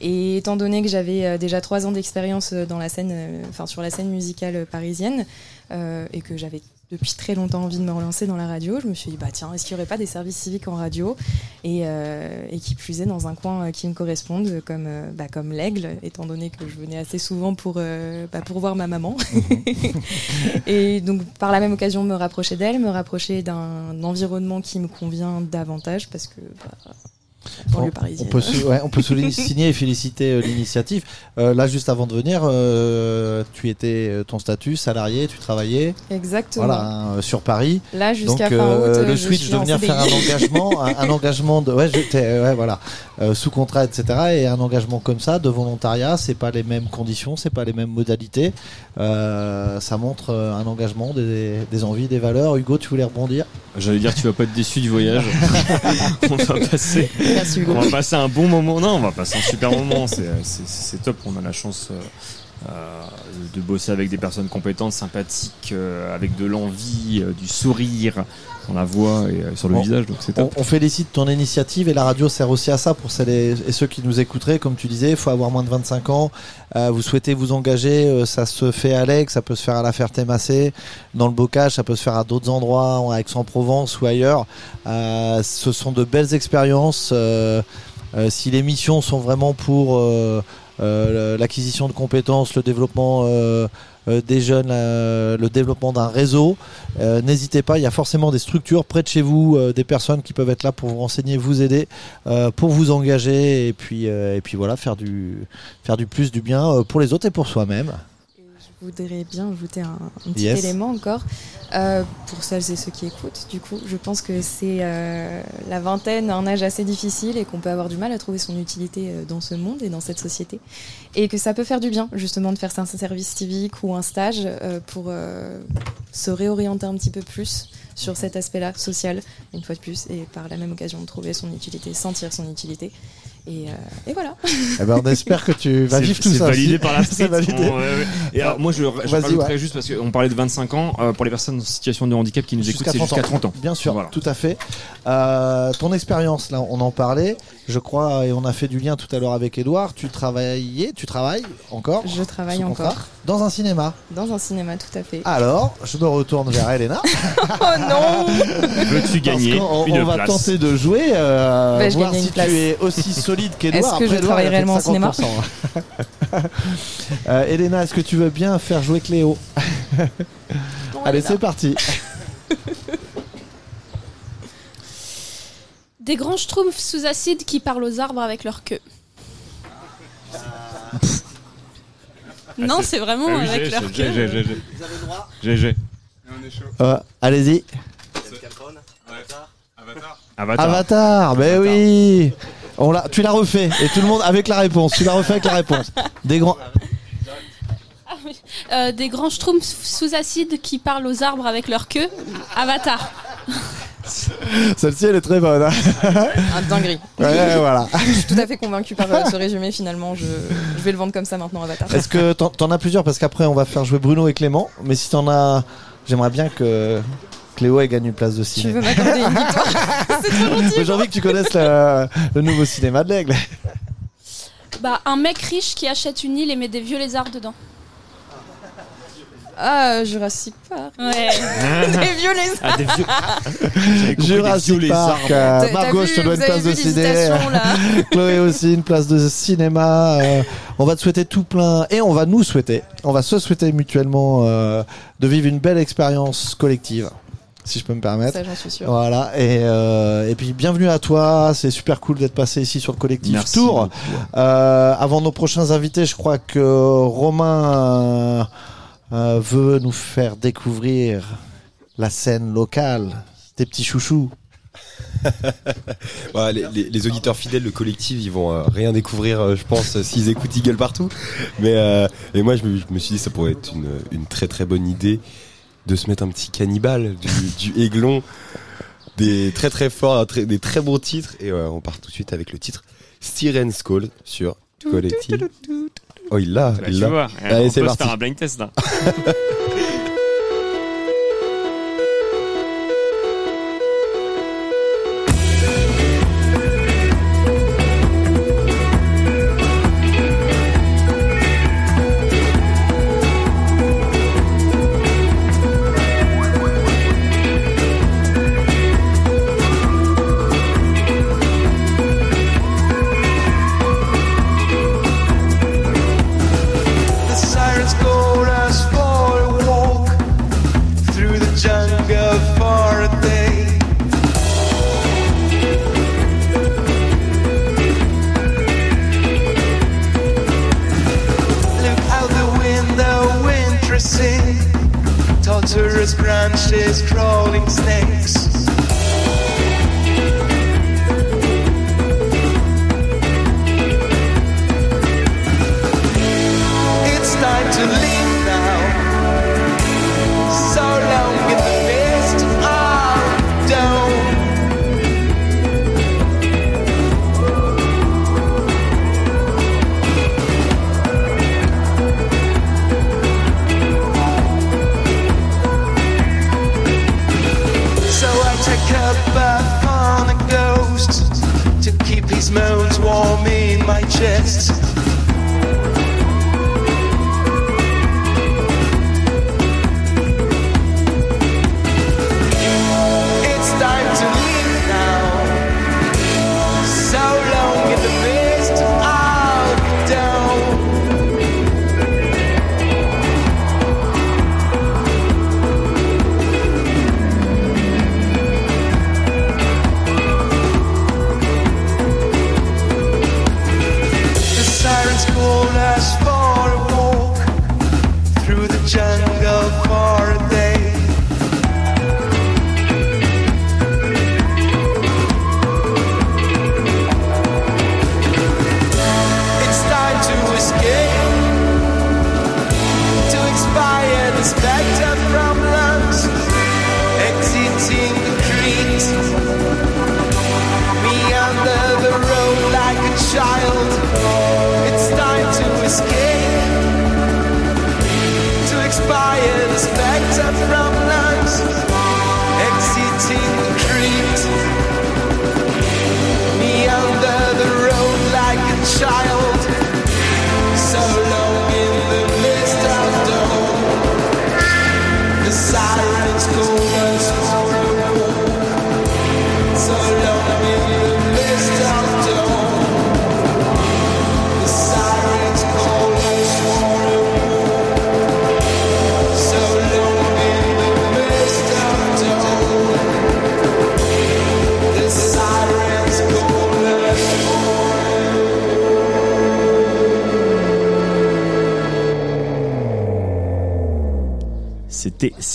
Et étant donné que j'avais euh, déjà trois ans d'expérience dans la scène, enfin sur la scène musicale parisienne, euh, et que j'avais depuis très longtemps envie de me relancer dans la radio, je me suis dit bah tiens, est-ce qu'il n'y aurait pas des services civiques en radio et, euh, et qui plus est dans un coin euh, qui me corresponde, comme euh, bah, comme l'Aigle, étant donné que je venais assez souvent pour euh, bah, pour voir ma maman. et donc par la même occasion me rapprocher d'elle, me rapprocher d'un environnement qui me convient davantage parce que bah, on, peut sou- ouais, on peut souligner signer et féliciter euh, l'initiative. Euh, là, juste avant de venir, euh, tu étais ton statut salarié, tu travaillais. Exactement. Voilà, hein, sur Paris. Là, jusqu'à Donc, fin août, euh, le je switch suis de en venir faire un engagement, un, un engagement de, ouais, j'étais, ouais, voilà, euh, sous contrat, etc. Et un engagement comme ça, de volontariat, c'est pas les mêmes conditions, c'est pas les mêmes modalités. Euh, ça montre un engagement, des, des envies, des valeurs. Hugo, tu voulais rebondir? J'allais dire, tu vas pas être déçu du voyage. On va passer On va passer un bon moment. Non, on va passer un super moment. C'est, c'est top. On a la chance euh, euh, de bosser avec des personnes compétentes, sympathiques, euh, avec de l'envie, euh, du sourire dans la voix et euh, sur le On- visage. Donc c'est On, top. on félicite ton initiative et la radio sert aussi à ça pour celles et, et ceux qui nous écouteraient. Comme tu disais, il faut avoir moins de 25 ans. Euh, vous souhaitez vous engager, euh, ça se fait à l'Aix, ça peut se faire à la Ferté-Massé, dans le Bocage, ça peut se faire à d'autres endroits, en Aix-en-Provence ou ailleurs. Euh, ce sont de belles expériences. Si les missions sont vraiment pour l'acquisition de compétences, le développement des jeunes, euh, le développement d'un réseau, euh, n'hésitez pas, il y a forcément des structures près de chez vous, euh, des personnes qui peuvent être là pour vous renseigner, vous aider, euh, pour vous engager et puis, euh, et puis voilà, faire du, faire du plus du bien euh, pour les autres et pour soi-même. Je voudrais bien ajouter un, un petit Yes. élément encore euh, pour celles et ceux qui écoutent. Du coup, je pense que c'est euh, la vingtaine, un âge assez difficile et qu'on peut avoir du mal à trouver son utilité euh, dans ce monde et dans cette société. Et que ça peut faire du bien, justement, de faire un service civique ou un stage euh, pour se réorienter un petit peu plus sur cet aspect-là, social, une fois de plus, et par la même occasion de trouver son utilité, sentir son utilité. Et, euh, et voilà. Eh ben, on espère que tu vas C'est- vivre tout c'est ça. validé aussi. par la C'est street. validé. On- ouais, ouais. Et alors, moi, je, je rajouterais ouais. juste parce qu'on parlait de 25 ans. euh, pour les personnes en situation de handicap qui nous écoutent, c'est jusqu'à 30 ans. Bien sûr, Voilà. tout à fait. Euh, ton expérience, là, on en parlait, je crois, et on a fait du lien tout à l'heure avec Edouard. Tu travaillais, tu travailles encore Je travaille contrat, encore. Dans un cinéma. Dans un cinéma, tout à fait. Alors, je me retourne vers Elena. oh non Veux-tu gagner une on va tenter de jouer, euh, Bah, je voir si place. tu es aussi solide qu'Edouard. Est-ce que Après, je travaille réellement en cinéma 50%. Euh, Elena, est-ce que tu veux bien faire jouer Cléo Allez, c'est parti. Des grands schtroumpfs sous acide qui parlent aux arbres avec leur queue. non, Ah, c'est vraiment Ah oui, avec j'ai, leur j'ai, queue. j'ai, j'ai, j'ai. GG. Euh, Allez-y. Avatar. Avatar, ben oui. On l'a, tu l'as refait et tout le monde avec la réponse. Tu l'as refait avec la réponse. Des grands. Euh, des grands schtroumpfs sous acide qui parlent aux arbres avec leur queue. Avatar. Celle-ci, elle est très bonne. hein. Un dinguerie. Ouais, voilà. Je suis tout à fait convaincue par euh, ce résumé finalement. Je, je vais le vendre comme ça maintenant, Avatar. Est-ce que t'en, t'en as plusieurs? Parce qu'après on va faire jouer Bruno et Clément. Mais si t'en as, j'aimerais bien que Cléo ait gagné une place de Tu ciné. veux m'accorder une victoire C'est trop gentil. Mais J'ai envie que tu connaisses le, le nouveau cinéma de l'aigle. Bah, un mec riche qui achète une île et met des vieux lézards dedans. Ah, Jurassic Park. Ouais. des vieux lézards. Ah, des vieux. Jurassic vieux Park. lézards. euh, Margot, vu, je te dois une place de vu ciné. l'hésitation, là Chloé aussi, une place de cinéma. euh, on va te souhaiter tout plein. Et on va nous souhaiter, on va se souhaiter mutuellement euh, de vivre une belle expérience collective. Si je peux me permettre. Ça, j'en suis sûre. Voilà. Et, euh, et puis bienvenue à toi. C'est super cool d'être passé ici sur le collectif Merci Tour. Euh, avant nos prochains invités, je crois que Romain euh, euh, veut nous faire découvrir la scène locale. Tes petits chouchous. Les, les- les auditeurs fidèles, le collectif, ils vont euh, rien découvrir, euh, je pense, s'ils écoutent Eagle partout. Mais euh, et moi, je me, je me suis dit, ça pourrait être une, une très très bonne idée de se mettre un petit cannibale du, du aiglon, des très très forts, très- des très bons titres. Et euh, on part tout de suite avec le titre Styren Skull sur Collectif. Oh, il l'a, il l'a. Allez, c'est parti. faire un blind test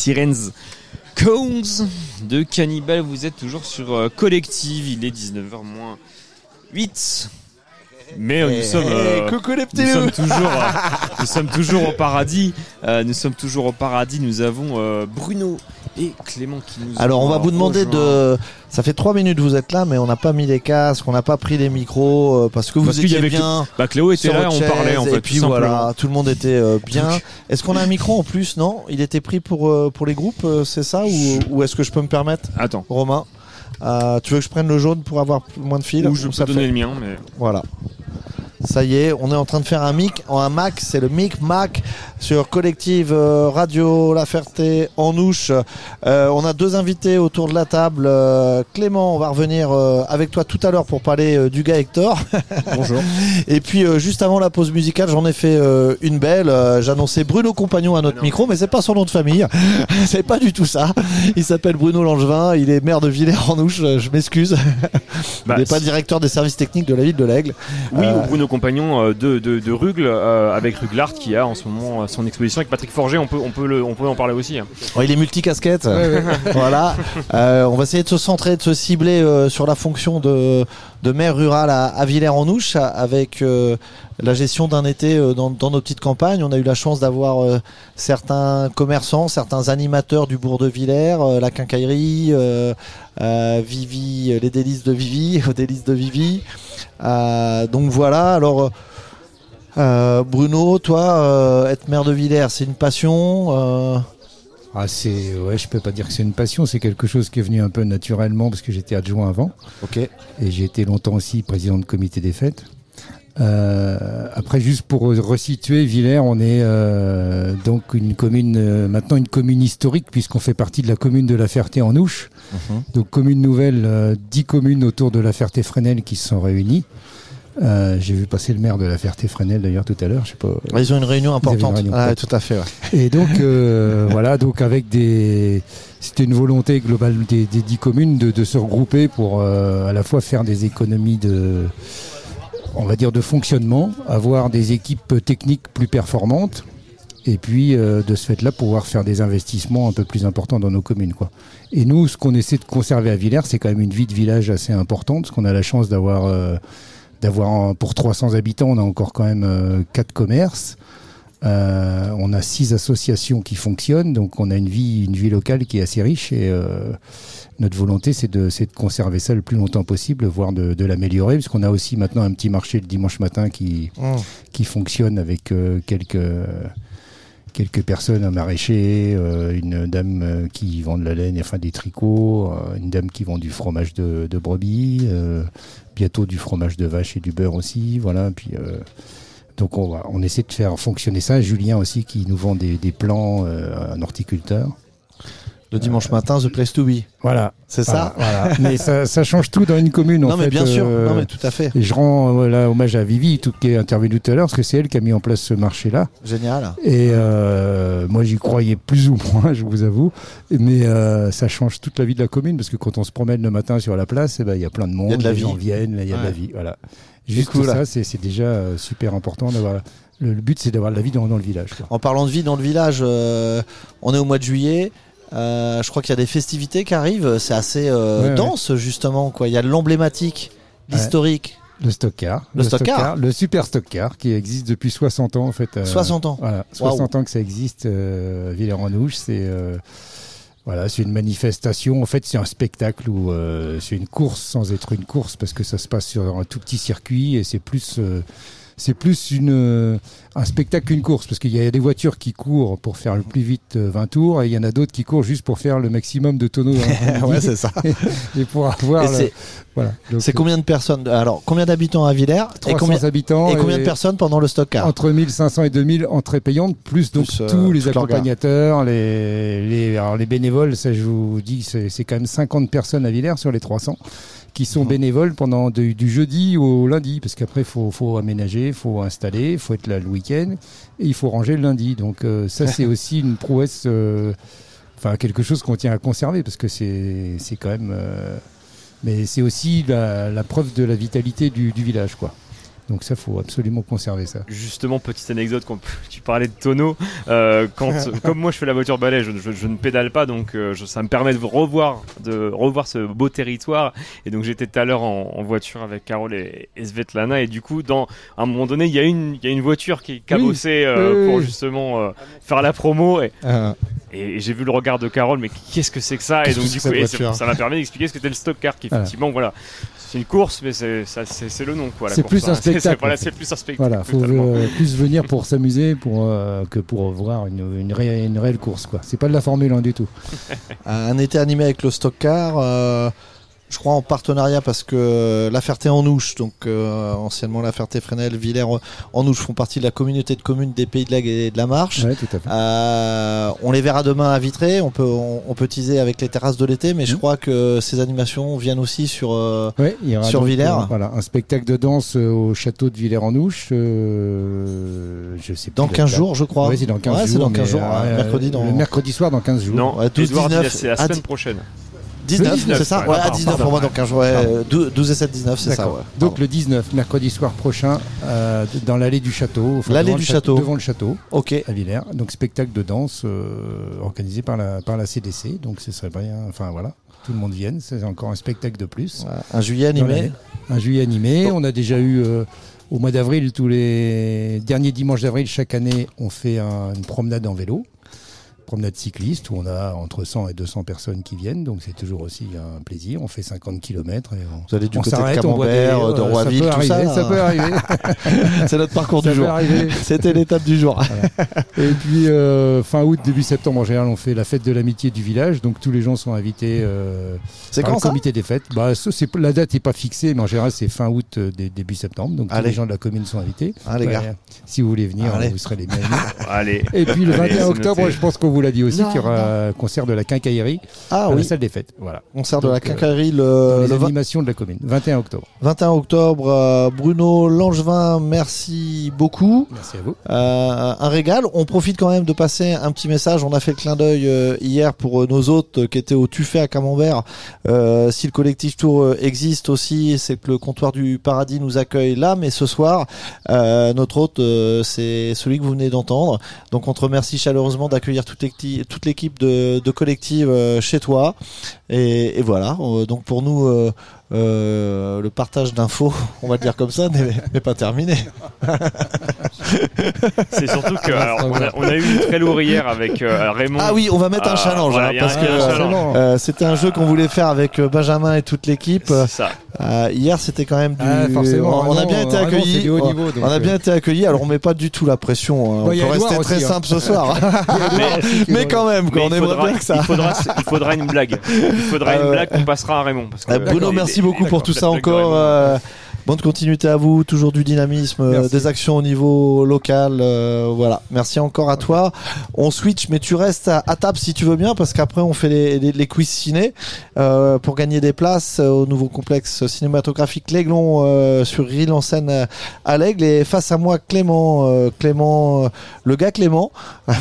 Sirens Cones de Cannibal. Vous êtes toujours sur euh, Collective. Il est 19h moins 8. Mais nous sommes, euh, coucou les petits nous sommes loups. toujours, nous sommes toujours au paradis. Euh, nous sommes toujours au paradis. Nous avons euh, Bruno et Clément qui nous. Alors on va vous demander de. Ça fait trois minutes que vous êtes là, mais on n'a pas mis les casques, on n'a pas pris les micros euh, parce que vous Parce étiez avait bien. Bah, Cléo était là, on parlait, en fait, Et puis tout voilà, tout le monde était euh, bien. Est-ce qu'on a un micro en plus? Non, il était pris pour euh, pour les groupes, euh, c'est ça? Ou, ou est-ce que je peux me permettre? Attends, Romain, tu veux que je prenne le jaune pour avoir moins de fils ou je peux ça donner fait- le mien, mais. Voilà. Ça y est, on est en train de faire un mic, un Mac, c'est le mic Mac sur Collective euh, Radio La Ferté en Ouche. Euh, on a deux invités autour de la table. Euh, Clément, on va revenir euh, avec toi tout à l'heure pour parler du gars Hector. Bonjour. Et puis euh, juste avant la pause musicale, j'en ai fait euh, une belle. Euh, J'annonçais Bruno Compagnon à notre micro, mais c'est pas son nom de famille. c'est pas du tout ça. Il s'appelle Bruno Langevin. Il est maire de Villers en Ouche. Je m'excuse. Bah, il n'est pas directeur des services techniques de la ville de l'Aigle. Oui, ou Bruno Compagnon euh, de, de, de Rugle euh, avec Ruglart qui a en ce moment euh, son exposition avec Patrick Forger. On peut, on peut, le, on peut en parler aussi. Bon, il est multicasquette. Ouais, ouais. voilà. Euh, on va essayer de se centrer, de se cibler euh, sur la fonction de, de maire rural à, Villers-en-Ouche avec euh, la gestion d'un été euh, dans, nos petites campagnes. On a eu la chance d'avoir euh, certains commerçants, certains animateurs du bourg de Villers, la quincaillerie, Vivi, les délices de Vivi, délices de Vivi. Donc voilà. Alors. Bruno, toi, être maire de Villers, c'est une passion. Ah, c'est ouais, je peux pas dire que c'est une passion, c'est quelque chose qui est venu un peu naturellement parce que j'étais adjoint avant. Ok. Et j'ai été longtemps aussi président de comité des fêtes. Euh, après, juste pour resituer, Villers, on est euh, donc une commune, euh, maintenant une commune historique puisqu'on fait partie de la commune de la Ferté en Ouche. Mhm. Donc commune nouvelle, euh, dix communes autour de la Ferté-Fresnel qui se sont réunies. Euh, J'ai vu passer le maire de la Ferté-Fresnel d'ailleurs tout à l'heure. Je sais pas. Ouais, Ils ont une réunion une importante. réunion Ah, tout à fait. ouais. Et donc euh, voilà, donc avec des, c'était une volonté globale des, des dix communes de, de se regrouper pour euh, à la fois faire des économies de, on va dire de fonctionnement, avoir des équipes techniques plus performantes, et puis euh, de ce fait-là pouvoir faire des investissements un peu plus importants dans nos communes, quoi. Et nous, ce qu'on essaie de conserver à Villers, c'est quand même une vie de village assez importante, parce qu'on a la chance d'avoir euh, d'avoir pour 300 habitants, on a encore quand même euh, quatre commerces. Euh, on a six associations qui fonctionnent, donc on a une vie, une vie locale qui est assez riche et euh, notre volonté c'est de, de conserver ça le plus longtemps possible, voire de, de l'améliorer, puisqu'on a aussi maintenant un petit marché le dimanche matin qui, Mm. qui fonctionne avec euh, quelques, quelques personnes, un maraîcher, une dame qui vend de la laine, enfin des tricots, une dame qui vend du fromage de, de brebis, bientôt du fromage de vache et du beurre aussi, voilà. Puis euh, donc on, essaie de faire fonctionner ça. Julien aussi qui nous vend des, des plants, euh, un horticulteur. Le dimanche matin, The Place to Be. Voilà. C'est ça Voilà. Mais ça, ça change tout dans une commune. Non, en mais fait, bien sûr. euh, Non, mais tout à fait. Et je rends euh, hommage à Vivi, tout, qui est intervenue tout à l'heure, parce que c'est elle qui a mis en place ce marché-là. Génial. Et euh, moi, j'y croyais plus ou moins, je vous avoue. Mais euh, ça change toute la vie de la commune, parce que quand on se promène le matin sur la place, eh ben, il y a plein de monde, Il y a de la les vie. gens viennent, il y a de la vie. Voilà. Juste ça, c'est déjà super important d'avoir. Le, le but, c'est d'avoir de la vie dans, dans le village. quoi. En parlant de vie dans le village, euh, on est au mois de juillet. Euh, je crois qu'il y a des festivités qui arrivent. C'est assez euh, Ouais, ouais. dense justement. Quoi. Il y a l'emblématique, l'historique. Le stockcar. Le stockcar. Le super stockcar qui existe depuis 60 ans en fait. euh, 60 ans. Voilà, Waouh. 60 ans que ça existe. Euh, Villers-en-Ouche, c'est euh, voilà, c'est une manifestation. En fait, c'est un spectacle où euh, c'est une course sans être une course parce que ça se passe sur un tout petit circuit et c'est plus euh, c'est plus une, euh, un spectacle qu'une course, parce qu'il y a des voitures qui courent pour faire le plus vite euh, 20 tours, et il y en a d'autres qui courent juste pour faire le maximum de tonneaux. Ouais, c'est ça. et pour avoir. Le- voilà. C'est euh, combien de personnes Alors, combien d'habitants à Villers et 300 combien, habitants et combien de personnes pendant le stock car entre 1500 et 2000 entrées payantes, plus donc Plus, euh, tous les accompagnateurs, les, les, alors les bénévoles, ça je vous dis, c'est c'est quand même 50 personnes à Villers sur les 300 qui sont bénévoles pendant de- du jeudi au lundi, parce qu'après il faut, faut aménager, il faut installer, il faut être là le week-end, et il faut ranger le lundi. Donc euh, ça c'est aussi une prouesse, euh, enfin quelque chose qu'on tient à conserver, parce que c'est c'est quand même... euh, mais c'est aussi la, la preuve de la vitalité du, du village, quoi. Donc ça, faut absolument conserver ça. Justement, petite anecdote, quand tu parlais de tonneau, euh, quand, comme moi je fais la voiture balai, je, je- je ne pédale pas, donc euh, je- ça me permet de revoir, de revoir ce beau territoire. Et donc j'étais tout à l'heure en, en voiture avec Carole et, et Svetlana, et du coup, dans, à un moment donné, il y a une, il y a une voiture qui est cabossée euh, Oui, pour oui. justement euh, faire la promo. Et, Ah. et j'ai vu le regard de Carole, mais qu'est-ce que c'est que ça? Et donc du coup, ça m'a permis d'expliquer ce que c'était le stock car, qui Voilà. effectivement, voilà. C'est une course, mais c'est ça- c'est c'est le nom quoi. la C'est course, plus hein. un C'est- c'est- spectacle. Voilà, c'est plus un spectacle. Voilà, faut euh, plus venir pour s'amuser pour, euh, que pour voir une, une, ré- une réelle course. quoi. C'est pas de la Formule 1 du tout. un été animé avec le stock car. Je crois en partenariat parce que La Ferté-en-Ouche, donc euh, anciennement La Ferté-Fresnel, Villers en Ouche font partie de la communauté de communes des Pays de la, et de la Marche. Ouais, tout à fait. Euh, on les verra demain à Vitré. On peut on, on peut teaser avec les terrasses de l'été, mais je crois que ces animations viennent aussi sur euh, Ouais, il y aura sur donc, Villers. euh, voilà, un spectacle de danse euh, au château de Villers-en-Ouche. euh, je sais plus Dans la 15 date. jours, je crois. Ouais, c'est dans 15 Ouais, jours. c'est dans 15 mais, jours, euh, mercredi dans- Le mercredi soir dans 15 jours. Non, Ouais, 12, Edouard dit 19, c'est la à semaine prochaine. 19, 19, c'est ça ouais, Ouais, à pardon, 19 pour moi, donc 15 jours. ouais, Pardon. 12, 12 et 7, 19, c'est ça, ouais. Donc le 19, mercredi soir prochain, euh, dans l'allée du château. enfin, L'allée devant du le château. Devant le château. Ok. À Villers. Donc spectacle de danse euh, organisé par la, par la CDC. Donc ce serait bien. Enfin voilà, tout le monde vienne. C'est encore un spectacle de plus. Un juillet animé. Un juillet animé. On a déjà eu euh, au mois d'avril, tous les derniers dimanches d'avril, chaque année, on fait un- une promenade en vélo. Promenade cycliste où on a entre 100 et 200 personnes qui viennent, donc c'est toujours aussi un plaisir. On fait 50 km et on, Vous allez du on côté de Camembert, des- de euh, Roiville, ça peut tout arriver, ça. ça peut arriver. c'est notre parcours Ça du peut jour. arriver. C'était l'étape du jour. Et puis euh, fin août, début septembre, en général, on fait la fête de l'amitié du village. Donc tous les gens sont invités. euh, C'est par quand le ça comité des fêtes. Bah, c'est la date n'est pas fixée, mais en général c'est fin août, euh, dé- début septembre. Donc tous les gens de la commune sont invités. Allez, gars. si vous voulez venir, Allez. vous serez les bienvenus. Allez. Et puis le Allez, 21 c'est octobre, je pense qu'on vous l'a dit aussi, qu'il y aura un concert de la quincaillerie Ah à oui. la salle des fêtes. Voilà. Concert de la euh, quincaillerie dans le, les le vingt- animations de la commune. 21 octobre. 21 octobre. euh, Bruno Langevin, merci beaucoup. Merci à vous. Euh, un régal. On profite quand même de passer un petit message. On a fait le clin d'œil euh, hier pour euh, nos hôtes euh, qui étaient au Tuffet à Camembert. Euh, si le collectif Tour euh, existe aussi, c'est que le comptoir du paradis nous accueille là. Mais ce soir, euh, notre hôte, euh, c'est celui que vous venez d'entendre. Donc on te remercie chaleureusement d'accueillir toute l'équipe, toute l'équipe de, de collective euh, chez toi. Et, voilà. Euh, donc pour nous, euh, le partage d'infos, on va le dire comme ça, n'est pas terminé. C'est surtout que alors, on, a, on a eu une très lourde hier avec euh, Raymond. Ah oui, on va mettre un Euh, challenge voilà, hein, parce un- que euh, c'était un jeu qu'on voulait faire avec euh, Benjamin et toute l'équipe. ça. Euh, hier, c'était quand même du. Ah, forcément, on, on a bien été accueillis. haut niveau, donc, on a bien euh. été accueillis. Alors, on met pas du tout la pression. Bon, on peut rester très aussi, hein. simple ce soir. Mais- mais quand même, quoi, Mais on aimerait bien que ça. Il faudra, il faudra une blague. Il faudra Ah une blague qu'on passera à Raymond. Parce que, Bruno, D'accord. Merci beaucoup pour tout ça encore. Bonne continuité à vous, toujours du dynamisme, euh, Merci. des actions au niveau local. euh, voilà, merci encore à toi. On switch, mais tu restes à, à table si tu veux bien, parce qu'après on fait les, les, les quiz ciné euh, pour gagner des places euh, au nouveau complexe cinématographique L'Aiglon euh, sur Rille en scène euh, à l'Aigle. Et face à moi, Clément, euh, Clément, euh, le gars Clément.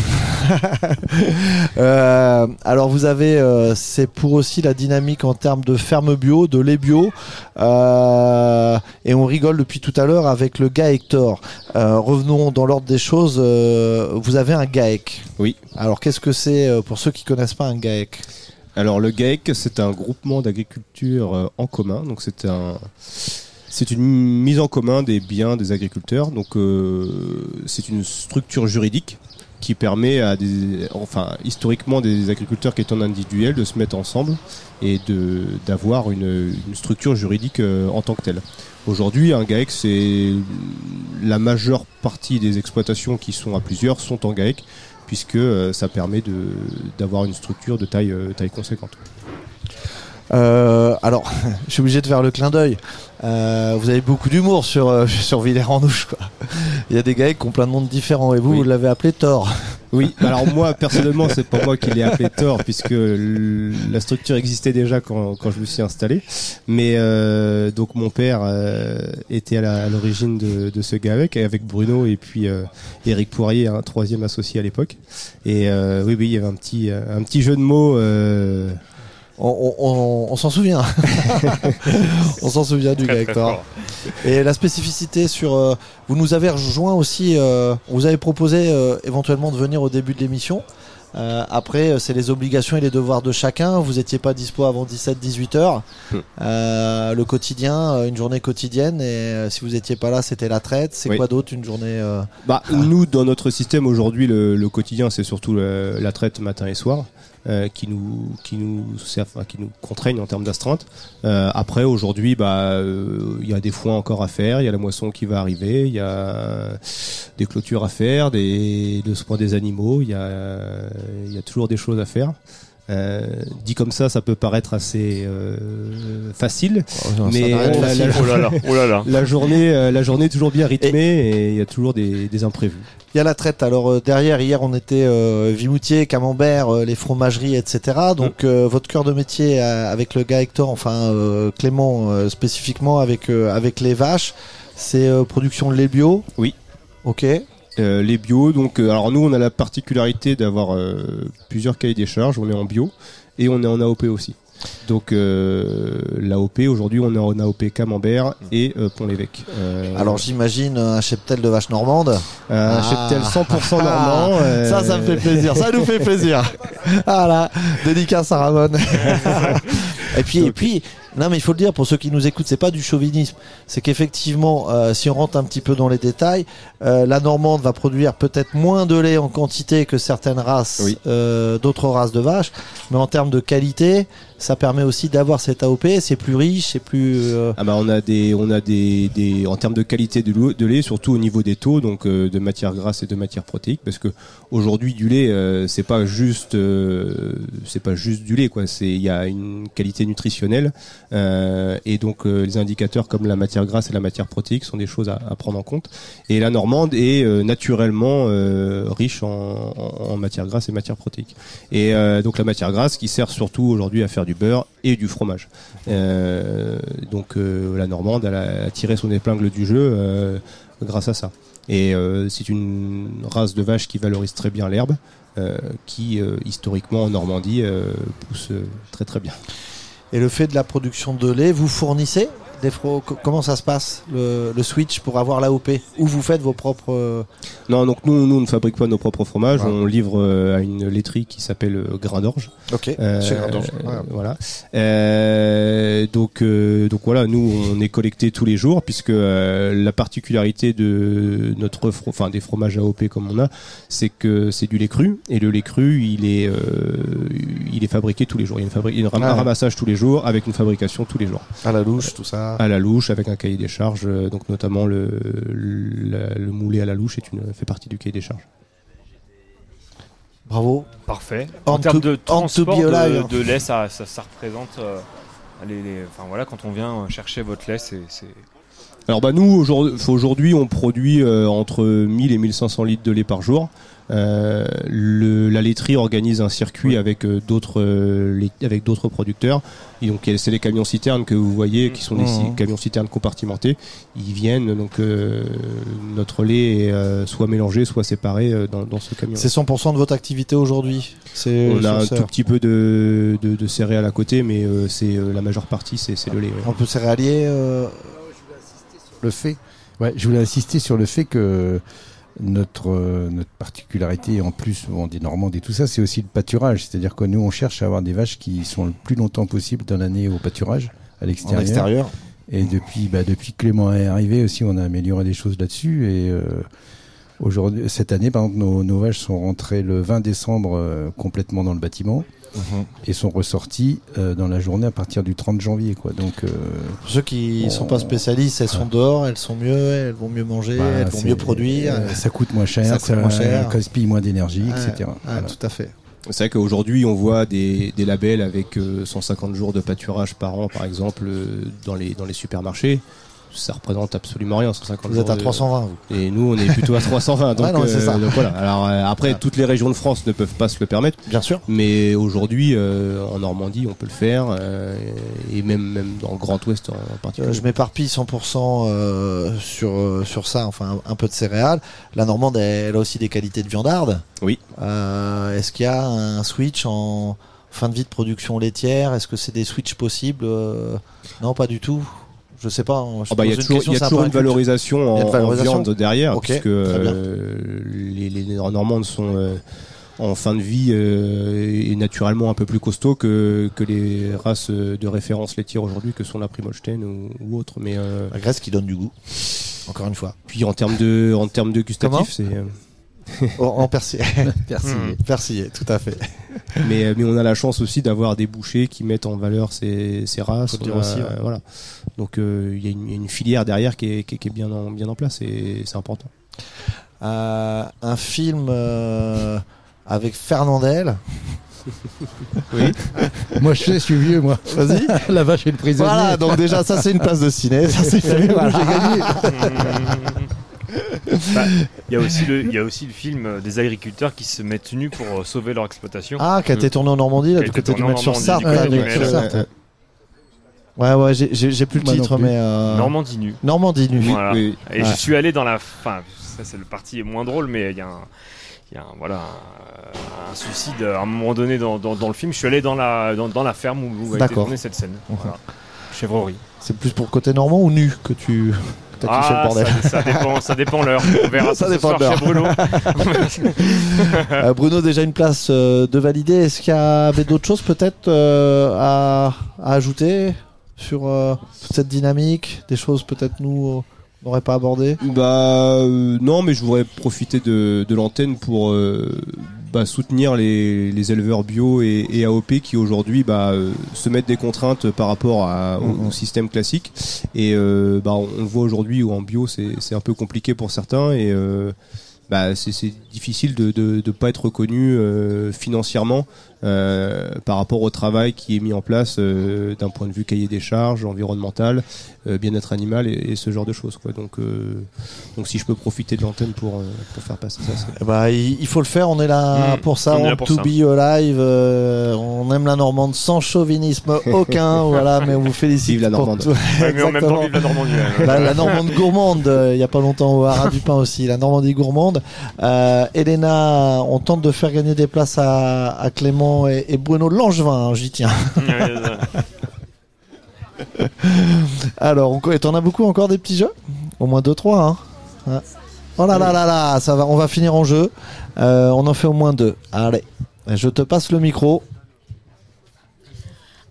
Euh, alors vous avez, euh, c'est pour aussi la dynamique en termes de ferme bio, de lait bio, Euh, et on rigole depuis tout à l'heure avec le gars Hector. Euh, revenons dans l'ordre des choses. euh, vous avez un GAEC. Oui. Alors qu'est-ce que c'est euh, pour ceux qui connaissent pas un GAEC Alors le GAEC, c'est un groupement d'agriculture en commun. Donc c'est un, c'est une mise en commun des biens des agriculteurs. Donc euh, c'est une structure juridique qui permet à des, enfin historiquement des agriculteurs qui étaient en individuel de se mettre ensemble et de d'avoir une, une structure juridique en tant que telle. Aujourd'hui, un GAEC, c'est la majeure partie des exploitations qui sont à plusieurs sont en GAEC puisque euh, ça permet d'avoir une structure de taille euh, taille conséquente. Euh, alors, je suis obligé de faire le clin d'œil. Euh, vous avez beaucoup d'humour sur euh, sur Villers-en-Ouche, quoi. Il y a des GAEC qui ont plein de noms différents et vous, vous l'avez appelé Thor. Oui, alors moi personnellement, c'est pas moi qui l'ai appelé Thor puisque la structure existait déjà quand, quand je me suis installé. Mais euh, donc mon père euh, était à l'origine de, de ce GAEC avec Bruno et puis euh, Eric Poirier, un troisième associé à l'époque. Et euh, oui, oui, il y avait un petit un petit jeu de mots. Euh, On, on- on- on s'en souvient. on s'en souvient du Très, GAEC très. Et la spécificité sur, euh, vous nous avez rejoint aussi, euh, on vous avez proposé euh, éventuellement de venir au début de l'émission. Euh, après, euh, c'est les obligations et les devoirs de chacun. Vous étiez pas dispo avant 17-18 heures. Hmm. Euh, le quotidien, euh, une journée quotidienne. Et euh, si vous étiez pas là, c'était la traite. C'est Oui. quoi d'autre une journée euh, Bah, nous, dans notre système aujourd'hui, le, le quotidien, c'est surtout le- la traite matin et soir. Euh, qui nous qui nous servent- qui nous contraignent en termes d'astreinte. Euh, après aujourd'hui bah euh, il y a des foins encore à faire, il y a la moisson qui va arriver, il y a des clôtures à faire, des le soin des animaux, il y a il y a toujours des choses à faire. Euh, dit comme ça, ça peut paraître assez euh, facile, ça mais de la, Oh oh la journée, euh, la journée est toujours bien rythmée et il y a toujours des, des imprévus. Il y a la traite. Alors euh, derrière, hier, on était euh, Vimoutier, Camembert, euh, les fromageries, etc. Donc euh, votre cœur de métier euh, avec le gars Hector, enfin euh, Clément euh, spécifiquement avec euh, avec les vaches, c'est euh, production de lait bio. Oui. Ok. Euh, les bio, donc euh, alors nous on a la particularité d'avoir euh, plusieurs cahiers des charges, on est en bio et on est en AOP aussi. Donc euh, l'AOP aujourd'hui on est en AOP Camembert et euh, Pont-l'Évêque. Euh, Alors j'imagine un cheptel de vache normande. Un cheptel 100% normand, Ça, ça me fait plaisir. Ça nous fait plaisir. Ah là, dédicace à Ramon. et puis, et puis, non mais il faut le dire pour ceux qui nous écoutent, c'est pas du chauvinisme. C'est qu'effectivement, euh, si on rentre un petit peu dans les détails, euh, la normande va produire peut-être moins de lait en quantité que certaines races, euh, d'autres races de vaches, mais en termes de qualité, ça permet aussi d'avoir cette AOP. C'est plus riche, c'est plus. euh, Ah bah on a des on a des, des en termes de qualité de, lait surtout au niveau des taux donc euh, de matières grasses et de matières protéiques parce que aujourd'hui du lait euh, c'est pas juste euh, c'est pas juste du lait quoi c'est il y a une qualité nutritionnelle euh, et donc euh, les indicateurs comme la matière grasse et la matière protéique sont des choses à, à prendre en compte et la normande est euh, naturellement euh, riche en, en, en matière grasse et matière protéique et euh, donc la matière grasse qui sert surtout aujourd'hui à faire du beurre et du fromage euh, donc la Normande elle a, tiré son épingle du jeu grâce à ça. Et c'est une race de vache qui valorise très bien l'herbe, qui historiquement en Normandie pousse très très bien. Et le fait de la production de lait, vous fournissez? Defro, comment ça se passe le, le switch pour avoir l'AOP Où vous faites vos propres. euh, Non, donc nous, nous, on ne fabrique pas nos propres fromages. On livre euh, à une laiterie qui s'appelle euh, Grain d'Orge. Ok, chez Grain d'Orge. Ouais. Voilà. Euh, donc, euh, donc voilà, nous, on est collecté tous les jours puisque euh, la particularité de notre, fro- enfin des fromages AOP comme on a, c'est que c'est du lait cru et le lait cru, il est, euh, il est fabriqué tous les jours. Il y a une fabri- il y a un Ah ouais. ramassage tous les jours avec une fabrication tous les jours. À la louche, tout ça. À la louche, avec un cahier des charges, euh, donc notamment le, le, le moulé à la louche est une, fait partie du cahier des charges. Bravo. Parfait. En termes de transport de, de lait, ça, ça, ça représente. euh, les, les- enfin voilà, quand on vient chercher votre lait, c'est. c'est- Alors bah nous aujourd'hui, aujourd'hui on produit euh, entre 1000 et 1500 litres de lait par jour. Euh, le, la laiterie organise un circuit avec euh, d'autres euh, avec d'autres producteurs. Et donc c'est les camions citernes que vous voyez qui sont des Mhm. camions citernes compartimentés. Ils viennent donc euh, notre lait est euh, soit mélangé soit séparé euh, dans, dans ce camion. C'est 100% de votre activité aujourd'hui? C'est On a un tout petit peu de, de, de céréales à côté, mais euh, c'est euh, la majeure partie c'est c'est le lait. ouais. Un peu céréalier. euh, le fait. Ouais, je voulais insister sur le fait que notre, euh, notre particularité, en plus bon, des Normandes et tout ça, c'est aussi le pâturage. C'est-à-dire que nous, on cherche à avoir des vaches qui sont le plus longtemps possible dans l'année au pâturage, à l'extérieur. extérieur. Et depuis, bah, depuis que Clément est arrivé aussi, on a amélioré des choses là-dessus. Et euh, aujourd'hui, cette année, par exemple, nos, nos vaches sont rentrées le 20 décembre euh, complètement dans le bâtiment. Mhm. Et sont ressorties euh, dans la journée à partir du 30 janvier. Quoi. Donc, euh, Pour ceux qui on- sont pas spécialistes, elles sont dehors, elles sont mieux, elles vont mieux manger, Bah, elles vont mieux produire. euh, ça coûte moins cher, Ça ça, coûte moins cher. gaspille moins d'énergie, etc. Voilà. Tout à fait. C'est vrai qu'aujourd'hui, on voit des, des labels avec euh, 150 jours de pâturage par an, par exemple, euh, dans les, dans les supermarchés. Ça représente absolument rien, 150 Vous êtes à de- 320, vous. Et nous, on est plutôt à 320. Donc, Ouais, non, c'est ça. donc voilà. Alors euh, après, toutes les régions de France ne peuvent pas se le permettre. Bien sûr. Mais aujourd'hui, euh, en Normandie, on peut le faire. euh, et même, même dans le Grand Ouest en particulier. Euh, je m'éparpille 100% euh, sur, euh, sur ça, enfin un, un peu de céréales. La Normande, elle, elle a aussi des qualités de viandarde. Oui. Euh, Est-ce qu'il y a un switch en fin de vie de production laitière? Est-ce que c'est des switches possibles? Euh, Non, pas du tout. Je sais pas. hein, Ah bah, Il y a toujours, y a une valorisation y en, viande derrière, puisque euh, les, les Normandes sont euh, en fin de vie euh, et naturellement un peu plus costauds que, que les races de référence laitière aujourd'hui, que sont la Primolstein ou, ou autres. Mais La graisse qui donne du goût. Encore une fois. Puis en termes de, en termes de gustatif, c'est. Euh, en, en persillé. Persillé. Hmm, persillé, tout à fait. mais, euh, mais on a la chance aussi d'avoir des bouchers qui mettent en valeur ces, ces races. Dire a- aussi, ouais. voilà. Donc euh, il y, a une- il y a une filière derrière qui est, qui est- qui est bien, en, bien en place et c'est important. Euh, un film euh, avec Fernandel. Oui. moi, je sais, je suis vieux, moi. Vas-y. La vache et le prisonnier. Voilà, donc déjà, ça c'est une place de ciné. Ça c'est fait. Voilà. J'ai gagné. Bah, Il y a aussi le, il y a aussi le film euh, des agriculteurs qui se mettent nus pour euh, sauver leur exploitation. Ah, qui a été tourné en Normandie, là, Qui a du été côté du Metz sur Normandie, Sarthe. euh, ouais. Ouais, ouais, j'ai- plus le titre, plus. mais. euh, Normandie nu. Normandie nu. Voilà. oui. Et Ouais. je suis allé dans la fin. Ça c'est le parti moins drôle, mais il y a un, il y a un, voilà un, un suicide à un moment donné dans, dans, dans le film. Je suis allé dans la dans, dans la ferme où, où a été tournée cette scène. Voilà. Chèvrerie. C'est plus pour côté normand ou nu que tu le Ah, bordel ça, ça dépend, ça dépend l'heure. On verra Ça ça, ce dépend soir l'heure. chez Bruno. Euh, Bruno, déjà une place euh, de validé. Est-ce qu'il y avait d'autres choses peut-être euh, à, à ajouter sur euh, toute cette dynamique? Des choses peut-être nous euh, n'aurait pas abordées? Bah euh, non, mais je voudrais profiter de, de l'antenne pour euh, bah, soutenir les, les éleveurs bio et, et AOP qui aujourd'hui bah, euh, se mettent des contraintes par rapport à, au, au système classique. Et euh, bah, on, le voit aujourd'hui où en bio c'est un peu compliqué pour certains et euh, bah, c'est difficile de ne de, de pas être reconnu financièrement par rapport au travail qui est mis en place euh, d'un point de vue cahier des charges, environnemental, euh, bien-être animal et, et ce genre de choses. Quoi. Donc, euh, donc si je peux profiter de l'antenne pour, euh, pour faire passer ça, bah, il, faut le faire, on est là Mm, pour ça, on pour to ça. be alive, euh, on aime la Normande sans chauvinisme aucun, voilà, mais on vous félicite Vive la pour Normande. tout. Ouais, mais en même temps, vive la Normandie. ouais. La, la Normande gourmande, euh, il y a pas longtemps au Haras du Pain aussi, la Normandie gourmande. Euh, Elena, on tente de faire gagner des places à, à Clément et, et Bruno Langevin, hein, j'y tiens. Alors, on, et t'en as beaucoup encore des petits jeux? Au moins 2-3, hein Ouais. Oh là là là là, ça va, on va finir en jeu. Euh, on en fait au moins deux. Allez, je te passe le micro.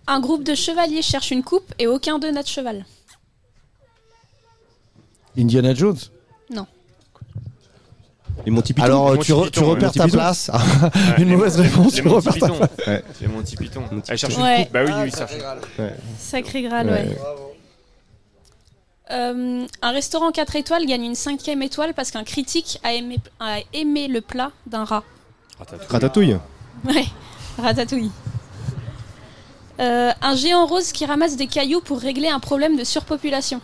Un groupe de chevaliers cherche une coupe et aucun d'eux n'a de cheval. Indiana Jones? Et Monty Python Alors, Les tu, re- repères ta place. Ouais, une les mauvaise réponse, les tu repères ta place. Ouais. C'est Monty Python. Elle cherche Ouais. une coupe. Bah oui, oui, ça cherche. Sacré Graal, ouais. Euh, un restaurant 4 étoiles gagne une cinquième étoile parce qu'un critique a aimé, a aimé le plat d'un rat. Ratatouille. Ouais, ratatouille. Euh, un géant rose qui ramasse des cailloux pour régler un problème de surpopulation.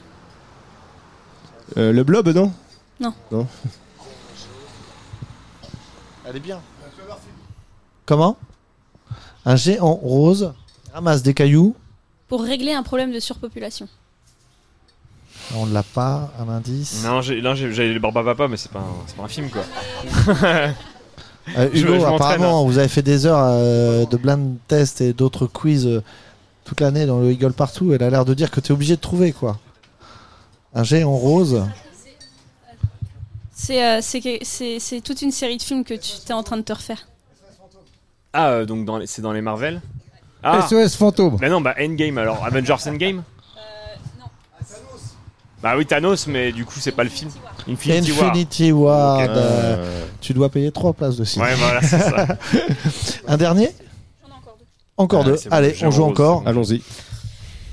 Euh, le blob, non? Non. Non. Elle est bien. Comment? Un géant rose ramasse des cailloux. Pour régler un problème de surpopulation. On ne l'a pas, un indice. Non, j'ai- là j'ai- j'avais le barbe à papa, mais c'est pas, un- c'est pas un film quoi. Euh, Hugo, je m'entraîne, apparemment, hein. vous avez fait des heures euh, de blind test et d'autres quiz euh, toute l'année dans le Eagle Partout. Elle a l'air de dire que tu es obligé de trouver quoi. Un géant rose. C'est euh, c'est toute une série de films que tu es en train de te refaire. Ah, euh, donc dans les- c'est dans les Marvel ah. SOS Fantôme. Bah non, bah Endgame alors. Avengers Endgame Bah oui, Thanos, mais du coup, c'est pas le film. Infinity, War. Infinity War. Euh, Tu dois payer trois places de cinéma. Ouais, voilà, c'est ça. un dernier Encore Ah, deux. c'est bon, Allez, on joue rose, encore. Allons-y.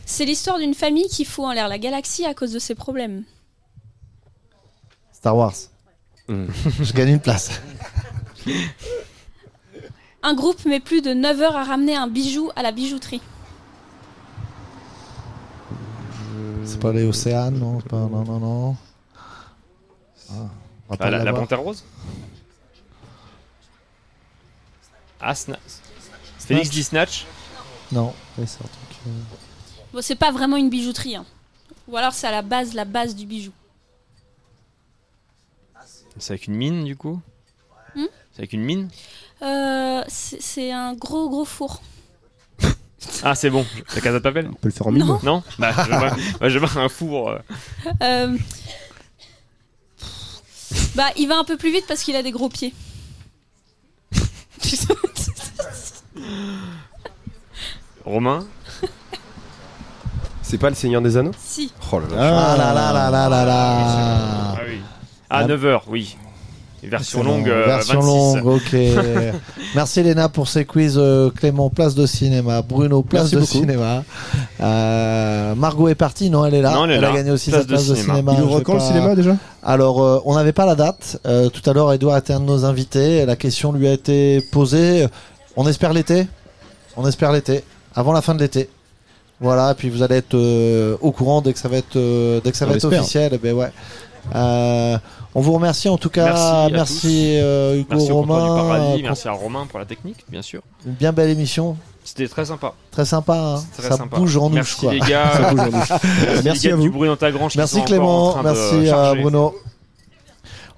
C'est l'histoire d'une famille qui fout en l'air la galaxie à cause de ses problèmes. Star Wars. Je gagne une place. Un groupe met plus de 9 heures à ramener un bijou à la bijouterie. C'est pas les Océanes, non, pas... non, non, non. Ah, on va Ah, la, la panthère rose Ah, Sna- Félix dit Snatch Non, oui, c'est un truc. euh, Bon, c'est pas vraiment une bijouterie. hein. Ou alors c'est à la base, la base du bijou. C'est avec une mine, du coup Hmm C'est avec une mine Euh, c'est un gros gros four. Ah, c'est bon. La Casa de Papel On peut le faire en mine Non. Non Bah, je vois, bah, je vois un four. euh. Euh, Bah, il va un peu plus vite parce qu'il a des gros pieds. Romain C'est pas le Seigneur des Anneaux Si. Oh là là. Ah là là là là là là. Ah oui. Ah, 9h, oui. Version longue, euh, Version 26. longue, ok. Merci Léna pour ces quiz. euh, Clément, place de cinéma. Bruno, place Merci de beaucoup. cinéma. Euh, Margot est partie, non, elle est là. Non, elle est a là. gagné aussi Place sa de place de cinéma. cinéma. Il ouvre quand le pas- cinéma, déjà? Alors, euh, on n'avait pas la date. Euh, tout à l'heure, Edouard était un de nos invités. La question lui a été posée. On espère l'été On espère l'été. Avant la fin de l'été. Voilà, et puis vous allez être euh, au courant dès que ça va être, euh, dès que ça On va être officiel. Eh Ben ouais. Euh, on vous remercie en tout cas. Merci à Merci, euh, Hugo Merci au comptoir du Romain. paradis, Euh, merci à Romain pour la technique, bien sûr. Une bien belle émission. C'était très sympa. Très sympa. hein. Très ça sympa. bouge en. Merci quoi. les gars. Ça bouge en nous. Merci, Merci à du vous. bruit dans ta grange. qui Merci Clément, merci à. Bruno.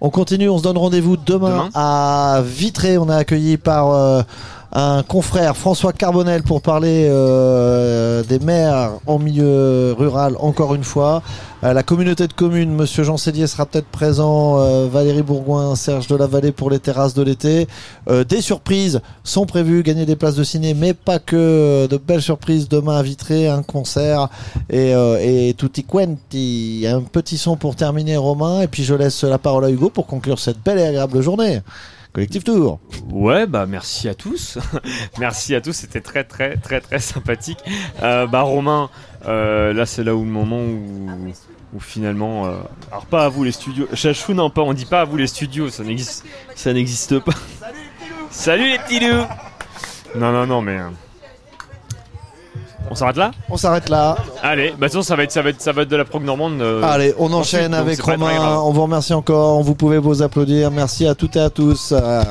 On continue, on se donne rendez-vous demain, Demain à Vitré. On est accueilli par euh, un confrère, François Carbonel, pour parler euh, des maires en milieu rural, encore une fois. Euh, la communauté de communes, Monsieur Jean Célier sera peut-être présent, euh, Valérie Bourgoin, Serge de la Vallée pour les terrasses de l'été. Des surprises sont prévues, gagner des places de ciné, mais pas que de belles surprises demain à Vitré, un concert et, et tutti quanti. Un petit son pour terminer, Romain, et puis je laisse la parole à Hugo pour conclure cette belle et agréable journée. Collectif Tour. Ouais, bah merci à tous. merci à tous, c'était très très très très sympathique. Euh, bah Romain, euh, là c'est là où le moment où, où finalement, euh, alors pas à vous les studios. Chachou non pas, on dit pas à vous les studios, ça n'existe, ça n'existe pas. Salut les petits loups. Non non non mais. On s'arrête là? On s'arrête là. Allez, bah de toute façon, ça va être ça va être ça va être de la prog normande. euh, Allez, on enchaîne avec Romain. On vous remercie encore. Vous pouvez vous applaudir. Merci à toutes et à tous. Euh,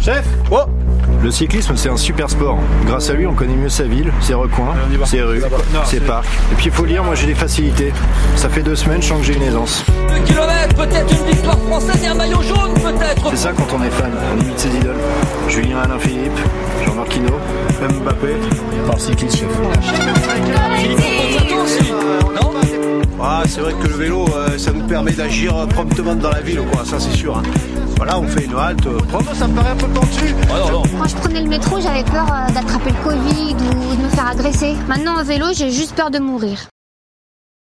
Chef? Oh Le cyclisme, c'est un super sport. Grâce à lui, on connaît mieux sa ville, ses recoins, ses rues, ses parcs. Et puis il faut lire, moi j'ai des facilités. Ça fait deux semaines, je sens que j'ai une aisance. Deux kilomètres, peut-être une victoire française et un maillot jaune, peut-être. C'est ça quand on est fan, on imite ses idoles. Julien Alain Philippe, Jean-Marc Hinault, Mbappé, par cycliste chef. Ah, c'est vrai que le vélo, euh, ça nous permet d'agir promptement dans la ville, quoi. Ça, c'est sûr. hein. Voilà, on fait une halte. euh, ça me paraît un peu pentu. Quand je prenais le métro, j'avais peur euh, d'attraper le Covid ou de me faire agresser. Maintenant, en vélo, j'ai juste peur de mourir.